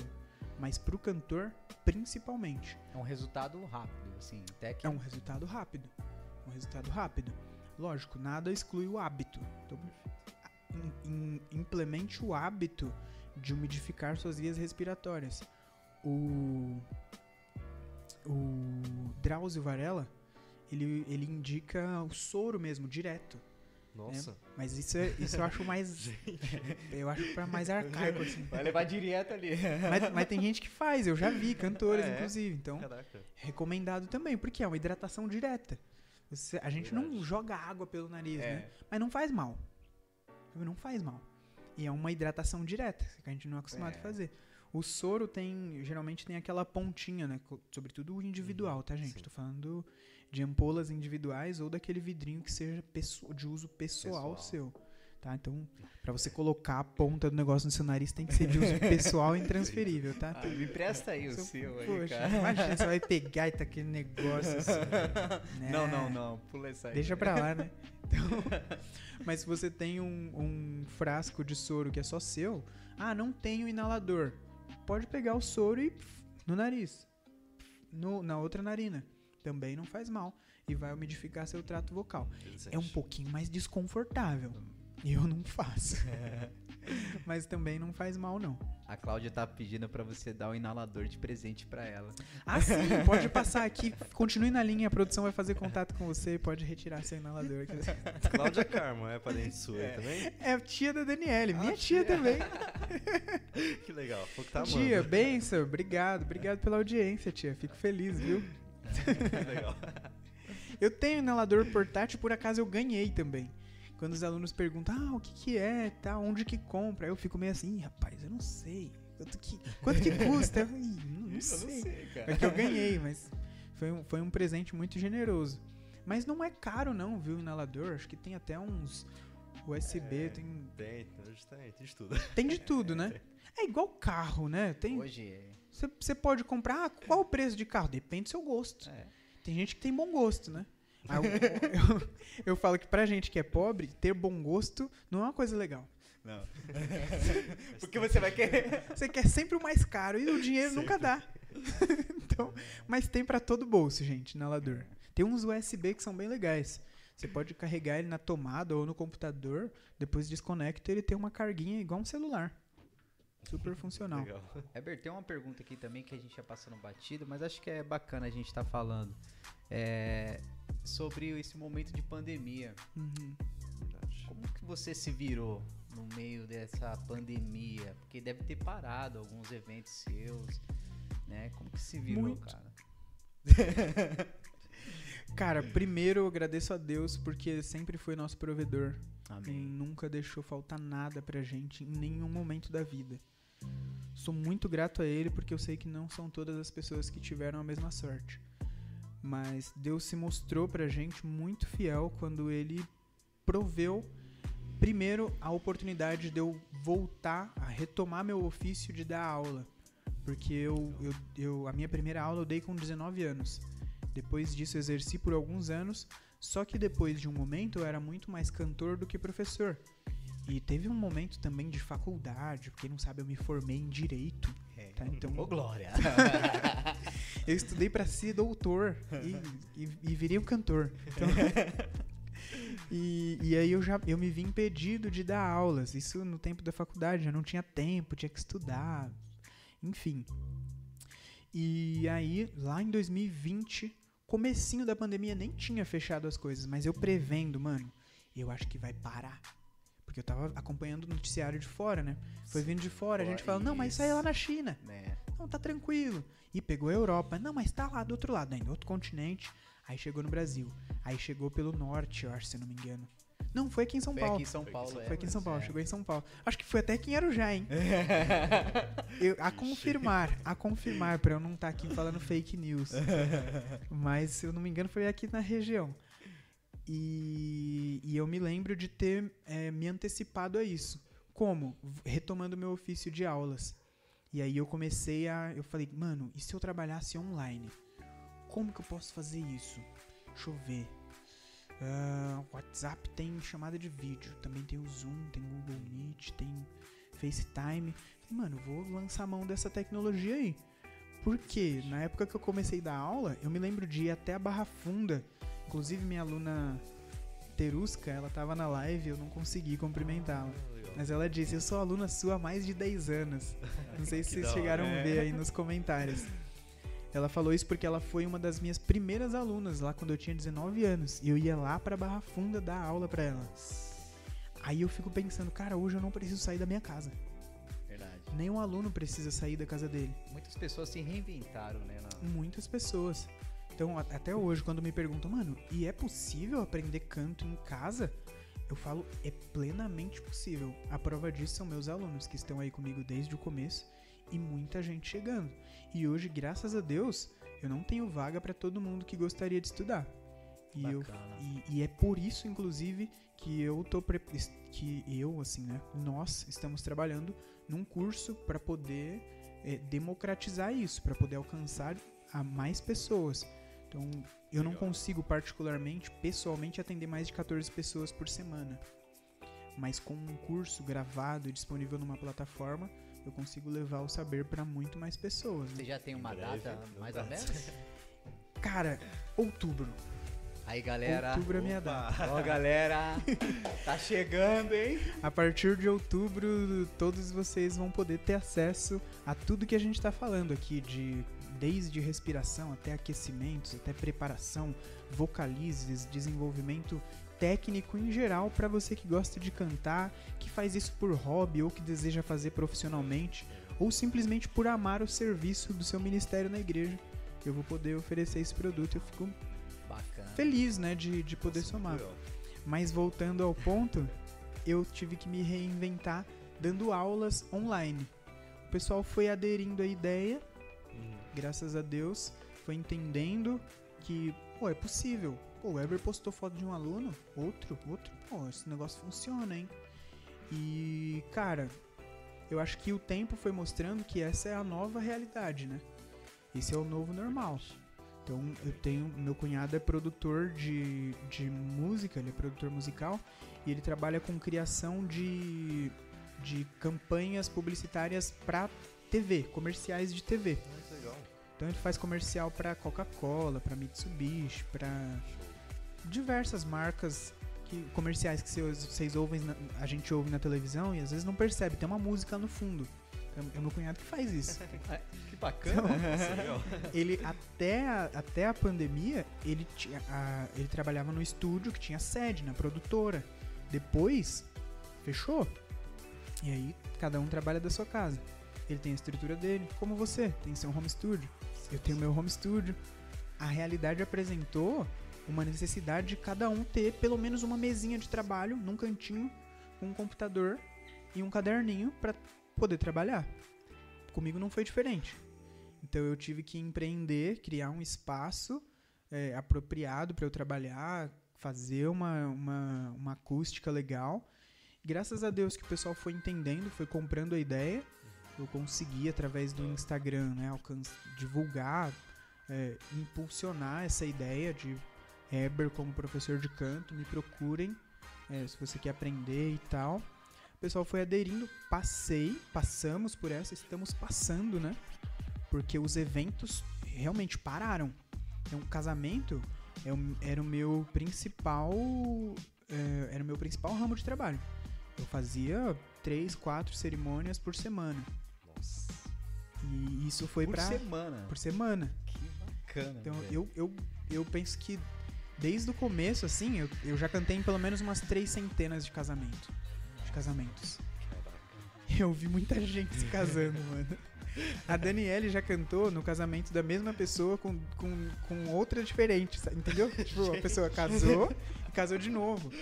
mas pro cantor, principalmente. É um resultado rápido, assim, até que... É um resultado rápido. Um resultado rápido. Lógico, nada exclui o hábito. Então, in, in, implemente o hábito de umidificar suas vias respiratórias. O, o Drauzio Varela, ele, ele indica o soro mesmo, direto. Nossa. É, mas isso, é, isso eu acho mais. [laughs] eu acho pra mais arcaico, assim. Vai levar direto ali. mas, mas, tem gente que faz, eu já vi, cantores, é? inclusive. Então, Caraca. recomendado também, porque é uma hidratação direta. Você, a gente Verdade. não joga água pelo nariz, é. né? Mas não faz mal. Não faz mal. E é uma hidratação direta, que a gente não é acostumado a é. fazer. O soro tem, geralmente tem aquela pontinha, né? Sobretudo o individual, tá, gente? Sim. Tô falando de ampolas individuais ou daquele vidrinho que seja de uso pessoal, Pessoal. seu. Tá? Então, pra você colocar a ponta do negócio no seu nariz, tem que ser de uso [laughs] pessoal e intransferível, tá? Ah, me presta aí o Seu- seu aí, Poxa, cara. imagina, você vai pegar e tá aquele negócio assim. [laughs] Não, né? não, não. Pula essa aí. Deixa pra lá, né? [laughs] Então, mas se você tem um, um frasco de soro que é só seu, ah, não tem o inalador. Pode pegar o soro e pff, no nariz. No, na outra narina. Também não faz mal. E vai umidificar seu trato vocal. É um pouquinho mais desconfortável. E eu não faço. [laughs] Mas também não faz mal, não. A Cláudia tá pedindo pra você dar o inalador de presente pra ela. Ah, sim, pode passar aqui. Continue na linha, a produção vai fazer contato com você e pode retirar seu inalador. aqui. [laughs] Cláudia Carmo, é parente sua aí também? É tia da Daniele, minha Ah, tia tia. também. [laughs] Que legal. Foi que tá tia, benção, obrigado, obrigado pela audiência, tia. Fico feliz, viu? [laughs] Legal. Eu tenho inalador portátil, por acaso eu ganhei também. Quando os alunos perguntam, ah, o que que é, tá, onde que compra? Aí eu fico meio assim, "Ih, rapaz, eu não sei. Quanto que, quanto que custa? Eu, "Ih, não, não [laughs] sei. É que eu ganhei, mas foi um, foi um presente muito generoso. Mas não é caro não, viu, o inalador? Acho que tem até uns USB, É. tem, Tem, tem, tem de tudo. [laughs] tem de tudo, né? É igual carro, né? Tem, Hoje, Você pode comprar. Ah, qual o preço de carro? Depende do seu gosto. é. Tem gente que tem bom gosto, né? Aí eu, [laughs] eu- eu falo que pra gente que é pobre, ter bom gosto não é uma coisa legal. Não. [laughs] Porque você vai querer. Você quer sempre o mais caro e o dinheiro nunca dá. [laughs] então, mas tem pra todo bolso, gente, inalador. Tem uns USB que são bem legais. Você pode carregar ele na tomada ou no computador, depois desconecta ele tem uma carguinha igual um celular. Super funcional. Legal. [laughs] Heber, tem uma pergunta aqui também que a gente já passando batido, mas acho que é bacana a gente estar falando. É, sobre esse momento de pandemia. Uhum. Como que você se virou no meio dessa pandemia? Porque deve ter parado alguns eventos seus, né? Como que se virou, Muito. cara? [laughs] Cara, primeiro eu agradeço a Deus porque sempre foi nosso provedor. e Amém. nunca deixou faltar nada pra gente em nenhum momento da vida. Sou muito grato a ele porque eu sei que não são todas as pessoas que tiveram a mesma sorte. Mas Deus se mostrou pra gente muito fiel quando ele proveu primeiro a oportunidade de eu voltar a retomar meu ofício de dar aula. Porque eu, eu, eu a minha primeira aula eu dei com 19 anos. Depois disso exerci por alguns anos, só que depois de um momento eu era muito mais cantor do que professor. E teve um momento também de faculdade, quem não sabe eu me formei em direito. Tá, então Ô, Glória! [laughs] eu estudei pra ser doutor e, e, e virei um cantor. Então- [laughs] e, e aí eu já eu me vi impedido de dar aulas. Isso no tempo da faculdade, eu não tinha tempo, tinha que estudar, enfim. E aí, lá em 2020, comecinho da pandemia, nem tinha fechado as coisas, mas eu prevendo, mano, eu acho que vai parar. Porque eu tava acompanhando o noticiário de fora, né? Foi vindo de fora, a gente falando, não, mas isso aí é lá na China. né? Não, tá tranquilo. E pegou a Europa. Não, mas tá lá do outro lado ainda, outro continente. Aí chegou no Brasil. Aí chegou pelo norte, eu acho, se eu não me engano. Não, foi aqui em São Foi Paulo. aqui em São Foi aqui em Paulo, São é. Foi aqui em São Paulo, É. chegou em São Paulo. Acho que foi até aqui em Arujá, hein? [laughs] Eu- a confirmar, a confirmar, pra eu não estar aqui falando fake news. [laughs] Mas, se eu não me engano, foi aqui na região. E, e eu me lembro de ter eh, me antecipado a isso. Como? Retomando meu ofício de aulas. E aí eu comecei a. Eu falei, mano, e se eu trabalhasse online? Como que eu posso fazer isso? Deixa eu ver. Ah, WhatsApp tem chamada de vídeo. Também tem o Zoom, tem o Google Meet, tem FaceTime. Mano, vou lançar a mão dessa tecnologia aí. Por quê? Na época que eu comecei a dar aula, eu me lembro de ir até a Barra Funda. Inclusive, minha aluna Terusca, ela tava na live eu não consegui cumprimentá-la. Ah. Mas ela disse, eu sou aluna sua há mais de 10 anos. [laughs] Não sei se vocês chegaram a ver aí nos comentários. Ela falou isso porque ela foi uma das minhas primeiras alunas lá quando eu tinha 19 anos. E eu ia lá pra Barra Funda dar aula pra ela. Aí eu fico pensando, cara, hoje eu não preciso sair da minha casa. Verdade. Nenhum aluno precisa sair da casa dele. Muitas pessoas se reinventaram, né? na- Muitas pessoas. Então, até hoje, quando me perguntam, mano, e é possível aprender canto em casa? Eu falo, é plenamente possível. A prova disso são meus alunos que estão aí comigo desde o começo e muita gente chegando. E hoje, graças a Deus, eu não tenho vaga para todo mundo que gostaria de estudar. E, eu, e, e, é por isso, inclusive, que eu tô que eu, assim, né? Nós estamos trabalhando num curso para poder é, democratizar isso, para poder alcançar a mais pessoas. Então, eu não consigo particularmente, pessoalmente, atender mais de 14 pessoas por semana. Mas com um curso gravado e disponível numa plataforma, eu consigo levar o saber para muito mais pessoas. Né? Você já tem uma breve, data mais ou menos? Cara, outubro. Aí, galera. Outubro é minha data. Ó, galera. tá chegando, hein? A partir de outubro, todos vocês vão poder ter acesso a tudo que a gente tá falando aqui, de desde respiração até aquecimentos, até preparação, vocalizes, desenvolvimento técnico em geral para você que gosta de cantar, que faz isso por hobby ou que deseja fazer profissionalmente, ou simplesmente por amar o serviço do seu ministério na igreja. Eu vou poder oferecer esse produto. Eu fico Bacana. feliz, né, de, de poder somar. Mas voltando ao ponto, eu tive que me reinventar dando aulas online. O pessoal foi aderindo à ideia graças a Deus, foi entendendo que, pô, é possível. Pô, o Weber postou foto de um aluno, outro, outro, pô, esse negócio funciona, hein? E, cara, eu acho que o tempo foi mostrando que essa é a nova realidade, né? Esse é o novo normal. Então, eu tenho. Meu cunhado é produtor de, de música, ele é produtor musical, e ele trabalha com criação de, de campanhas publicitárias para TV, comerciais de TV. Então ele faz comercial para Coca-Cola, para Mitsubishi, para diversas marcas que, comerciais que vocês ouvem, a gente ouve na televisão e às vezes não percebe, tem uma música no fundo. É, meu cunhado que faz isso. É, [laughs] que bacana. Então, [laughs] ele até a, até a pandemia, ele, tinha, a, ele trabalhava no estúdio que tinha sede, na produtora. Depois, fechou. E aí, cada um trabalha da sua casa. Ele tem a estrutura dele, como você, tem seu home studio eu tenho meu home studio. A realidade apresentou uma necessidade de cada um ter pelo menos uma mesinha de trabalho num cantinho, com um computador e um caderninho para poder trabalhar. Comigo não foi diferente. Então eu tive que empreender, criar um espaço é, apropriado para eu trabalhar, fazer uma, uma, uma acústica legal. graças a Deus que o pessoal foi entendendo, foi comprando a ideia eu consegui através do Instagram, né, divulgar, é, impulsionar essa ideia de Heber como professor de canto, me procurem é, se você quer aprender e tal. O pessoal foi aderindo, passei, passamos por essa, estamos passando, né? Porque os eventos realmente pararam. Então, o casamento é era o meu principal, é, era o meu principal ramo de trabalho. Eu fazia três, quatro cerimônias por semana. E isso foi por pra. Por semana. Por semana. Que bacana. Então eu, eu, eu penso que desde o começo, assim, eu, eu já cantei em pelo menos umas três centenas de casamento. De casamentos. Eu vi muita gente se casando, [laughs] mano. A Daniele já cantou no casamento da mesma pessoa com, com, com outra diferente, entendeu? Tipo, a [laughs] pessoa casou e casou de novo. [laughs]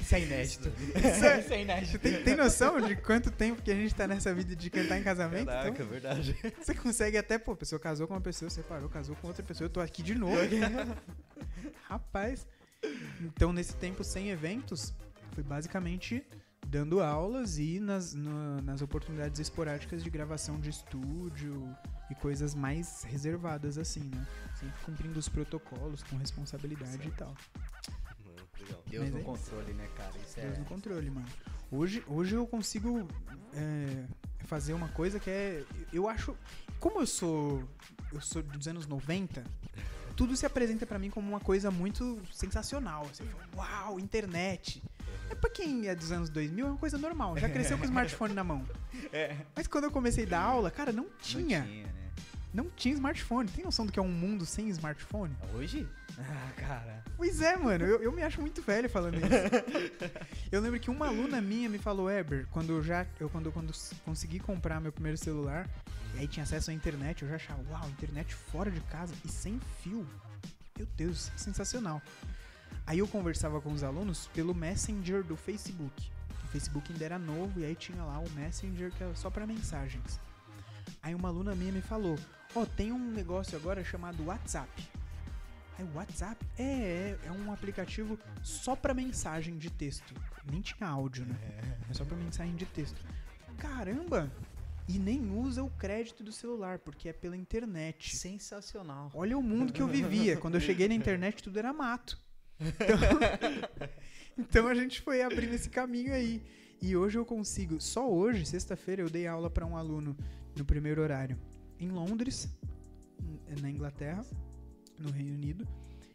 Isso é inédito. Isso é, Isso é inédito. Tem, tem, noção de quanto tempo que a gente tá nessa vida de cantar em casamento? Caraca, então, verdade. Você consegue até, pô, a pessoa casou com uma pessoa, separou, casou com outra pessoa, eu tô aqui de novo. [laughs] Rapaz. Então, nesse tempo sem eventos, foi basicamente dando aulas e nas, no, nas oportunidades esporádicas de gravação de estúdio e coisas mais reservadas assim, né? Sempre cumprindo os protocolos com responsabilidade certo. e tal. Deus Mas no é controle, né, cara? Isso Deus é... no controle, mano. Hoje, hoje eu consigo é, fazer uma coisa que é. Eu acho. Como eu sou. Eu sou dos anos 90, tudo se apresenta para mim como uma coisa muito sensacional. Assim, uau, internet. É pra quem é dos anos 2000 é uma coisa normal, já cresceu com o [laughs] smartphone na mão. É. Mas quando eu comecei a dar aula, cara, não tinha. Não tinha, né? Não tinha smartphone. Tem noção do que é um mundo sem smartphone? Hoje? Ah, cara. Pois é, mano. Eu, eu me acho muito velho falando isso. [laughs] eu lembro que uma aluna minha me falou, Eber, quando eu já. Eu, quando, quando consegui comprar meu primeiro celular, e aí tinha acesso à internet, eu já achava, uau, internet fora de casa e sem fio. Meu Deus, sensacional. Aí eu conversava com os alunos pelo Messenger do Facebook. O Facebook ainda era novo e aí tinha lá o Messenger que era só para mensagens. Aí uma aluna minha me falou: oh, tem um negócio agora chamado WhatsApp. Aí o WhatsApp é, é, é um aplicativo só para mensagem de texto. Nem tinha áudio, né? É só para mensagem de texto. Caramba! E nem usa o crédito do celular, porque é pela internet. Sensacional. Olha o mundo que eu vivia. Quando eu cheguei na internet, tudo era mato. Então, [laughs] então a gente foi abrindo esse caminho aí. E hoje eu consigo, só hoje, sexta-feira, eu dei aula para um aluno no primeiro horário em Londres, na Inglaterra, no Reino Unido.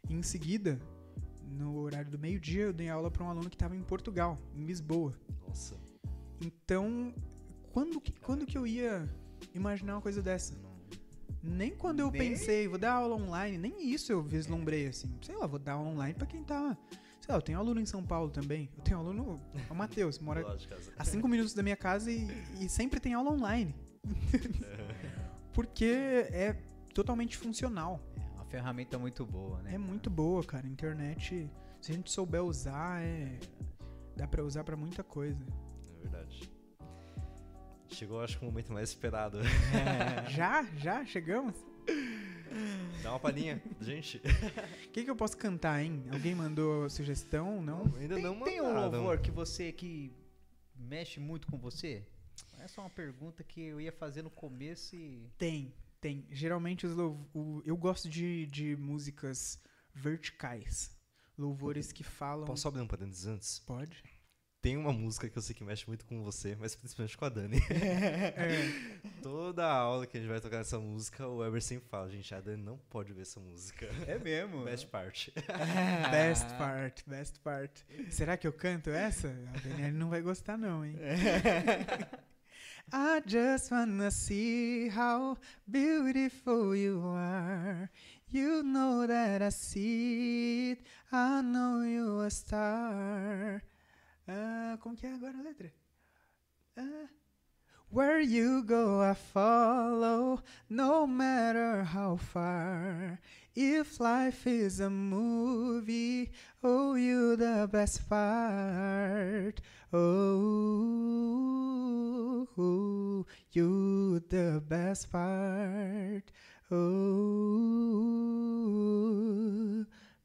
E em seguida, no horário do meio-dia, eu dei aula para um aluno que estava em Portugal, em Lisboa. Nossa. Então, quando que, quando que eu ia imaginar uma coisa dessa? Nem quando eu nem... pensei, vou dar aula online, nem isso eu vislumbrei assim. Sei lá, vou dar aula online para quem tá Sei lá, eu tenho aluno em São Paulo também. Eu tenho aluno. O Matheus, mora a cinco minutos da minha casa e, e sempre tem aula online. [laughs] Porque é totalmente funcional. É uma ferramenta muito boa, né? É muito boa, cara. A internet, se a gente souber usar, é. Dá pra usar pra muita coisa. É verdade. Chegou, acho que o momento mais esperado. É, [laughs] já? Já? Chegamos? Dá uma palhinha, gente. O [laughs] que, que eu posso cantar, hein? Alguém mandou sugestão? Não? não ainda tem, não Tem um louvor que você que mexe muito com você? Essa é uma pergunta que eu ia fazer no começo e. Tem, tem. Geralmente os o, eu gosto de, de músicas verticais. Louvores que falam. Posso abrir um parênteses antes? Pode. Tem uma música que eu sei que mexe muito com você, mas principalmente com a Dani. [laughs] [laughs] é. Toda aula que a gente vai tocar essa música, o Ever sempre fala, gente, a Dani não pode ver essa música. É mesmo? Best part. [laughs] best part, best part. Será que eu canto essa? A Daniela não vai gostar não, hein? I just wanna see how beautiful you are. You know that I see it. I know you're a star. Ah, como que é agora a letra? Ah. Where you go, I follow, no matter how far. If life is a movie, oh, you the best part. Oh, oh you the best part. Oh.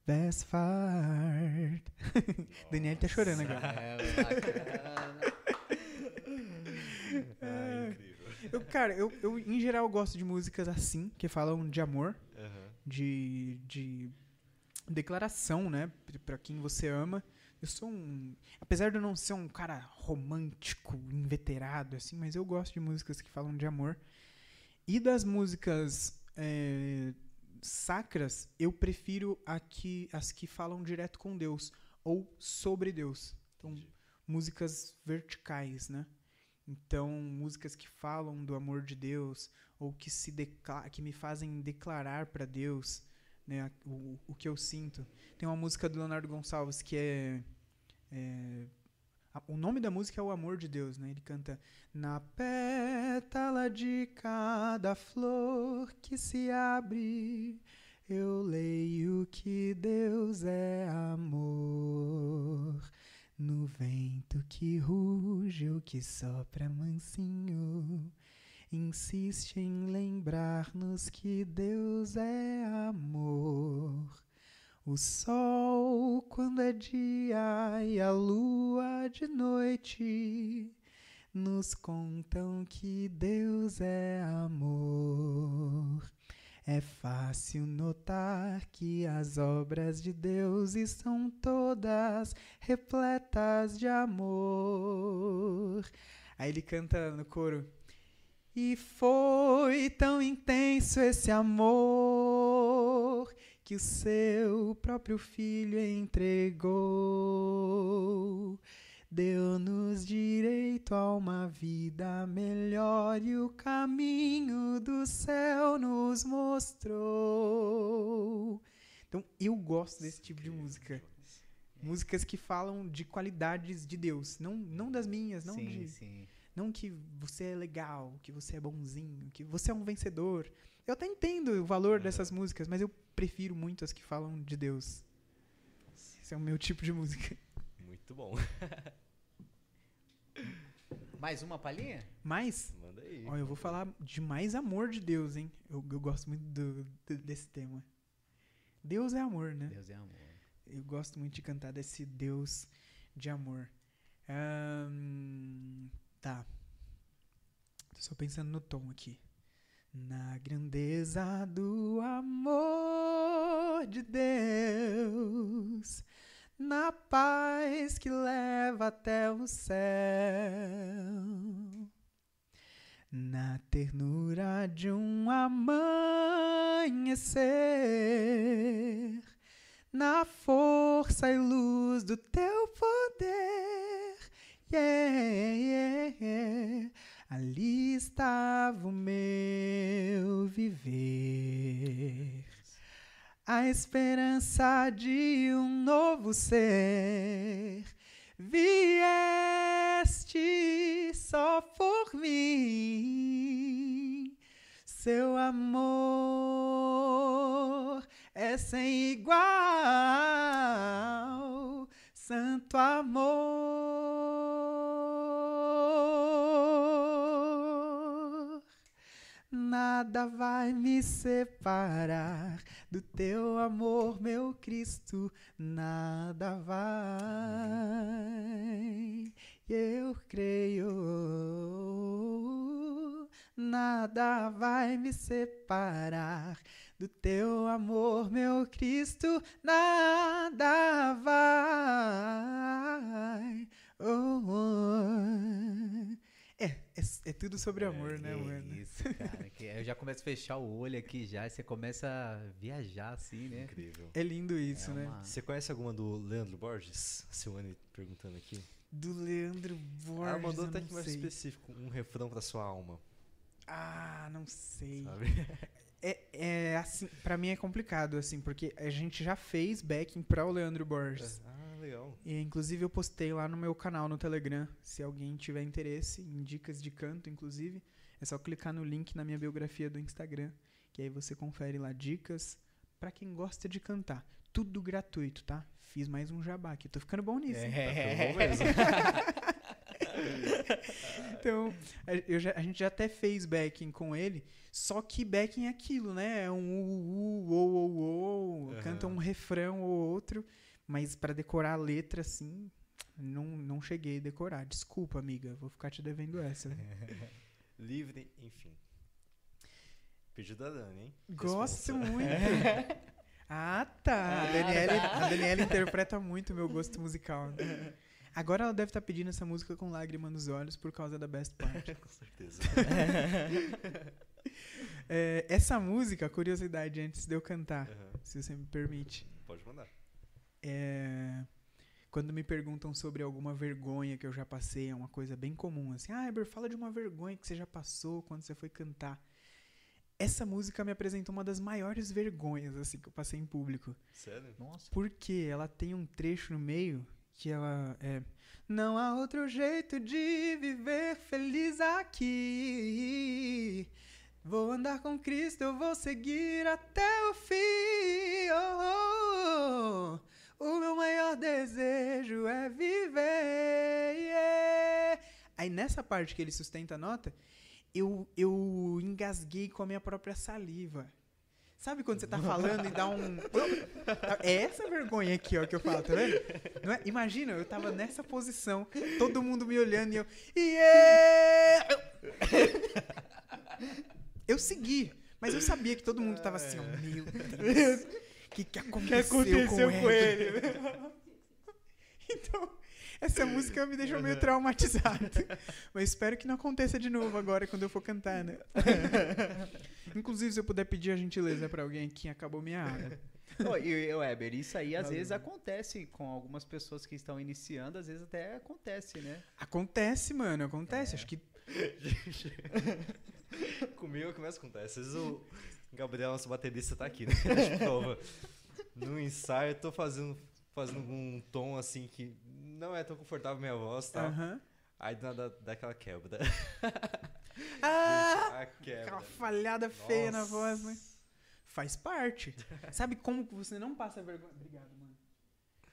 Best part. [laughs] Daniel tá chorando agora. É, [laughs] incrível. Eu, cara, eu, eu em geral gosto de músicas assim, que falam de amor, uhum. de, de declaração, né, para quem você ama. Eu sou um, apesar de eu não ser um cara romântico, inveterado assim, mas eu gosto de músicas que falam de amor. E das músicas é, sacras, eu prefiro aqui, as que falam direto com Deus ou sobre Deus. Então, Entendi. músicas verticais, né? Então, músicas que falam do amor de Deus ou que se que me fazem declarar para Deus, né, o, o que eu sinto. Tem uma música do Leonardo Gonçalves que é, é o nome da música é O Amor de Deus, né? Ele canta Na pétala de cada flor que se abre, eu leio que Deus é amor. No vento que ruge ou que sopra mansinho, insiste em lembrar-nos que Deus é amor. O sol quando é dia e a lua de noite nos contam que Deus é amor. É fácil notar que as obras de Deus estão todas repletas de amor. Aí ele canta no coro. E foi tão intenso esse amor que o seu próprio filho entregou. Deu-nos direito a uma vida melhor e o caminho do céu nos mostrou. Então, eu gosto desse tipo de música. Músicas que falam de qualidades de Deus, não, não das minhas, não sim, de. Sim. Não que você é legal, que você é bonzinho, que você é um vencedor. Eu até entendo o valor dessas músicas, mas eu prefiro muito as que falam de Deus. Esse é o meu tipo de música. Muito bom. [laughs] Mais uma palhinha? Mas, Manda aí. ó, eu vou falar de mais amor de Deus, hein? Eu, eu gosto muito do- do- desse tema. Deus é amor, né? Deus é amor. Eu gosto muito de cantar desse Deus de amor. Ahn, tá. Tô só pensando no tom aqui. Na grandeza do amor de Deus, na paz que leva até o céu, na ternura de um amanhecer na força e luz do teu poder. Yeah, yeah, yeah. Ali estava o meu viver. A esperança de um novo ser. Vieste só por mim. Seu amor é sem igual, santo amor. Nada vai me separar do teu amor, meu Cristo. Nada vai. Eu creio. Nada vai me separar do teu amor, meu Cristo, nada vai. Oh, oh. É, é, é tudo sobre amor, né, Que mano? Isso, cara. que eu já começo a fechar o olho aqui já, e você começa a viajar assim, né? Incrível. É lindo isso, É né? uma- Você conhece alguma do Leandro Borges? Silvane perguntando aqui. Do Leandro Borges. Ela mandou até que mais sei. específico, um refrão pra sua alma, Ah, não sei. sabe? É, é assim, pra mim é complicado, assim, porque a gente já fez backing pra o Leandro Borges. ah, legal. E, inclusive, eu postei lá no meu canal no Telegram. Se alguém tiver interesse em dicas de canto, inclusive, é só clicar no link na minha biografia do Instagram. Que aí você confere lá dicas pra quem gosta de cantar. Tudo gratuito, tá? Fiz mais um jabá aqui. Tô ficando bom nisso. hein? Tá bom mesmo. [laughs] Então, a, eu já- a gente já até fez backing com ele, só que backing é aquilo, né? É um u, u, ou, ou, canta um refrão ou outro, mas pra decorar a letra, assim, não, não cheguei a decorar. Desculpa, amiga, vou ficar te devendo essa. [laughs] Livre, enfim. Pedido da Dani, hein? Gosto Responsa. muito. [laughs] Ah, tá. A Daniela, a Daniela interpreta muito o meu gosto musical. né? Agora ela deve estar pedindo essa música com lágrima nos olhos por causa da Best Part. [laughs] Com certeza. É, essa música, curiosidade, antes de eu cantar, Aham. se você me permite. Pode mandar. É, quando me perguntam sobre alguma vergonha que eu já passei, é uma coisa bem comum, assim, ah, Eber, fala de uma vergonha que você já passou quando você foi cantar. Essa música me apresenta uma das maiores vergonhas, assim, que eu passei em público. Sério? Nossa. Porque ela tem um trecho no meio que ela é. Não há outro jeito de viver feliz aqui. Vou andar com Cristo, eu vou seguir até o fim. Oh, oh, oh. O meu maior desejo é viver. yeah. Aí nessa parte que ele sustenta a nota, eu, eu engasguei com a minha própria saliva. Sabe quando você tá falando e dá um. [laughs] É essa vergonha aqui, ó, que eu falo, tá vendo? Não é? Imagina, eu tava nessa posição, todo mundo me olhando e eu. Yeah! Eu segui, mas eu sabia que todo mundo tava assim, ó, meu Deus. O que, que aconteceu, com, ele? [laughs] então, essa música me deixou meio traumatizado. Mas espero que não aconteça de novo agora quando eu for cantar, né? [laughs] Inclusive, se eu puder pedir a gentileza pra alguém que acabou minha água. Ô, e, Weber, isso aí às Valeu. vezes acontece com algumas pessoas que estão iniciando, às vezes até acontece, né? Acontece, mano, acontece. Acho que [laughs] Comigo começa a acontecer. Às vezes o Gabriel, nosso baterista, tá aqui, né? [laughs] Prova. No ensaio, eu tô fazendo, fazendo um tom assim que não é tão confortável minha voz, tá? Aham. Aí do nada dá aquela quebra. Ah! [laughs] A quebra. Aquela falhada feia na Nossa. voz, né? Faz parte. Sabe como que você não passa vergonha? Obrigado, mano.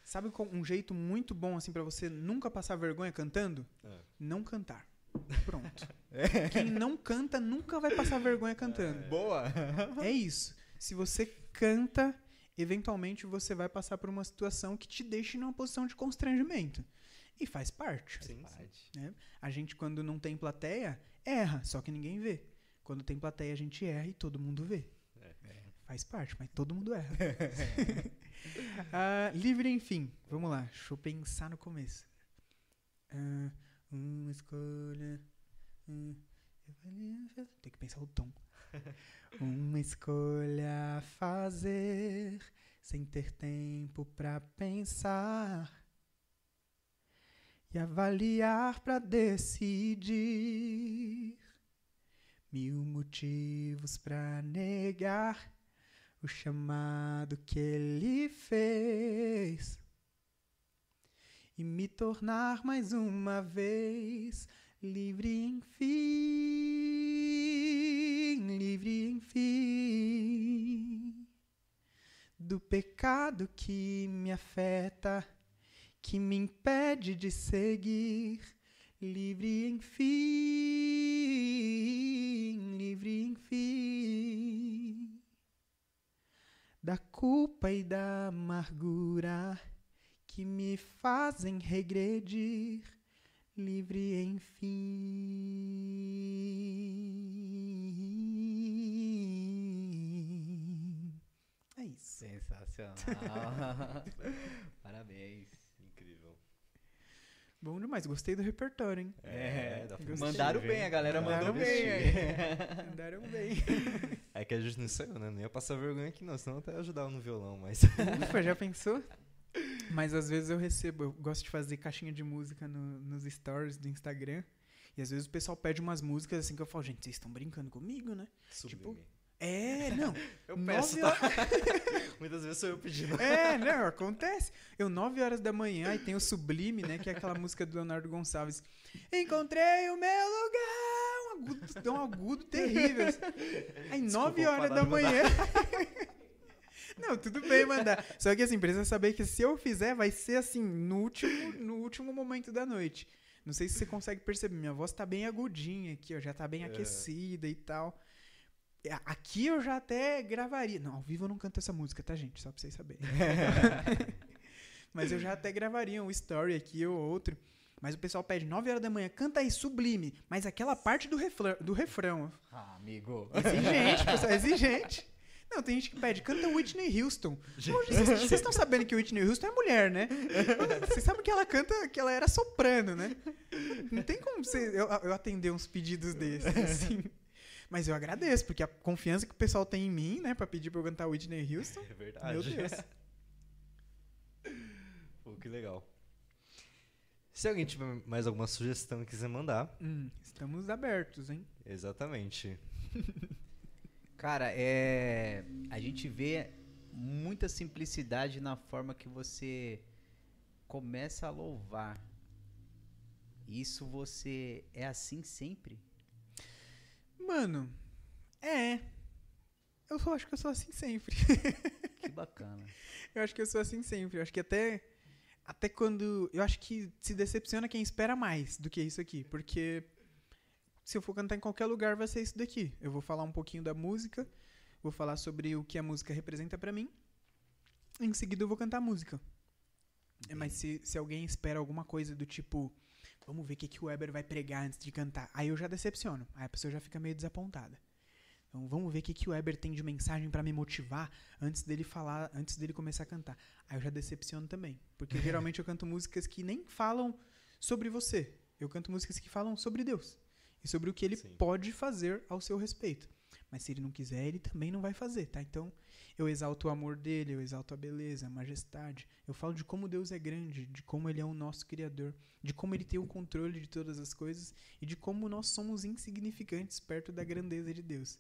Sabe um jeito muito bom assim para você nunca passar vergonha cantando? É. Não cantar. Pronto. [laughs] Quem não canta nunca vai passar vergonha cantando. Boa. É isso. Se você canta, eventualmente você vai passar por uma situação que te deixe numa posição de constrangimento. E faz parte. Sim, sim. A gente, quando não tem plateia, erra, só que ninguém vê. Quando tem plateia, a gente erra e todo mundo vê. É. Faz parte, mas todo mundo erra. [laughs] Ah, livre, enfim. Vamos lá, deixa eu pensar no começo. Ah, uma escolha. Tem que pensar o tom. [laughs] Uma escolha a fazer sem ter tempo pra pensar e avaliar pra decidir. Mil motivos pra negar o chamado que ele fez e me tornar mais uma vez livre enfim, livre enfim do pecado que me afeta, que me impede de seguir, livre enfim, livre enfim da culpa e da amargura que me fazem regredir, livre enfim. É isso. Sensacional. [laughs] Parabéns. Incrível. Bom demais, gostei do repertório, hein? É, dá pra. Mandaram bem, a galera Mandaram mandou bem bem. aí. Andaram bem. É que a gente não saiu, né? Não ia passar vergonha aqui não, senão até ajudava no violão, mas... Ufa, já pensou? Mas às vezes eu recebo, eu gosto de fazer caixinha de música no- nos stories do Instagram. E às vezes o pessoal pede umas músicas assim que eu falo, gente, vocês estão brincando comigo, né? Sublime. É, [laughs] não. eu peço, horas- tá? [laughs] Muitas vezes sou eu pedindo. É, não, acontece. Eu, 9 horas da manhã, e tem o Sublime, né? Que é aquela música do Leonardo Gonçalves. Encontrei o meu lugar. Um agudo, um agudo terrível. Aí, Desculpa, 9 vou horas da manhã. [laughs] Não, tudo bem mandar. Só que assim, precisa saber que se eu fizer, vai ser assim, no último, no último momento da noite. Não sei se você consegue perceber, minha voz tá bem agudinha aqui, ó, já tá bem É. aquecida e tal. É, Aqui eu já até gravaria. Não, ao vivo eu não canto essa música, tá, gente? Só pra vocês saberem. [laughs] Mas eu já até gravaria um story aqui ou outro. Mas o pessoal pede 9 horas da manhã, canta aí, sublime. Mas aquela parte do, refrão, do refrão. Ah, amigo. Exigente, pessoal, exigente. Não, tem gente que pede, canta Whitney Houston. Vocês estão sabendo que Whitney Houston é mulher, né? Vocês sabem que ela canta, que ela era soprano, né? Não tem como você, eu, eu atender uns pedidos desses, assim. Mas eu agradeço, porque a confiança que o pessoal tem em mim, né, pra pedir pra eu cantar Whitney Houston. É verdade. Meu Deus. [laughs] Pô, que legal. Se alguém tiver mais alguma sugestão e quiser mandar, Hum, estamos abertos, hein? exatamente. [laughs] Cara, é. A gente vê muita simplicidade na forma que você começa a louvar. Isso você é assim sempre? Mano, é. Eu só acho que eu sou assim sempre. Que bacana. [laughs] Eu acho que eu sou assim sempre. Eu acho que até. Até quando. Eu acho que se decepciona quem espera mais do que isso aqui. Porque se eu for cantar em qualquer lugar, vai ser isso daqui. Eu vou falar um pouquinho da música. Vou falar sobre o que a música representa pra mim. Em seguida eu vou cantar a música. É, Mas se, se alguém espera alguma coisa do tipo. Vamos ver o que, que o Weber vai pregar antes de cantar. Aí eu já decepciono. Aí a pessoa já fica meio desapontada. Então vamos ver o que, que o Weber tem de mensagem pra me motivar antes dele falar, antes dele começar a cantar. Aí eu já decepciono também. Porque [laughs] geralmente eu canto músicas que nem falam sobre você. Eu canto músicas que falam sobre Deus. E sobre o que ele Sim. pode fazer ao seu respeito. Mas se ele não quiser, ele também não vai fazer, tá? Então eu exalto o amor dele, eu exalto a beleza, a majestade. Eu falo de como Deus é grande, de como ele é o nosso Criador, de como ele tem o controle de todas as coisas e de como nós somos insignificantes perto da grandeza de Deus.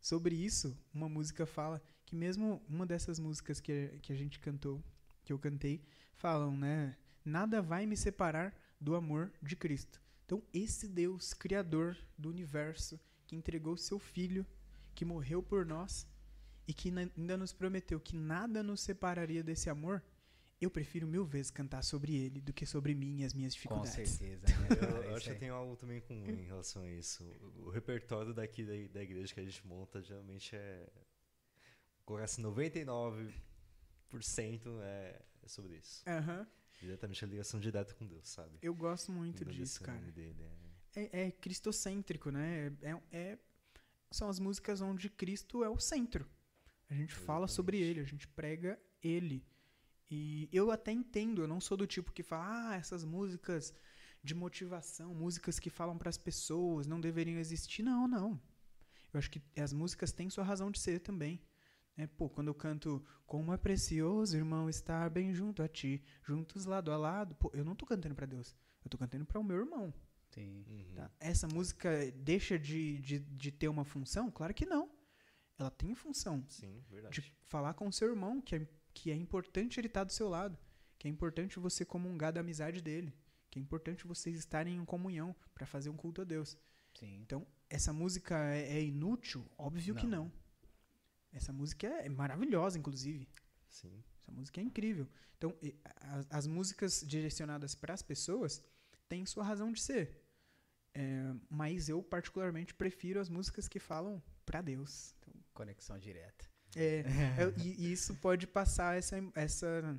Sobre isso, uma música fala que mesmo uma dessas músicas que, que a gente cantou, que eu cantei, falam, né? Nada vai me separar do amor de Cristo. Então, esse Deus, Criador do universo, que entregou seu Filho, que morreu por nós e que ainda nos prometeu que nada nos separaria desse amor, eu prefiro mil vezes cantar sobre ele do que sobre mim e as minhas Com dificuldades. certeza. [laughs] Né? Eu, eu É acho isso que aí. tem algo também comum em relação a isso. O, repertório daqui da, da igreja que a gente monta geralmente é. Colocar assim, 99% é, é sobre isso. Aham. Diretamente a ligação direta com Deus, sabe? Eu gosto muito disso, cara. dele, é. É, é cristocêntrico, né? É, é- são as músicas onde Cristo é o centro. A gente fala sobre ele, a gente prega ele. E eu até entendo, eu não sou do tipo que fala, ah, essas músicas de motivação, músicas que falam para as pessoas, não deveriam existir. Não, não. Eu acho que as músicas têm sua razão de ser também. É, pô, quando eu canto Como é precioso, irmão, estar bem junto a ti, juntos lado a lado, pô, eu não tô cantando para Deus. Eu tô cantando para o meu irmão. Sim. Uhum. Tá? Essa música deixa de, de, de ter uma função? Claro que não. Ela tem função Sim, de verdade. falar com o seu irmão, que é, que é importante ele estar do seu lado, que é importante você comungar da amizade dele, que é importante vocês estarem em comunhão para fazer um culto a Deus. Sim. Então, essa música é, é inútil? Óbvio que Não. Essa música é, é maravilhosa, inclusive. Sim. Essa música é incrível. Então, as, as músicas direcionadas para as pessoas têm sua razão de ser. É, mas eu, particularmente, prefiro as músicas que falam para Deus. Então, Conexão direta. é, [laughs] é, e, e isso pode passar essa, essa.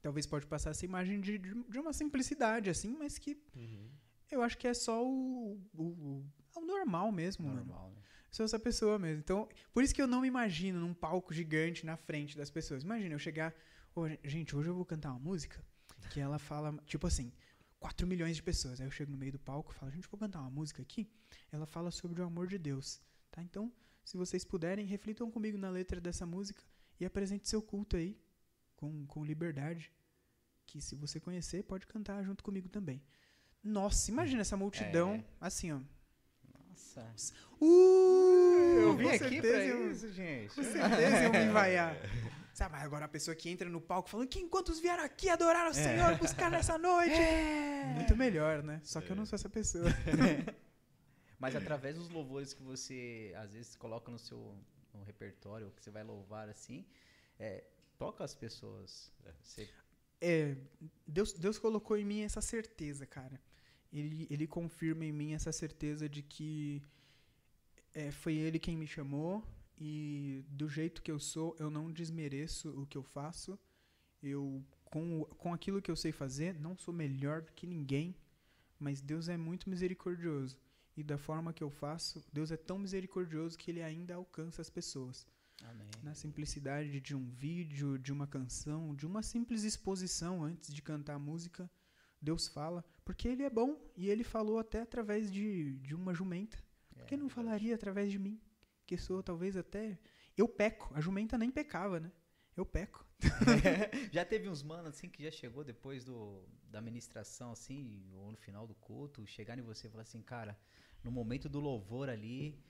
Talvez pode passar essa imagem de, de, uma simplicidade, assim, mas que Uhum. eu acho que é só o, o, o- é o normal mesmo, mano Normal, né? Sou essa pessoa mesmo. Então, por isso que eu não me imagino num palco gigante na frente das pessoas. Imagina eu chegar, "Ô, gen- gente, hoje eu vou cantar uma música que ela fala, tipo assim, 4 milhões de pessoas. Aí eu chego no meio do palco e falo, gente, vou cantar uma música aqui. Ela fala sobre o amor de Deus, tá? Então, se vocês puderem, reflitam comigo na letra dessa música e apresente seu culto aí com, com liberdade. Que se você conhecer, pode cantar junto comigo também. Nossa, imagina essa multidão, É. assim, ó. Nossa. Uh, Eu vim com aqui certeza pra eu- isso, gente. com certeza eu me vaiar. [laughs] Sabe, agora a pessoa que entra no palco falando que quantos vieram aqui adorar o Senhor, buscar nessa noite. Muito melhor, né? Só que eu não sou essa pessoa. [laughs] Mas através dos louvores que você às vezes coloca no seu no repertório, que você vai louvar assim, é, toca as pessoas. Você É, Deus, Deus colocou em mim essa certeza, cara. Ele, ele confirma em mim essa certeza de que é, foi Ele quem me chamou e do jeito que eu sou, eu não desmereço o que eu faço. Eu, com, com aquilo que eu sei fazer, não sou melhor do que ninguém, mas Deus é muito misericordioso. E da forma que eu faço, Deus é tão misericordioso que Ele ainda alcança as pessoas Amém. na simplicidade de um vídeo, de uma canção, de uma simples exposição antes de cantar a música, Deus fala, porque Ele é bom e Ele falou até através de, de uma jumenta. Por que É, não falaria através de mim? Que sou talvez até. Eu peco, a jumenta nem pecava, né? Eu peco. [laughs] já teve uns manos assim que já chegou depois do, da ministração, assim, ou no final do culto, chegar em você e falar assim, cara, no momento do louvor ali,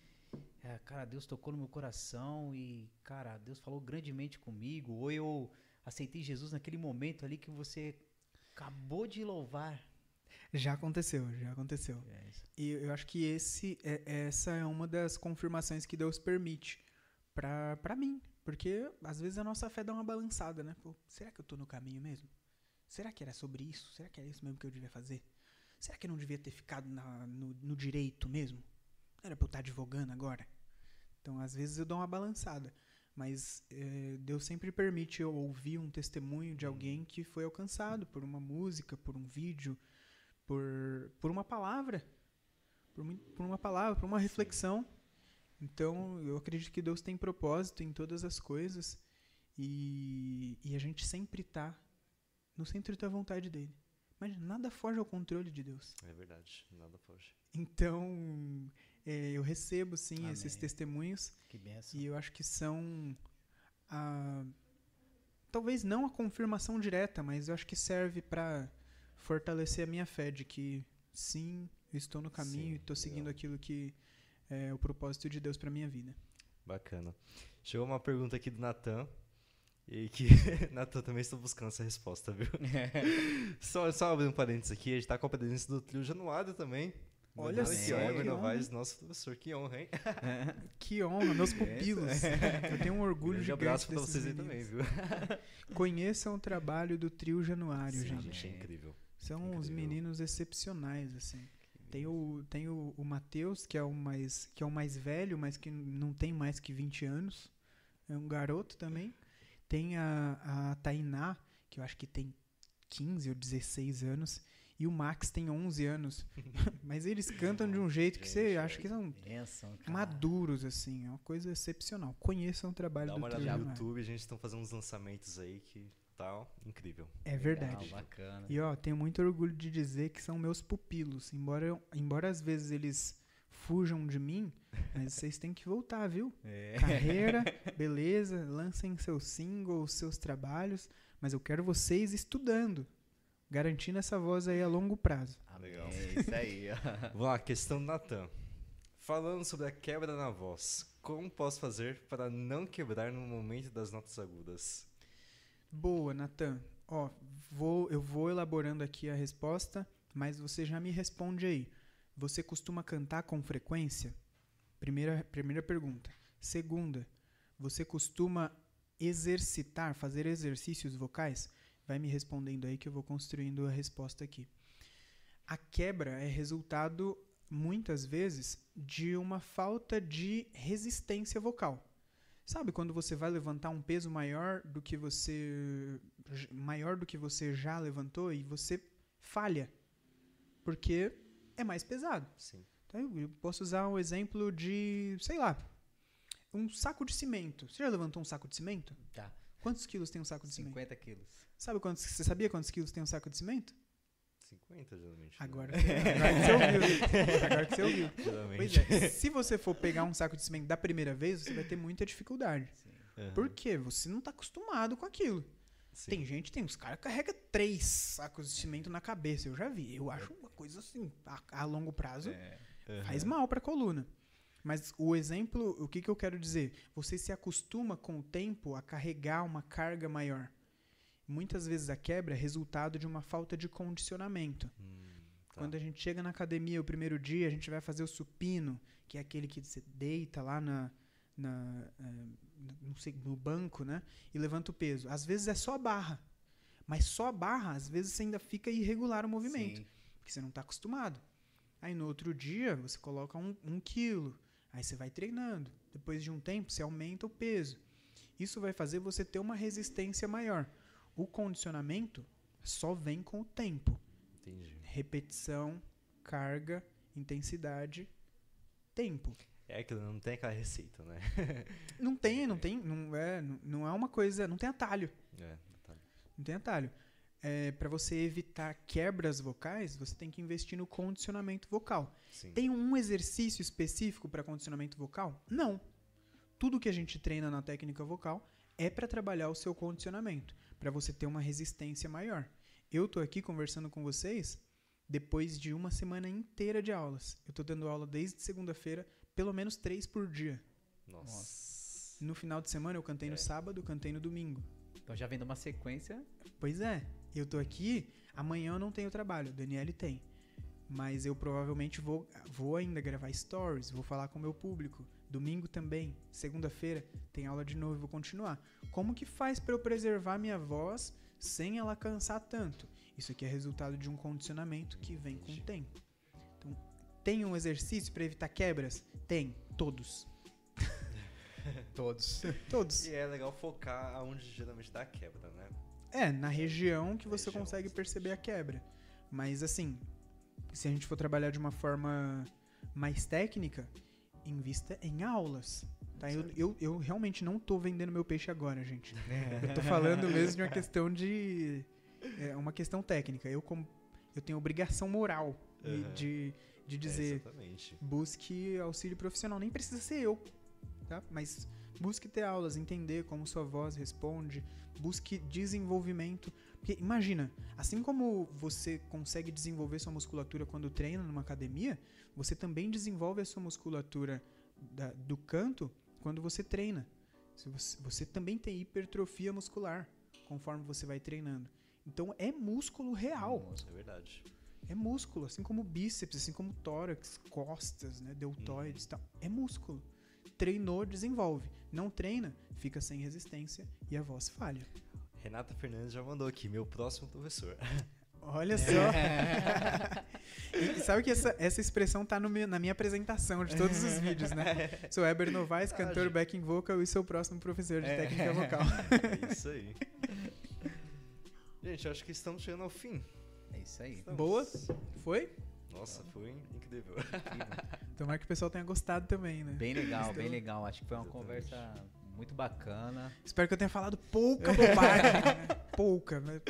é, cara, Deus tocou no meu coração e, cara, Deus falou grandemente comigo, ou eu aceitei Jesus naquele momento ali que você acabou de louvar. Já aconteceu, já aconteceu. É. E eu acho que esse, é- essa é uma das confirmações que Deus permite pra, pra mim. Porque às vezes a nossa fé dá uma balançada, né? Pô, será que eu tô no caminho mesmo? Será que era sobre isso? Será que era isso mesmo que eu devia fazer? Será que eu não devia ter ficado na- no, no direito mesmo? Não era pra eu estar advogando agora? Então, às vezes eu dou uma balançada. Mas eh, Deus sempre permite eu ouvir um testemunho de alguém que foi alcançado por uma música, por um vídeo, por, por uma palavra. Por, por uma palavra, por uma reflexão. Então, eu acredito que Deus tem propósito em todas as coisas. E, e a gente sempre tá no centro da vontade dele. Mas nada foge ao controle de Deus. É verdade, nada foge. Então, eu recebo sim esses Amém. testemunhos Que benção. e eu acho que são a, talvez não a confirmação direta, mas eu acho que serve para fortalecer a minha fé de que sim, eu estou no caminho Sim, e estou seguindo legal. aquilo que é o propósito de Deus para minha vida. Bacana. Chegou uma pergunta aqui do Natan. E que [laughs] Natan também estou buscando essa resposta, viu? [laughs] só, só abrir um parênteses aqui, a gente tá com a presença do trio Januário também. Olha só, honra. Novaes, nosso professor, que honra, hein? [laughs] Que honra, meus pupilos. [laughs] Eu tenho um orgulho gigante abraço pra vocês aí também, viu? [laughs] Conheçam o trabalho do trio Januário, Sim, gente. gente, é incrível. São uns incrível. meninos excepcionais, assim. Tem o, tem o, o Matheus, que é o mais que é o mais velho, mas que não tem mais que 20 anos. É um garoto também. Tem a, a Tainá, que eu acho que tem 15 ou 16 anos. E o Max tem 11 anos. [laughs] mas eles cantam de um jeito que você acha que são Benção, cara. maduros, assim. É uma coisa excepcional. Conheçam o trabalho Dá do uma olhada no Januário. YouTube, a gente estão fazendo uns lançamentos aí que tá incrível. É verdade. Legal, bacana. E ó, tenho muito orgulho de dizer que são meus pupilos. Embora, eu- embora às vezes eles fujam de mim, [laughs] mas vocês têm que voltar, viu? É. Carreira, beleza, lancem seus singles, seus trabalhos, mas eu quero vocês estudando, garantindo essa voz aí a longo prazo. Legal. É isso aí. [laughs] Vamos lá, questão do Natan. Falando sobre a quebra na voz, como posso fazer para não quebrar no momento das notas agudas? Boa, Natan. Ó, vou, eu vou elaborando aqui a resposta, mas você já me responde aí. Você costuma cantar com frequência? Primeira, primeira pergunta. Segunda, você costuma exercitar, fazer exercícios vocais? Vai me respondendo aí que eu vou construindo a resposta aqui. A quebra é resultado, muitas vezes, de uma falta de resistência vocal. Sabe quando você vai levantar um peso maior do que você maior do que você já levantou e você falha porque é mais pesado. Sim. Então eu- posso usar um exemplo de, sei lá, um saco de cimento. Você já levantou um saco de cimento? Tá. Quantos quilos tem um saco de cimento? 50 quilos. Sabe quantos? Você sabia quantos quilos tem um saco de cimento? 50 geralmente. né? Agora, agora que você ouviu. Agora que você ouviu. [laughs] Pois é. Se você for pegar um saco de cimento da primeira vez, você vai ter muita dificuldade. Aham. Por quê? Você não está acostumado com aquilo. Sim. Tem gente, tem uns caras que carregam três sacos de cimento na cabeça. Eu já vi. Eu acho uma coisa assim, a, a longo prazo, É. Aham. faz mal pra coluna. Mas o exemplo, o que, que eu quero dizer? Você se acostuma com o tempo a carregar uma carga maior. Muitas vezes a quebra é resultado de uma falta de condicionamento. Hum, tá. Quando a gente chega na academia o primeiro dia, a gente vai fazer o supino, que é aquele que você deita lá na, na, eh, sei, no banco, né? E levanta o peso. Às vezes é só a barra. Mas só a barra, às vezes você ainda fica irregular o movimento, Sim. porque você não está acostumado. Aí no outro dia você coloca um, um quilo, aí você vai treinando. Depois de um tempo você aumenta o peso. Isso vai fazer você ter uma resistência maior. O condicionamento só vem com o tempo Entendi. repetição, carga, intensidade, tempo. É aquilo, não tem aquela receita, né? [laughs] Não tem, não tem, não é, não- é uma coisa, não tem atalho, É, tá. não tem atalho. É, para você evitar quebras vocais, você tem que investir no condicionamento vocal. Sim. Tem um exercício específico para condicionamento vocal? Não. Tudo que a gente treina na técnica vocal é para trabalhar o seu condicionamento, para você ter uma resistência maior. Eu tô aqui conversando com vocês depois de uma semana inteira de aulas. Eu tô dando aula desde segunda-feira, pelo menos três por dia. Nossa. No final de semana eu cantei no É. sábado, cantei no domingo. Então já vendo uma sequência. Pois é, eu tô aqui, amanhã eu não tenho trabalho, o Daniele tem. Mas eu provavelmente vou, vou ainda gravar stories, vou falar com o meu público. Domingo também, segunda-feira tem aula de novo, vou continuar. Como que faz para eu preservar minha voz sem ela cansar tanto? Isso aqui é resultado de um condicionamento que vem com o tempo. Então, tem um exercício para evitar quebras? Tem, todos. [laughs] Todos. Todos. E é legal focar aonde geralmente dá a quebra, né? É, na região que você Região, consegue perceber a quebra. Mas assim, se a gente for trabalhar de uma forma mais técnica, invista em aulas. Tá? Eu, eu, eu realmente não tô vendendo meu peixe agora, gente. Eu tô falando mesmo de uma questão de. É uma questão técnica. Eu, como, eu tenho obrigação moral Aham. de, de É, dizer exatamente. busque auxílio profissional. Nem precisa ser eu, tá? Mas busque ter aulas, entender como sua voz responde, busque desenvolvimento. Porque imagina, assim como você consegue desenvolver sua musculatura quando treina numa academia, você também desenvolve a sua musculatura da- do canto quando você treina. Você, você também tem hipertrofia muscular conforme você vai treinando. Então é músculo real. É verdade. É músculo, assim como bíceps, assim como tórax, costas, né, deltoides e tal. É músculo. Treinou, desenvolve. Não treina, fica sem resistência e a voz falha. Renata Fernandes já mandou aqui, meu próximo professor. Olha só. [laughs] e sabe que essa, essa expressão tá no meu- na minha apresentação de todos os [laughs] vídeos, né? Sou Eber Novaes, cantor backing vocal e seu próximo professor de técnica vocal. [laughs] É isso aí. Gente, acho que estamos chegando ao fim. É isso aí. Estamos. Boa? Foi? Nossa, foi incrível. Tomara que o pessoal tenha gostado também, né? Bem legal, bem legal. Acho que foi uma Exatamente. conversa muito bacana. Espero que eu tenha falado pouca bobagem, né? [laughs] Pouca, mas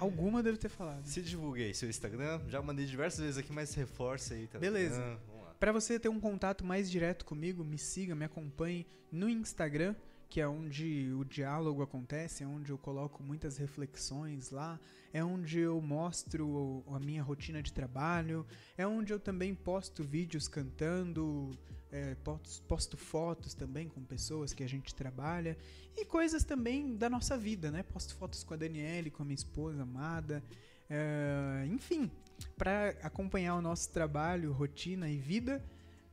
alguma eu devo ter falado. Se divulgue aí seu Instagram. Já mandei diversas vezes aqui, mas reforça aí. Tá Beleza. Vamos lá. Pra você ter um contato mais direto comigo, me siga, me acompanhe no Instagram, que é onde o diálogo acontece, é onde eu coloco muitas reflexões lá, é onde eu mostro a minha rotina de trabalho, é onde eu também posto vídeos cantando, é, posto, posto fotos também com pessoas que a gente trabalha e coisas também da nossa vida, né? Posto fotos com a Daniele, com a minha esposa amada, é, enfim, para acompanhar o nosso trabalho, rotina e vida,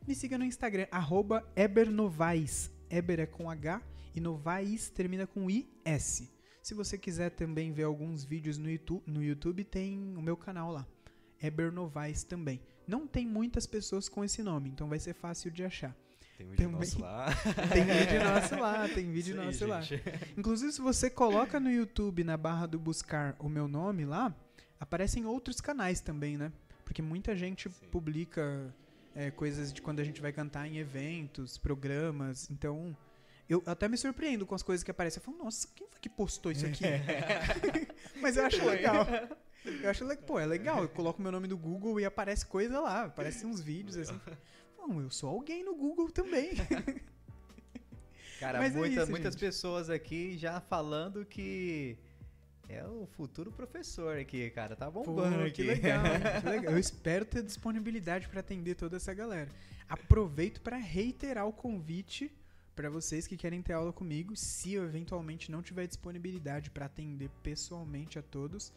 me siga no Instagram, arroba ebernovais. Eber é com H e Novais termina com IS. Se você quiser também ver alguns vídeos no YouTube, no YouTube tem o meu canal lá, Eber Novaes também. Não tem muitas pessoas com esse nome, então vai ser fácil de achar. Tem vídeo Também. nosso lá. [laughs] Tem vídeo nosso lá, tem vídeo aí, nosso lá. gente. Inclusive, se você coloca no YouTube, na barra do buscar, o meu nome lá, aparecem outros canais também, né? Porque muita gente Sim. publica é, coisas de quando a gente vai cantar em eventos, programas. Então, eu até me surpreendo com as coisas que aparecem. Eu falo, nossa, quem foi que postou isso aqui? [laughs] [laughs] Mas eu acho legal. Eu acho legal. Pô, é legal. Eu coloco meu nome no Google e aparece coisa lá. Aparecem uns vídeos assim. Bom, eu sou alguém no Google também. [laughs] Cara, é muita- isso, muitas gente. pessoas aqui já falando que é o futuro professor aqui, cara. Tá Pô, bombando aqui. que legal, que legal. Eu espero ter disponibilidade para atender toda essa galera. Aproveito para reiterar o convite para vocês que querem ter aula comigo. Se eu eventualmente não tiver disponibilidade para atender pessoalmente a todos,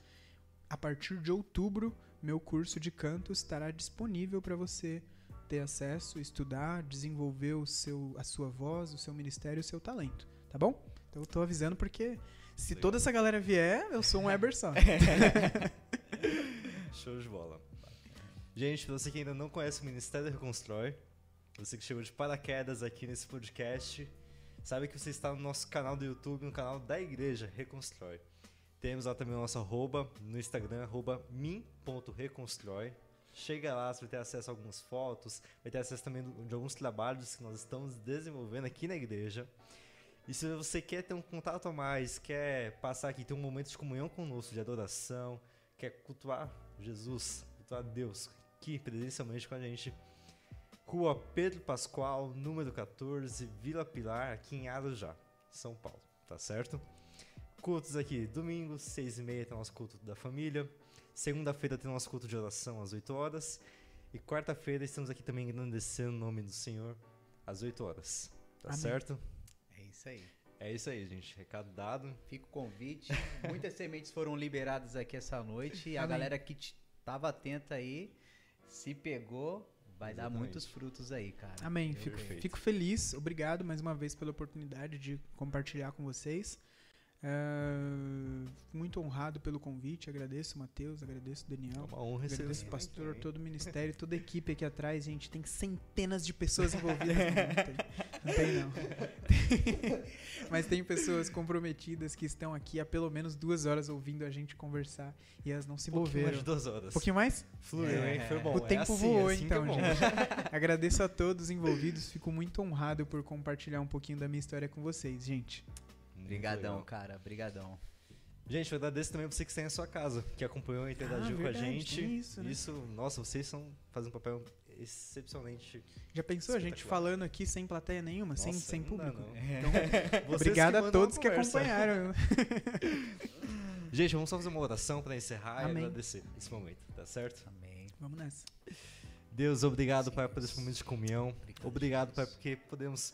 a partir de outubro, meu curso de canto estará disponível para você ter acesso, estudar, desenvolver o seu, a sua voz, o seu ministério, o seu talento, tá bom? Então eu tô avisando porque se Legal. toda essa galera vier, eu sou um [laughs] Eber só. Show de bola. Gente, você que ainda não conhece o Ministério Reconstrói, você que chegou de paraquedas aqui nesse podcast, sabe que você está no nosso canal do YouTube, no canal da Igreja Reconstrói. Temos lá também o nosso arroba no Instagram, arroba min.reconstrói. Chega lá, você vai ter acesso a algumas fotos, vai ter acesso também de alguns trabalhos que nós estamos desenvolvendo aqui na igreja. E se você quer ter um contato a mais, quer passar aqui, ter um momento de comunhão conosco, de adoração, quer cultuar Jesus, cultuar Deus aqui presencialmente com a gente, Rua Pedro Pascoal, número 14, Vila Pilar, aqui em Arujá, São Paulo, tá certo? Cultos aqui, domingo, 6 e meia tem o nosso culto da família, segunda-feira tem o nosso culto de oração às 8 horas, e quarta-feira estamos aqui também engrandecendo o nome do Senhor às 8 horas, tá Amém. certo? É isso aí. É isso aí, gente, recado dado. Fica o convite. Muitas sementes foram liberadas aqui essa noite. E a Amém. galera que t- tava atenta aí, se pegou, vai dar Exatamente. muitos frutos aí, cara. Amém. Fico, Perfeito. fico feliz. Obrigado mais uma vez pela oportunidade de compartilhar com vocês. É, muito honrado pelo convite. Agradeço, Matheus. Agradeço, É Daniel. uma honra receber Agradeço o pastor, também. todo o ministério, toda a equipe aqui atrás. Gente, tem centenas de pessoas envolvidas. [laughs] não, tem, não tem. [laughs] Mas tem pessoas comprometidas que estão aqui há pelo menos duas horas ouvindo a gente conversar e elas não se Um pouquinho mais envolveram. de duas horas. Um pouquinho mais? Fluiu, É. hein? Foi bom. o é tempo assim, voou, assim é então, bom. gente. [laughs] Agradeço a todos os envolvidos. Fico muito honrado por compartilhar um pouquinho da minha história com vocês, gente. Muito Brigadão, legal. cara. Brigadão. Gente, eu agradeço também você que está em sua casa, que acompanhou e interagiu Ah, com a gente. isso, né? nossa, vocês são, fazem um papel excepcionalmente. Já pensou a gente falando aqui sem plateia nenhuma, sem, Nossa, sem dá, público? não. Então, [laughs] obrigado a todos que acompanharam. [laughs] Gente, vamos só fazer uma oração para encerrar Amém. e agradecer esse momento, tá certo? Amém. Vamos nessa. Deus, obrigado, Pai, por esse momento de comunhão. Obrigado, Obrigado, Pai, porque podemos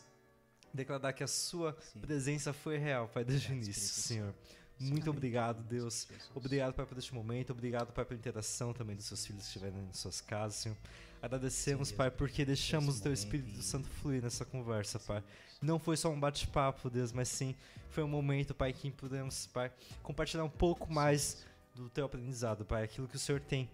declarar que a Sua Sim. presença foi real, Pai, desde o início, Espírito Senhor. Muito Amém. obrigado, Deus. Obrigado, Pai, por este momento. Obrigado, Pai, pela interação também dos seus filhos que estiverem em suas casas, Senhor. Agradecemos, Sim, Pai, porque deixamos o Teu Espírito Santo fluir nessa conversa, Pai. Não foi só um bate-papo, Deus, mas sim foi um momento, Pai, que pudemos, Pai, compartilhar um pouco mais do Teu aprendizado, Pai. Aquilo que o Senhor tem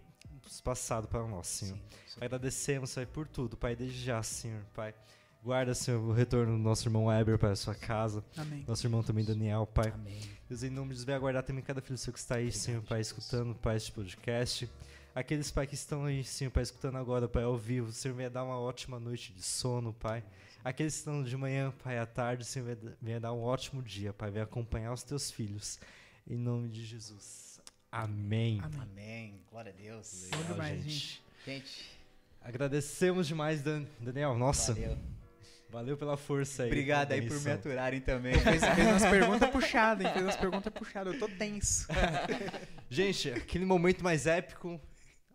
passado para nós, Senhor. Agradecemos, Pai, por tudo, Pai, desde já, Senhor, Pai. Guarda, Senhor, o retorno do nosso irmão Weber para a sua casa. Amém. Nosso irmão também, Daniel, Pai. Amém. Deus, em nome de Jesus, vai aguardar também cada filho seu que está aí, Senhor, Pai, escutando, Pai, este podcast. Aqueles, Pai, que estão aí, Senhor, Pai, escutando agora, Pai, ao vivo, Senhor, venha dar uma ótima noite de sono, Pai. Aqueles que estão de manhã, Pai, à tarde, Senhor, venha- venha dar um ótimo dia, Pai, venha acompanhar os teus filhos. Em nome de Jesus. Amém. Amém. Amém. Glória a Deus. Legal, demais, gente. gente. Gente, Agradecemos demais, Dan- Daniel. Nossa, valeu. valeu. pela força aí. Obrigado aí por me aturarem também. Fez, fez umas perguntas puxadas, hein? Fez umas perguntas puxadas. Eu tô tenso. [laughs] [laughs] Gente, aquele momento mais épico,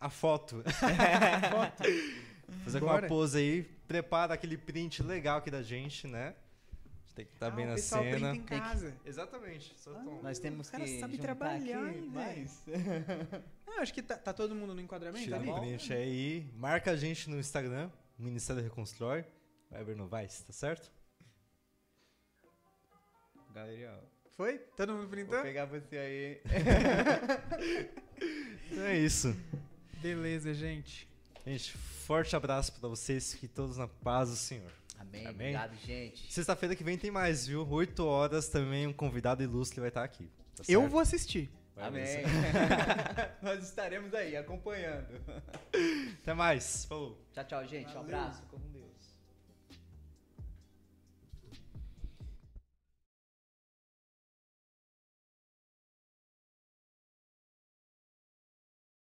a foto. [laughs] Fazer com uma pose aí, prepara aquele print legal aqui da gente, né? Tem que estar Ah, bem na cena. em Tem que- casa. Exatamente. Só tom. Nós temos o cara que sabe trabalhar, aqui hein, mais. Não, acho que tá, tá todo mundo no enquadramento, Tira tá bom? print aí. Marca a gente no Instagram, Ministério Reconstrói. Weber Novaes, tá certo? Galerinha, Foi? Todo mundo vou printou? pegar você aí. [laughs] Então é isso. Beleza, gente. Gente, forte abraço pra vocês. Fiquem todos na paz do Senhor. Amém. Amém. Obrigado, gente. Sexta-feira que vem tem mais, viu? 8 horas também um convidado ilustre vai estar aqui. tá Eu vou assistir. Vai Amém. [laughs] Nós estaremos aí acompanhando. Até mais. Falou. Tchau, tchau, gente. Um abraço.